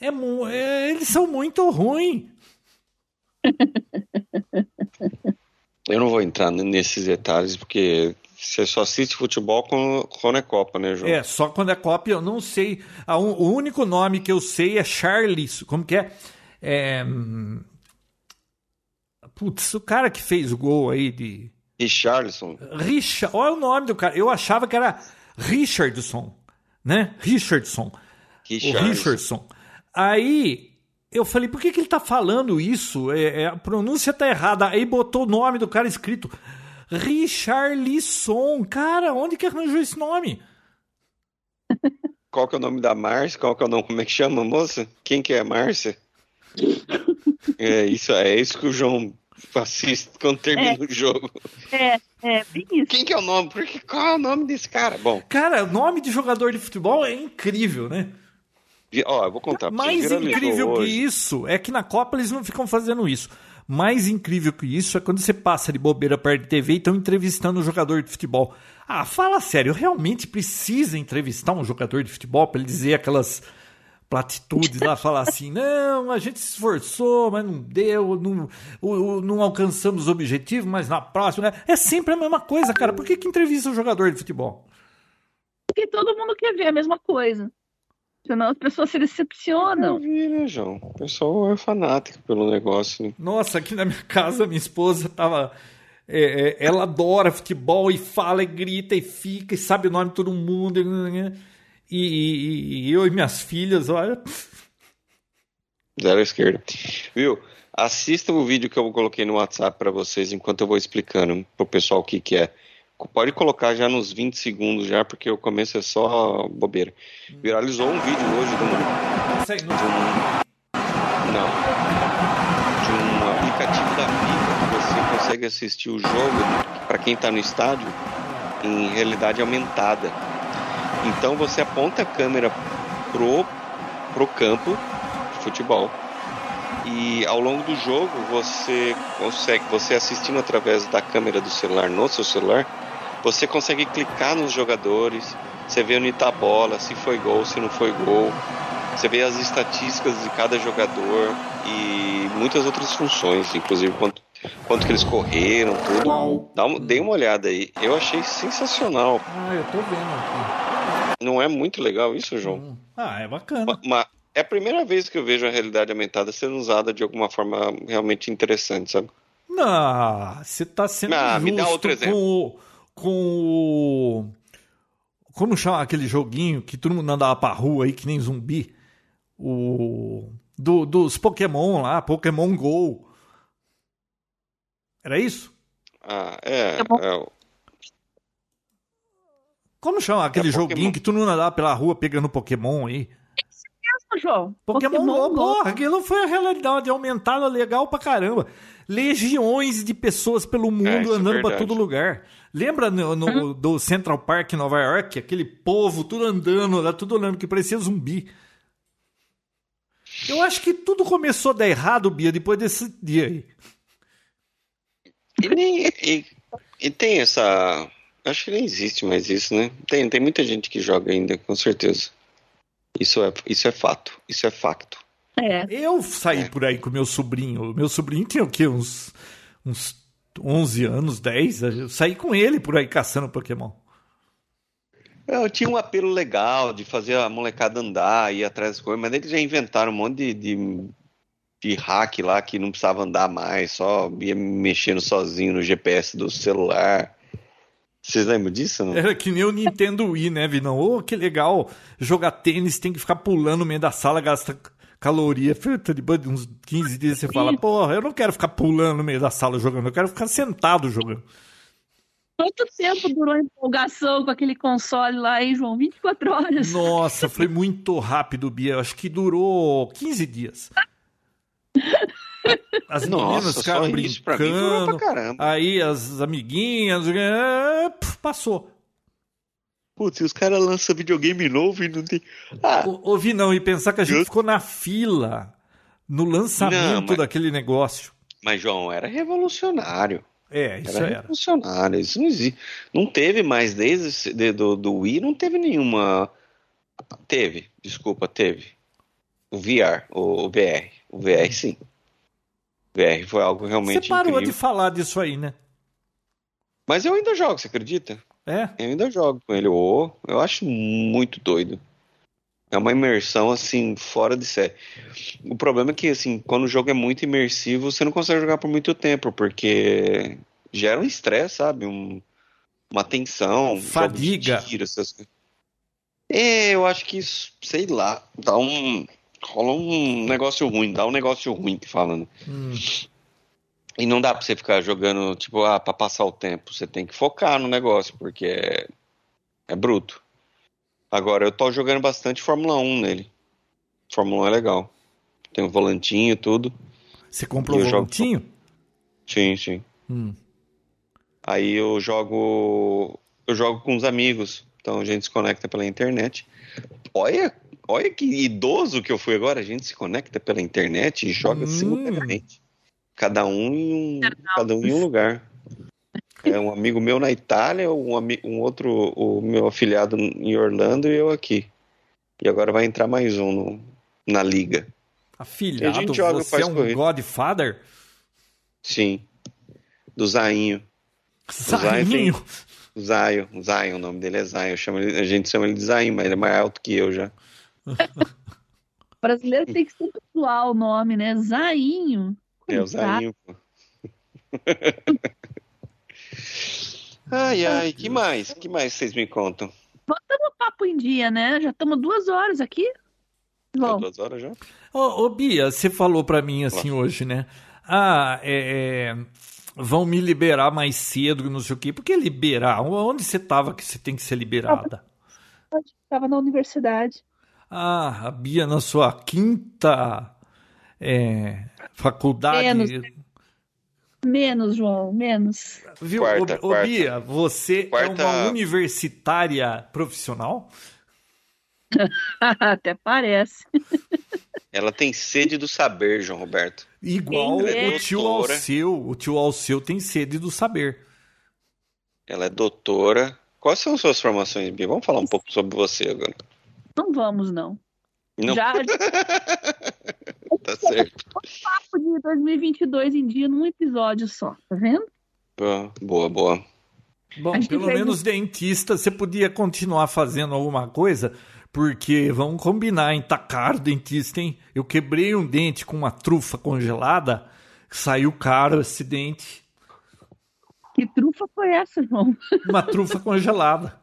É, é eles são muito ruins. [laughs] Eu não vou entrar nesses detalhes porque você só assiste futebol quando, é Copa, né, João? É, só quando é Copa eu não sei. o único nome que eu sei é Charles. Como que é? É. Putz, o cara que fez o gol aí de. Richardson. Richard, olha o nome do cara. Eu achava que era Richardson, né? Richardson. Richardson. O Richardson. Aí eu falei, por que, que ele tá falando isso? É, é, a pronúncia tá errada. Aí botou o nome do cara escrito Richarlison. Cara, onde que arranjou esse nome? Qual que é o nome da Márcia? Qual que é o nome? Como é que chama, moça? Quem que é a Márcia? é isso, é isso que o João assiste quando termina é, o jogo. É, é, bem isso. Quem que é o nome? Porque qual é o nome desse cara? Bom. Cara, o nome de jogador de futebol é incrível, né? Ó, eu vou contar. Mais incrível que isso é que na Copa eles não ficam fazendo isso. Mais incrível que isso é quando você passa de bobeira perto de TV e estão entrevistando um jogador de futebol. Ah, fala sério, realmente precisa entrevistar um jogador de futebol para ele dizer aquelas platitudes lá, falar assim, não, a gente se esforçou, mas não deu, não, não alcançamos os objetivos, mas na próxima. É sempre a mesma coisa, cara. Por que, que entrevista um jogador de futebol? Porque todo mundo quer ver a mesma coisa. Senão as pessoas se decepcionam. Vi, né, João? O pessoal é fanático pelo negócio. Né? Nossa, aqui na minha casa, minha esposa tava. É, é, ela adora futebol e fala e grita e fica e sabe o nome de todo mundo. E, e, e eu e minhas filhas, olha. Zero esquerda. Viu? Assista o vídeo que eu coloquei no WhatsApp para vocês enquanto eu vou explicando pro pessoal o que, que é. Pode colocar já nos 20 segundos já, porque o começo é só bobeira. Viralizou um vídeo hoje de um. De um não. De um aplicativo da FIFA que você consegue assistir o jogo para quem está no estádio em realidade aumentada. Então você aponta a câmera pro, pro campo de futebol e ao longo do jogo você consegue, você assistindo através da câmera do celular no seu celular, você consegue clicar nos jogadores, você vê onde está a bola, se foi gol, se não foi gol. Você vê as estatísticas de cada jogador e muitas outras funções, inclusive quanto, quanto que eles correram, tudo. Dá uma, dei uma olhada aí. Eu achei sensacional. Ah, eu tô vendo aqui. Não é muito legal isso, João? Hum. Ah, é bacana. Mas é a primeira vez que eu vejo a realidade aumentada sendo usada de alguma forma realmente interessante, sabe? Não, você tá sendo ah, me dá outro exemplo. com com o. Como chama aquele joguinho que todo mundo andava pra rua aí, que nem zumbi? O. Do, dos Pokémon lá, Pokémon Go. Era isso? Ah, é. é... Como chama aquele é joguinho que tu não andava pela rua pegando Pokémon aí? João. Pokémon, Pokémon Go, porra, aquilo foi a realidade aumentada legal pra caramba. Legiões de pessoas pelo mundo é, é andando é pra todo lugar. Lembra no, no uhum. do Central Park em Nova York? Aquele povo tudo andando lá, tudo olhando, que parecia zumbi. Eu acho que tudo começou a dar errado, Bia, depois desse dia aí. E, e, e tem essa. Acho que nem existe mais isso, né? Tem, tem muita gente que joga ainda, com certeza. Isso é, isso é fato. Isso é facto. É. Eu saí é. por aí com meu sobrinho. Meu sobrinho tinha o quê? Uns, uns 11 anos, 10, eu saí com ele por aí caçando Pokémon. Eu tinha um apelo legal de fazer a molecada andar, ir atrás das coisas, mas eles já inventaram um monte de, de, de hack lá que não precisava andar mais, só ia mexendo sozinho no GPS do celular. Vocês lembram disso? Não? Era que nem o Nintendo Wii, né, Vinão? Ô, oh, que legal jogar tênis, tem que ficar pulando no meio da sala, gasta caloria. De uns 15 dias você fala, porra, eu não quero ficar pulando no meio da sala jogando, eu quero ficar sentado jogando. Quanto tempo durou a empolgação com aquele console lá, hein, João? 24 horas. Nossa, foi muito rápido, Bia. Acho que durou 15 dias. [laughs] As [laughs] meninas ficaram brincando. Aí as amiguinhas. É, passou. Putz, os caras lançam videogame novo e não tem. Ah. Ouvi não, e pensar que a gente eu... ficou na fila no lançamento não, mas... daquele negócio. Mas, João, era revolucionário. É, isso era. era. Revolucionário. Isso não existe. Não teve mais, desde de, do, do Wii, não teve nenhuma. Teve, desculpa, teve. O VR, o VR. O VR, sim. VR foi algo realmente. Você parou incrível. de falar disso aí, né? Mas eu ainda jogo, você acredita? É. Eu ainda jogo com ele. Oh, eu acho muito doido. É uma imersão, assim, fora de série. O problema é que, assim, quando o jogo é muito imersivo, você não consegue jogar por muito tempo, porque gera um estresse, sabe? Um, uma tensão. Fadiga. Tiro, essas. É, eu acho que isso, sei lá, dá um. Rola um negócio ruim, dá um negócio ruim falando. Hum. E não dá pra você ficar jogando, tipo, ah, pra passar o tempo. Você tem que focar no negócio, porque é, é bruto. Agora, eu tô jogando bastante Fórmula 1 nele. Fórmula 1 é legal. Tem um volantinho e tudo. Você comprou o eu jogo- volantinho? Sim, sim. Hum. Aí eu jogo. Eu jogo com os amigos. Então a gente se conecta pela internet. Olha, olha que idoso que eu fui agora. A gente se conecta pela internet e joga Hum. simultaneamente. Cada um em um, cada um em um lugar. É um amigo meu na Itália, um, um outro, o meu afiliado em Orlando e eu aqui. E agora vai entrar mais um no- na liga. Afilhado, A gente joga, você é um corrida. Godfather? Sim. Do Zainho. Zainho. Zaio, Zion, o nome dele é. Eu chamo ele- a gente chama ele de Zayn, mas ele é mais alto que eu já. [laughs] Brasileiro tem que ser pessoal o nome, né? Zainho. É o. Zainho, pô. [laughs] ai, ai, que mais? Que mais vocês me contam? Botamos o papo em dia, né? Já estamos duas horas aqui. Tá Bom, duas horas já? Ô, ô, Bia, você falou pra mim assim hoje, né? Ah, é, é, vão me liberar mais cedo, não sei o quê. Por que liberar? Onde você tava que você tem que ser liberada? estava na universidade. Ah, a Bia na sua quinta é, faculdade. Menos. Menos, João, menos. Viu, Quarta, ô, ô, quarta. Bia, você Quarta- é uma universitária profissional? [laughs] Até parece. Ela tem sede do saber, João Roberto. Igual é o tio doutora? Alceu. O tio Alceu tem sede do saber. Ela é doutora. Quais são suas formações, Bia? Vamos falar um pouco sobre você agora. Não vamos, não. Não, Já [laughs] tá certo. papo de 2022 em dia num episódio só, tá vendo? Boa, boa, boa. Bom, pelo fez menos dentista, você podia continuar fazendo alguma coisa, porque vamos combinar, hein? Tá caro dentista, hein? Eu quebrei um dente com uma trufa congelada, saiu caro esse dente. Que trufa foi essa, João? Uma trufa congelada.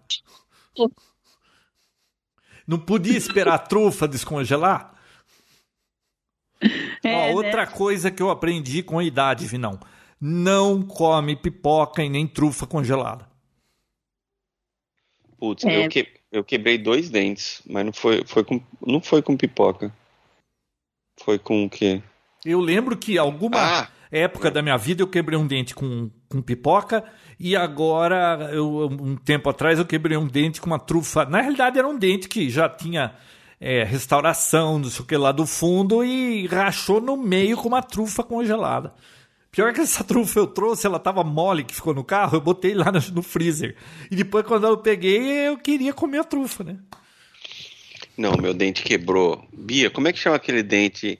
Não podia esperar a trufa descongelar? É, Ó, né? outra coisa que eu aprendi com a idade, Vinão. Não come pipoca e nem trufa congelada. Putz, É. eu, que- eu quebrei dois dentes, mas não foi, foi com, não foi com pipoca. Foi com o quê? Eu lembro que alguma Ah, época da minha vida eu quebrei um dente com, com pipoca e agora, eu, um tempo atrás, eu quebrei um dente com uma trufa. Na realidade, era um dente que já tinha é, restauração, não sei o que lá do fundo e rachou no meio com uma trufa congelada. Pior que essa [laughs] trufa eu trouxe, ela tava mole que ficou no carro, eu botei lá no, freezer. E depois, quando eu peguei, eu queria comer a trufa, né? não, meu dente quebrou. Bia, como é que chama aquele dente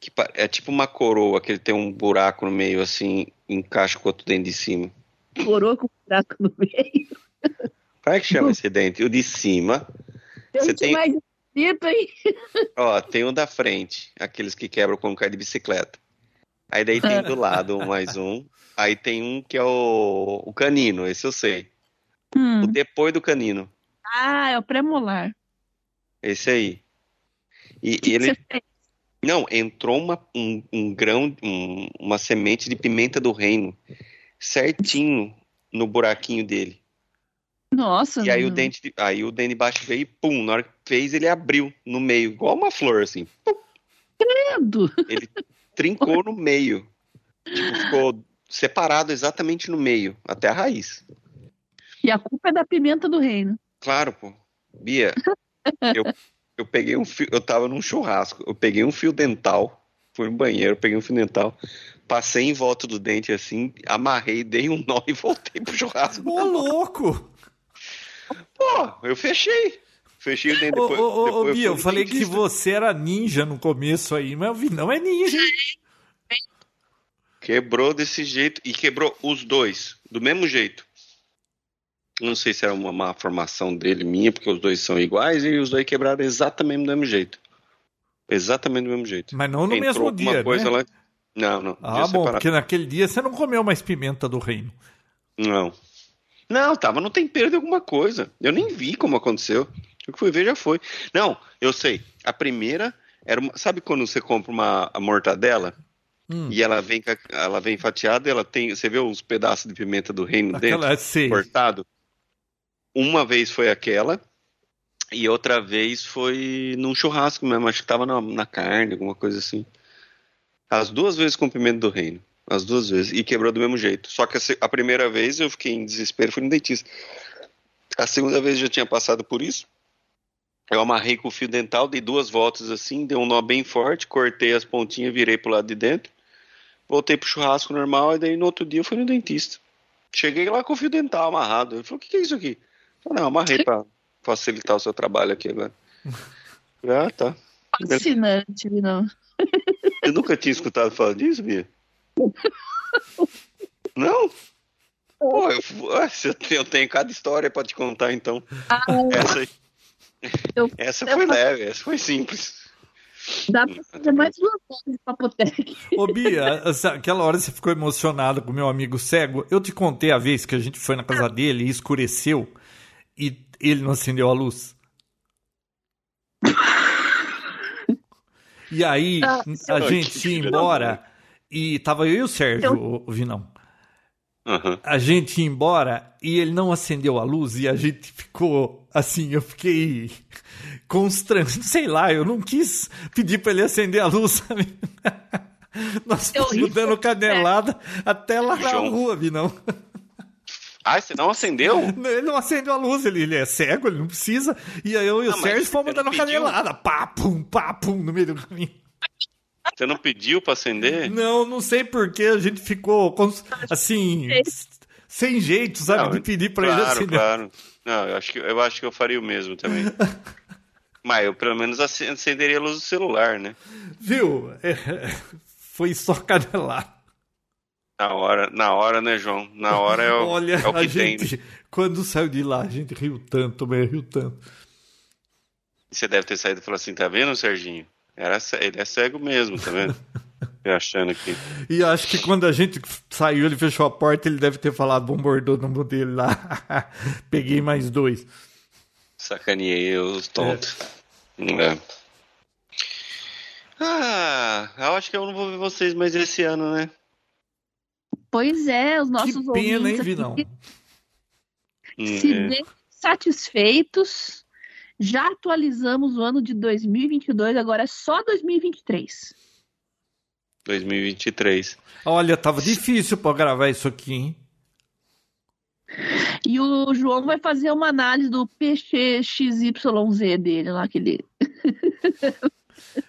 que é tipo uma coroa, que ele tem um buraco no meio assim, encaixa com o outro dente de cima? Morou com buraco no meio. Como é que chama esse dente? O de cima. Você tem- mais esquisito, hein? Ó, tem o da frente, aqueles que quebram quando cai de bicicleta. Aí daí tem do lado um mais um. Aí tem um que é o, o canino, esse eu sei. Hum. O depois do canino, Ah, é o pré-molar. esse aí. E, que e ele. Não, entrou uma, um, um grão, um- uma semente de pimenta do reino certinho no buraquinho dele. Nossa. E aí o não. dente, de- aí o dente de baixo veio e pum, na hora que fez ele abriu no meio, igual uma flor assim. Credo. Ele trincou no meio. Tipo, ficou separado exatamente no meio, até a raiz. E a culpa é da pimenta do reino. Claro, pô. Bia, [laughs] eu, eu peguei um fio, eu tava num churrasco, eu peguei um fio dental, fui no banheiro, peguei um fio dental, passei em volta do dente assim, amarrei, dei um nó e voltei pro churrasco. Ô, louco! Pô, eu fechei. Fechei o dente depois. Ô, ô, depois ô Bia, eu, eu falei que você era ninja no começo aí, mas eu vi, não é ninja. Quebrou desse jeito e quebrou os dois, do mesmo jeito. Não sei se era uma má formação dele, minha, porque os dois são iguais e os dois quebraram exatamente do mesmo jeito. Exatamente do mesmo jeito. Mas não no Entrou mesmo dia, coisa né? Lá... Não, não. Ah, bom, separado. porque naquele dia você não comeu mais pimenta do reino. Não. Não, tava no tempero de alguma coisa. Eu nem vi como aconteceu. O que fui ver já foi. Não, eu sei. A primeira era uma... Sabe quando você compra uma mortadela? Hum. E ela vem, ela vem fatiada, ela tem. Você vê os pedaços de pimenta do reino Aquela, dentro? Sei. Cortado? Uma vez foi aquela, e outra vez foi num churrasco mesmo, acho que tava na, na carne, alguma coisa assim. As duas vezes com pimenta do reino. As duas vezes. E quebrou do mesmo jeito. Só que a, a primeira vez eu fiquei em desespero, fui no dentista. A segunda vez eu já tinha passado por isso. Eu amarrei com o fio dental, dei duas voltas assim, dei um nó bem forte, cortei as pontinhas, virei pro lado de dentro. Voltei pro churrasco normal, e daí no outro dia eu fui no dentista. Cheguei lá com o fio dental amarrado. Ele falou: o que, que é isso aqui? Não, amarrei pra facilitar o seu trabalho aqui agora. [laughs] Ah, tá. Fascinante, não. [laughs] Eu nunca tinha escutado falar disso, Bia? [laughs] Não? Pô, eu, eu, tenho cada história pra te contar, então. Ah, essa, eu, essa foi leve, essa foi simples. Dá pra fazer mais duas horas de papotec. Ô, Bia, aquela hora você ficou emocionada com meu amigo cego. Eu te contei a vez que a gente foi na casa dele e escureceu e ele não acendeu a luz. E aí ah, a gente ia embora e tava eu e o Sérgio, eu... o Vinão. Uhum. A gente ia embora e ele não acendeu a luz e a gente ficou assim, eu fiquei constrangido, sei lá, eu não quis pedir para ele acender a luz, sabe? [laughs] Nós estamos dando canelada até lá na rua, Vinão. Ah, você não acendeu? [laughs] Ele não acendeu a luz, ele, ele é cego, ele não precisa. E aí eu e o Sérgio fomos dando canelada. Pá, pum, pá, pum, no meio do caminho. Você não pediu pra acender? Não, não sei porque a gente ficou assim, sem jeito, sabe, não, de pedir pra claro, ele acender. Claro, Não, eu acho, que, eu acho que eu faria o mesmo também. [laughs] Mas eu pelo menos acenderia a luz do celular, né? Viu? É, foi só canelada. Na hora, na hora, né, João? Na hora é o, Olha, é o que a gente, tem. Quando saiu de lá, a gente riu tanto, mas riu tanto. Você deve ter saído e falado assim, tá vendo, Serginho? Era, ele é cego mesmo, tá vendo? [laughs] achando que. E acho que quando a gente saiu, ele fechou a porta, ele deve ter falado, bombardou no modelo lá. [laughs] Peguei mais dois. Sacaneei os tontos. É. É. Ah, eu acho que eu não vou ver vocês mais esse ano, né? Pois é, os nossos que pena, hein, Vinão? Se é. bem satisfeitos, já atualizamos o ano de 2022, agora é só 2023. 2023. Olha, tava difícil para gravar isso aqui, hein? E o João vai fazer uma análise do PXYZ dele lá, aquele.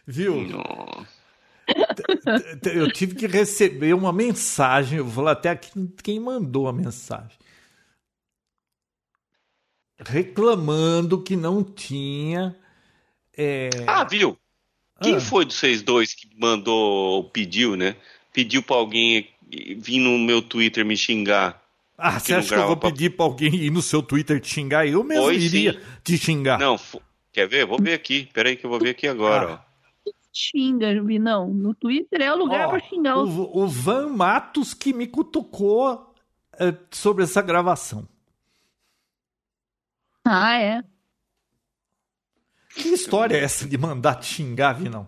Viu? Não eu tive que receber uma mensagem, eu vou até aqui quem mandou a mensagem. Reclamando que não tinha. É... Ah, viu? Quem ah. foi dos vocês dois que mandou, pediu, né? Pediu pra alguém vir no meu Twitter me xingar. Ah, você acha que eu vou pra... pedir pra alguém ir no seu Twitter te xingar? Eu mesmo foi, iria sim. te xingar. Não, quer ver? Vou ver aqui. Peraí que eu vou ver aqui agora, ah. ó xinga, não. No Twitter é o lugar para xingar. O, o Van Matos que me cutucou é, sobre essa gravação. Ah, é? Que história é essa de mandar te xingar, Vinão?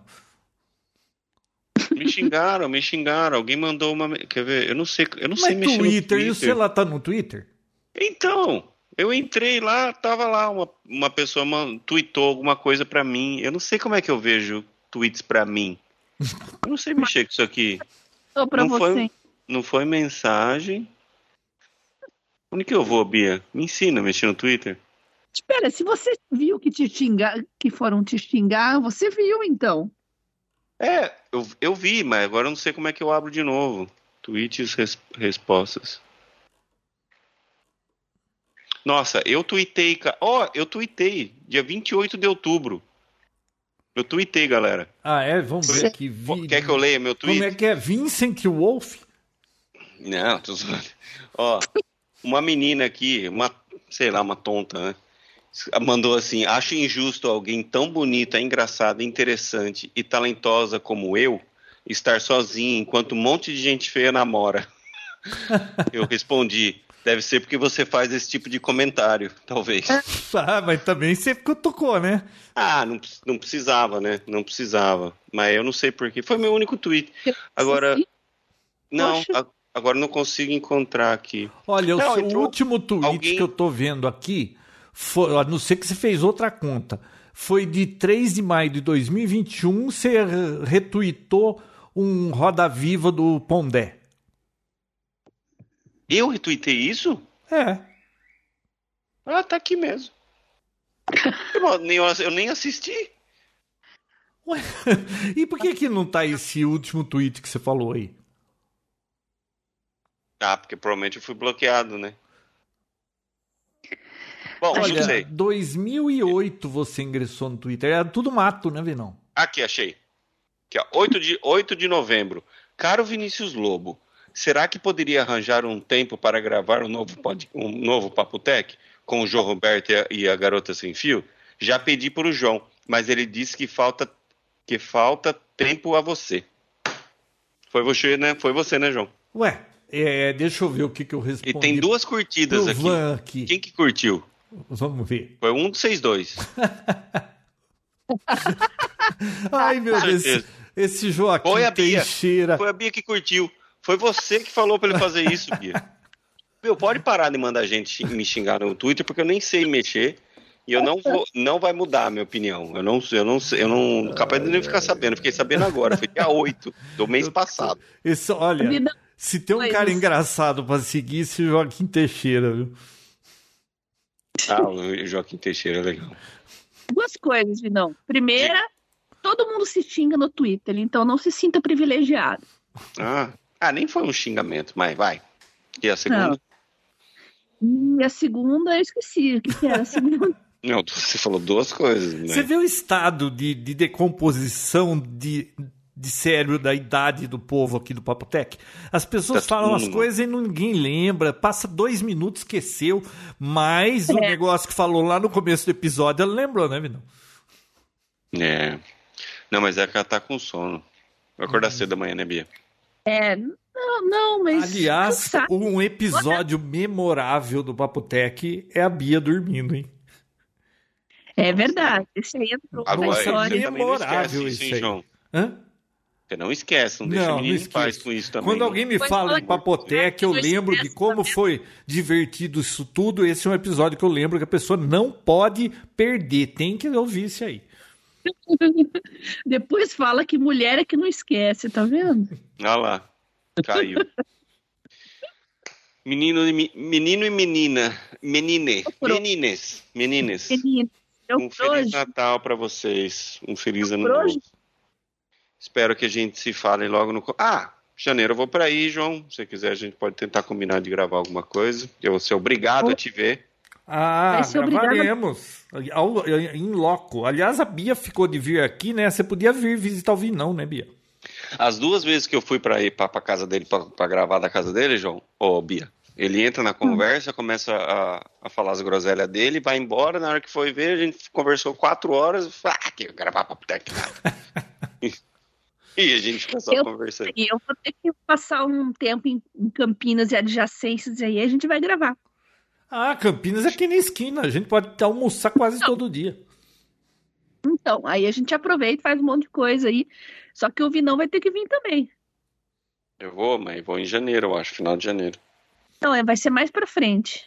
Me xingaram, me xingaram. Alguém mandou uma. Quer ver? Eu não sei. Eu não Mas sei mexer Twitter, no Twitter. E o celular tá no Twitter? Então, eu entrei lá, tava lá, uma, uma pessoa tweetou alguma coisa para mim. Eu não sei como é que eu vejo tweets para mim. Eu não sei mexer com isso aqui. Só pra não você. Foi, não foi mensagem. Onde que eu vou, Bia? Me ensina a mexer no Twitter. Espera, se você viu que te xingar, que foram te xingar, você viu então. É, eu, eu vi, mas agora eu não sei como é que eu abro de novo. Tweets, res, respostas. Nossa, eu tuitei, ó, oh, eu tuitei dia 28 de outubro. Eu tuitei, galera. Ah, é? Vamos ver aqui. Vi... Quer que eu leia meu tweet? Como é que é? Vincent Wolf? Não, tô zoando. Ó, uma menina aqui, uma, sei lá, uma tonta, né? Mandou assim: Acho injusto alguém tão bonita, engraçada, interessante e talentosa como eu estar sozinho enquanto um monte de gente feia namora. [laughs] eu respondi: Deve ser porque você faz esse tipo de comentário, [laughs] talvez. ah, mas também você tocou, né? Ah, não, não precisava, né? Não precisava. Mas eu não sei porquê. Foi meu único tweet. Agora. Não, a, agora não consigo encontrar aqui. Olha, não, o seu último tweet alguém... que eu tô vendo aqui, foi, a não ser que você fez outra conta, foi de 3 de maio de 2021, você retweetou um Roda Viva do Pondé. Eu retuitei isso? É. Ah, tá aqui mesmo. eu, nem, eu nem assisti. Ué, [laughs] e por que que não tá esse último tweet que você falou aí? Ah, porque provavelmente eu fui bloqueado, né? Bom, Olha, não sei. 2008 você ingressou no Twitter. Era tudo mato, né, Vinão? Aqui, achei. Aqui, ó, 8 de, 8 de novembro. Caro Vinícius Lobo, será que poderia arranjar um tempo para gravar um novo, pod, um novo Papo Tech com o João Roberto e a, e a Garota Sem Fio? Já pedi para o João, mas ele disse que falta, que falta tempo a você. Foi você, né? Foi você, né, João? Ué, é, deixa eu ver o que, que eu respondi. E tem duas curtidas aqui. aqui. Quem que curtiu? Vamos ver. Foi um dos seis dois. [laughs] [laughs] Ai, meu Deus. Esse Joaquim Foi a Bia. Teixeira. Foi a Bia que curtiu. Foi você que falou para ele fazer isso, Bia. Meu, pode parar de mandar gente me xingar no Twitter, porque eu nem sei mexer. E eu não vou, não vai mudar a minha opinião. Eu não, eu não, eu não, capaz de nem ficar sabendo. Fiquei sabendo agora, foi dia 8 do mês passado. Isso, olha, se tem um cara engraçado para seguir, esse Joaquim Teixeira, viu? Ah, o Joaquim Teixeira é legal. Duas coisas, Vinão. Primeira, todo mundo se xinga no Twitter, então não se sinta privilegiado. Ah, ah, nem foi um xingamento, mas vai. E a segunda? Não. E a segunda, eu esqueci. O que, que era a segunda? [laughs] [laughs] Não, você falou duas coisas. Né? Você vê o estado de, de decomposição de, de cérebro da idade do povo aqui do Papotec? As pessoas tá falam as coisas e ninguém lembra. Passa dois minutos, esqueceu. Mas é. o negócio que falou lá no começo do episódio, ela lembrou, né, Vinão? É. Não, mas é que ela tá com sono. Vai acordar hum. cedo amanhã, né, Bia? É, não, não, mas. Aliás, um episódio memorável do Papotec é a Bia dormindo, hein? É verdade. Esse aí entrou na história. É memorável isso, aí. João. Hã? Você não esquece, não deixa não, menino em paz com isso também. Quando não. alguém me fala de Papotec, eu lembro de como foi divertido isso tudo. Esse é um episódio que eu lembro que a pessoa não pode perder. Tem que ouvir isso aí. [laughs] Depois fala que mulher é que não esquece, tá vendo? Olha lá, caiu. menino, e, menino e menina, menine, menines, menines. Um feliz Natal para vocês, um feliz ano novo. Espero que a gente se fale logo no. Ah, janeiro eu vou para aí, João. Se você quiser, a gente pode tentar combinar de gravar alguma coisa. Eu vou ser obrigado a te ver. Ah, gravaremos. Em loco. Aliás, a Bia ficou de vir aqui, né? Você podia vir visitar o Vinão, né, Bia? As duas vezes que eu fui para ir para casa dele, para gravar da casa dele, João, ô, Bia, ele entra na conversa, hum. começa a, a falar as groselhas dele, vai embora. Na hora que foi ver, a gente conversou quatro horas. Ah, que gravar papo técnico. [laughs] e a gente fica só eu, conversando. Eu vou ter que passar um tempo em, em Campinas e adjacências aí, a gente vai gravar. Ah, Campinas é aqui na esquina. A gente pode almoçar quase Não. todo dia. Então, aí a gente aproveita e faz um monte de coisa aí. Só que o Vinão vai ter que vir também. Eu vou, mas vou em janeiro, eu acho, final de janeiro. Não, é, vai ser mais pra frente.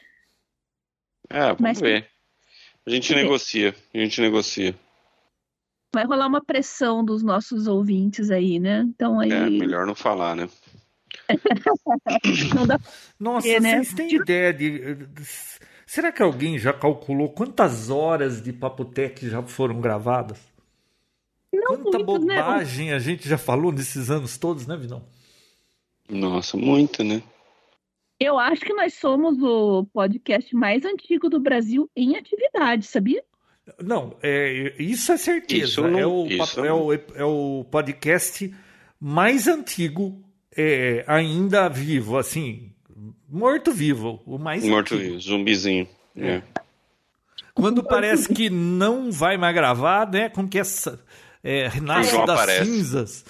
É, vamos mais ver. Pra... A gente negocia, a gente negocia. Vai rolar uma pressão dos nossos ouvintes aí, né? Então aí. É, melhor não falar, né? Não dá Nossa, ver, né? vocês têm ideia de. Será que alguém já calculou quantas horas de Papotec já foram gravadas? Não quanta muitos, né? bobagem né? a gente já falou nesses anos todos, né, Vinão? Nossa, muito, né? Eu acho que nós somos o podcast mais antigo do Brasil em atividade, sabia? Não, é, isso é certeza. Isso não, é, o, isso é, o, é o podcast mais antigo é, ainda vivo, assim, morto-vivo, o mais Morto-vivo, zumbizinho. É. é. Quando parece que não vai mais gravar, né? Como que essa é, renasce das aparece. cinzas.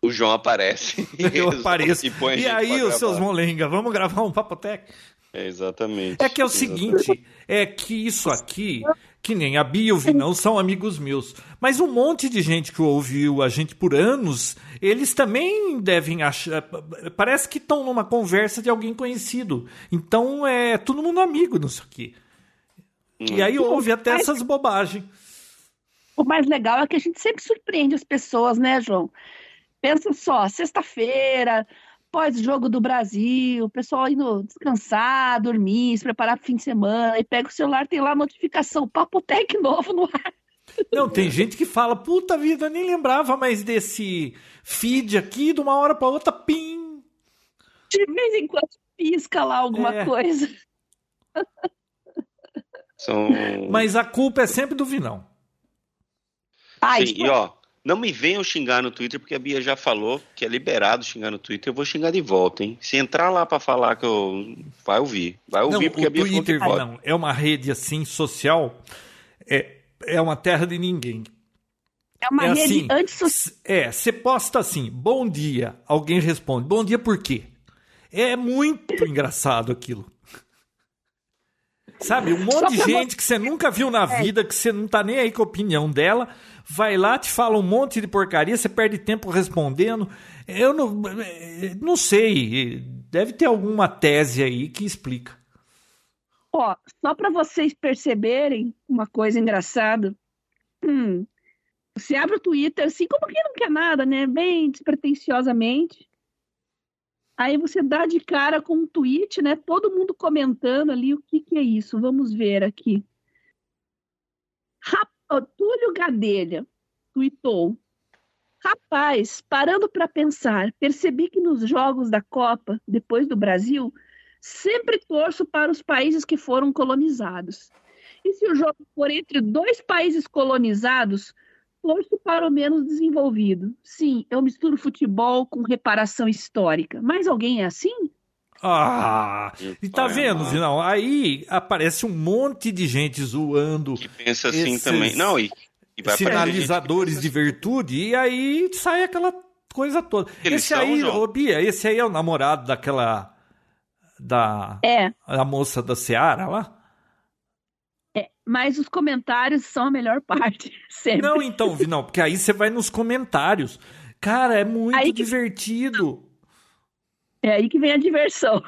O João aparece. [laughs] Eu apareço. E, e aí, os seus molenga, vamos gravar um Papotec? É, exatamente. É que é o exatamente. seguinte, é que isso aqui que nem a Bia e o Vinão são amigos meus. Mas um monte de gente que ouviu a gente por anos, eles também devem achar. Parece que estão numa conversa de alguém conhecido. Então é todo mundo amigo nisso aqui. Hum. E aí ouve até essas bobagens. O mais legal é que a gente sempre surpreende as pessoas, né, João? Pensa só, sexta-feira, pós-jogo do Brasil, o pessoal indo descansar, dormir, se preparar para o fim de semana, e pega o celular, tem lá a notificação, Papo Tech novo no ar. Não, tem gente que fala, puta vida, nem lembrava mais desse feed aqui, de uma hora para outra, pim. De vez em quando pisca lá alguma é. coisa. São... Mas a culpa é sempre do Vinão. Sim, e ó, não me venham xingar no Twitter, porque a Bia já falou que é liberado xingar no Twitter. Eu vou xingar de volta, hein? Se entrar lá para falar que eu. Vai ouvir. Vai ouvir, não, porque a Bia Twitter, falou que. Não, é uma rede assim social. É, é uma terra de ninguém. É uma é rede assim, antissocial. É, você posta assim, bom dia. Alguém responde, bom dia por quê? É muito engraçado aquilo. Sabe, um monte de gente que você nunca viu na é. vida, que você não tá nem aí com a opinião dela, vai lá, te fala um monte de porcaria, você perde tempo respondendo. Eu não, não sei, deve ter alguma tese aí que explica. Ó, só para vocês perceberem uma coisa engraçada. Hum, você abre o Twitter assim, como quem não quer nada, né? Bem despretensiosamente. Aí você dá de cara com um tweet, né? Todo mundo comentando ali o que, que é isso. Vamos ver aqui. Rap Túlio Gadelha tweetou: Rapaz, parando para pensar, percebi que nos jogos da Copa, depois do Brasil, sempre torço para os países que foram colonizados. E se o jogo for entre dois países colonizados, torço para o menos desenvolvido. Sim, eu misturo futebol com reparação histórica. Mas alguém é assim? Ah, e tá vendo, Vinão? Aí aparece um monte de gente zoando. Que pensa assim esses, também. Não, e, e sinalizadores de virtude, e aí sai aquela coisa toda. Eles esse aí, ô Bia, esse aí é o namorado daquela. Da. É. A moça da Seara lá? É, mas os comentários são a melhor parte. [laughs] Sempre. Não, então, não, porque aí você vai nos comentários. Cara, é muito aí divertido. É aí que vem a diversão.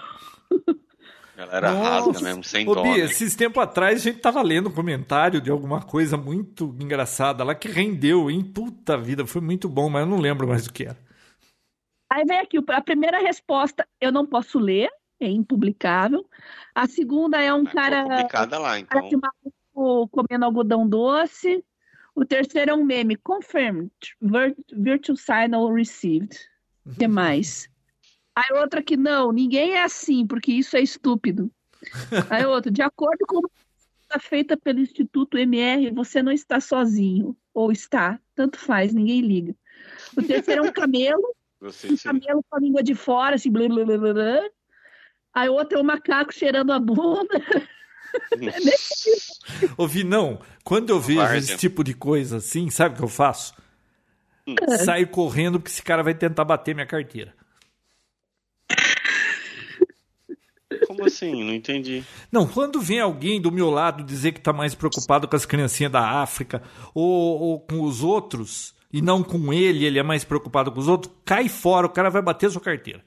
Galera Nossa. rasga mesmo, sem Ô, dó. Bia, né? esses tempos atrás a gente tava lendo um comentário de alguma coisa muito engraçada lá que rendeu, hein? Puta vida, foi muito bom, mas eu não lembro mais do que era. Aí vem aqui, a primeira resposta eu não posso ler, é impublicável. A segunda é um Mas cara. Publicada lá, então. comendo algodão doce. O terceiro é um meme. Confirmed. Virtual signal received. O que mais? Aí outra que não, ninguém é assim, porque isso é estúpido. [laughs] Aí outro, de acordo com a feita pelo Instituto MR, você não está sozinho. Ou está, tanto faz, ninguém liga. O terceiro é um camelo. [laughs] um camelo com a língua de fora, assim, blá, blá, blá, blá. Aí outro é o macaco cheirando a bunda. [laughs] Ouvi, não. Quando eu vejo esse tipo de coisa assim, sabe o que eu faço? Hum. Saio correndo porque esse cara vai tentar bater minha carteira. Como assim? Não entendi. Não, quando vem alguém do meu lado dizer que está mais preocupado com as criancinhas da África ou, ou, com os outros e não com ele, ele é mais preocupado com os outros, cai fora, o cara vai bater sua carteira.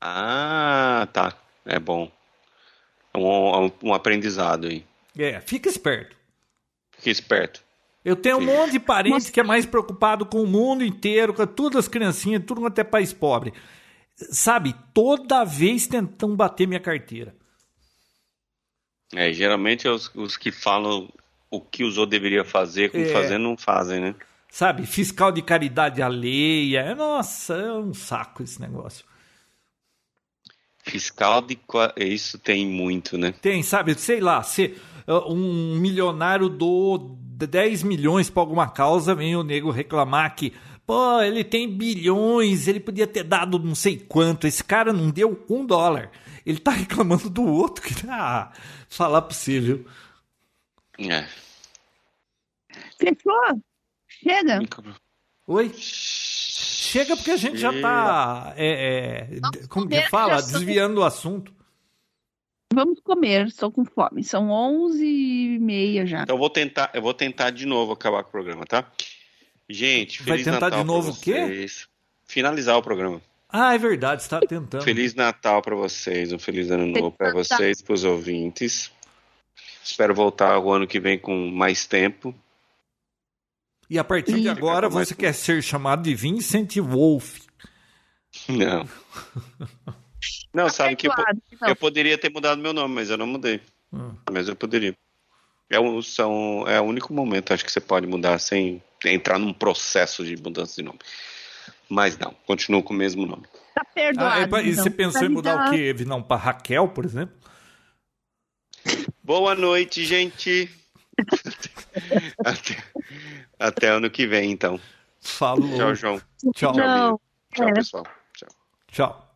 Ah, tá. É bom. É um, um, um aprendizado aí. É, fica esperto. Fica esperto. Eu tenho um monte de parente Mas... que é mais preocupado com o mundo inteiro, com todas as criancinhas, tudo até país pobre. Sabe, toda vez tentam bater minha carteira. É, geralmente os, os que falam o que os outros deveria fazer, como é. fazer, não fazem, né? sabe? Fiscal de caridade alheia. Nossa, é um saco esse negócio. Fiscal de. Isso tem muito, né? Tem, sabe? Sei lá, se um milionário do 10 milhões para alguma causa, vem o nego reclamar que, pô, ele tem bilhões, ele podia ter dado não sei quanto, esse cara não deu um dólar. Ele tá [laughs] reclamando do outro que ah, falar possível. É. Fechou? Chega. Oi? Chega porque a gente já tá. É, é, como que fala? Desviando o assunto. Vamos comer, estou com fome. São 11 e meia já. Então eu vou tentar, eu vou tentar de novo acabar com o programa, tá? Gente, Vai tentar Natal de novo o quê? Finalizar o programa. Ah, é verdade, está tentando. Feliz Natal para vocês, um feliz ano novo para vocês, para os ouvintes. Espero voltar o ano que vem com mais tempo. E a partir de agora você quer ser chamado de Vincent Wolf. Não. [laughs] Não, sabe que eu, eu, poderia ter mudado meu nome, mas eu não mudei. Hum. Mas eu poderia. É, um, são, é o único momento, acho que você pode mudar sem entrar num processo de mudança de nome. Mas não, continuo com o mesmo nome. Tá perdoado. Ah, é, e então. você pensou em mudar o quê? Não, para Raquel, por exemplo? Boa noite, gente. até, até, ano que vem, então. Falou. Tchau, João. Tchau. Tchau, Tchau, pessoal. Tchau. Tchau.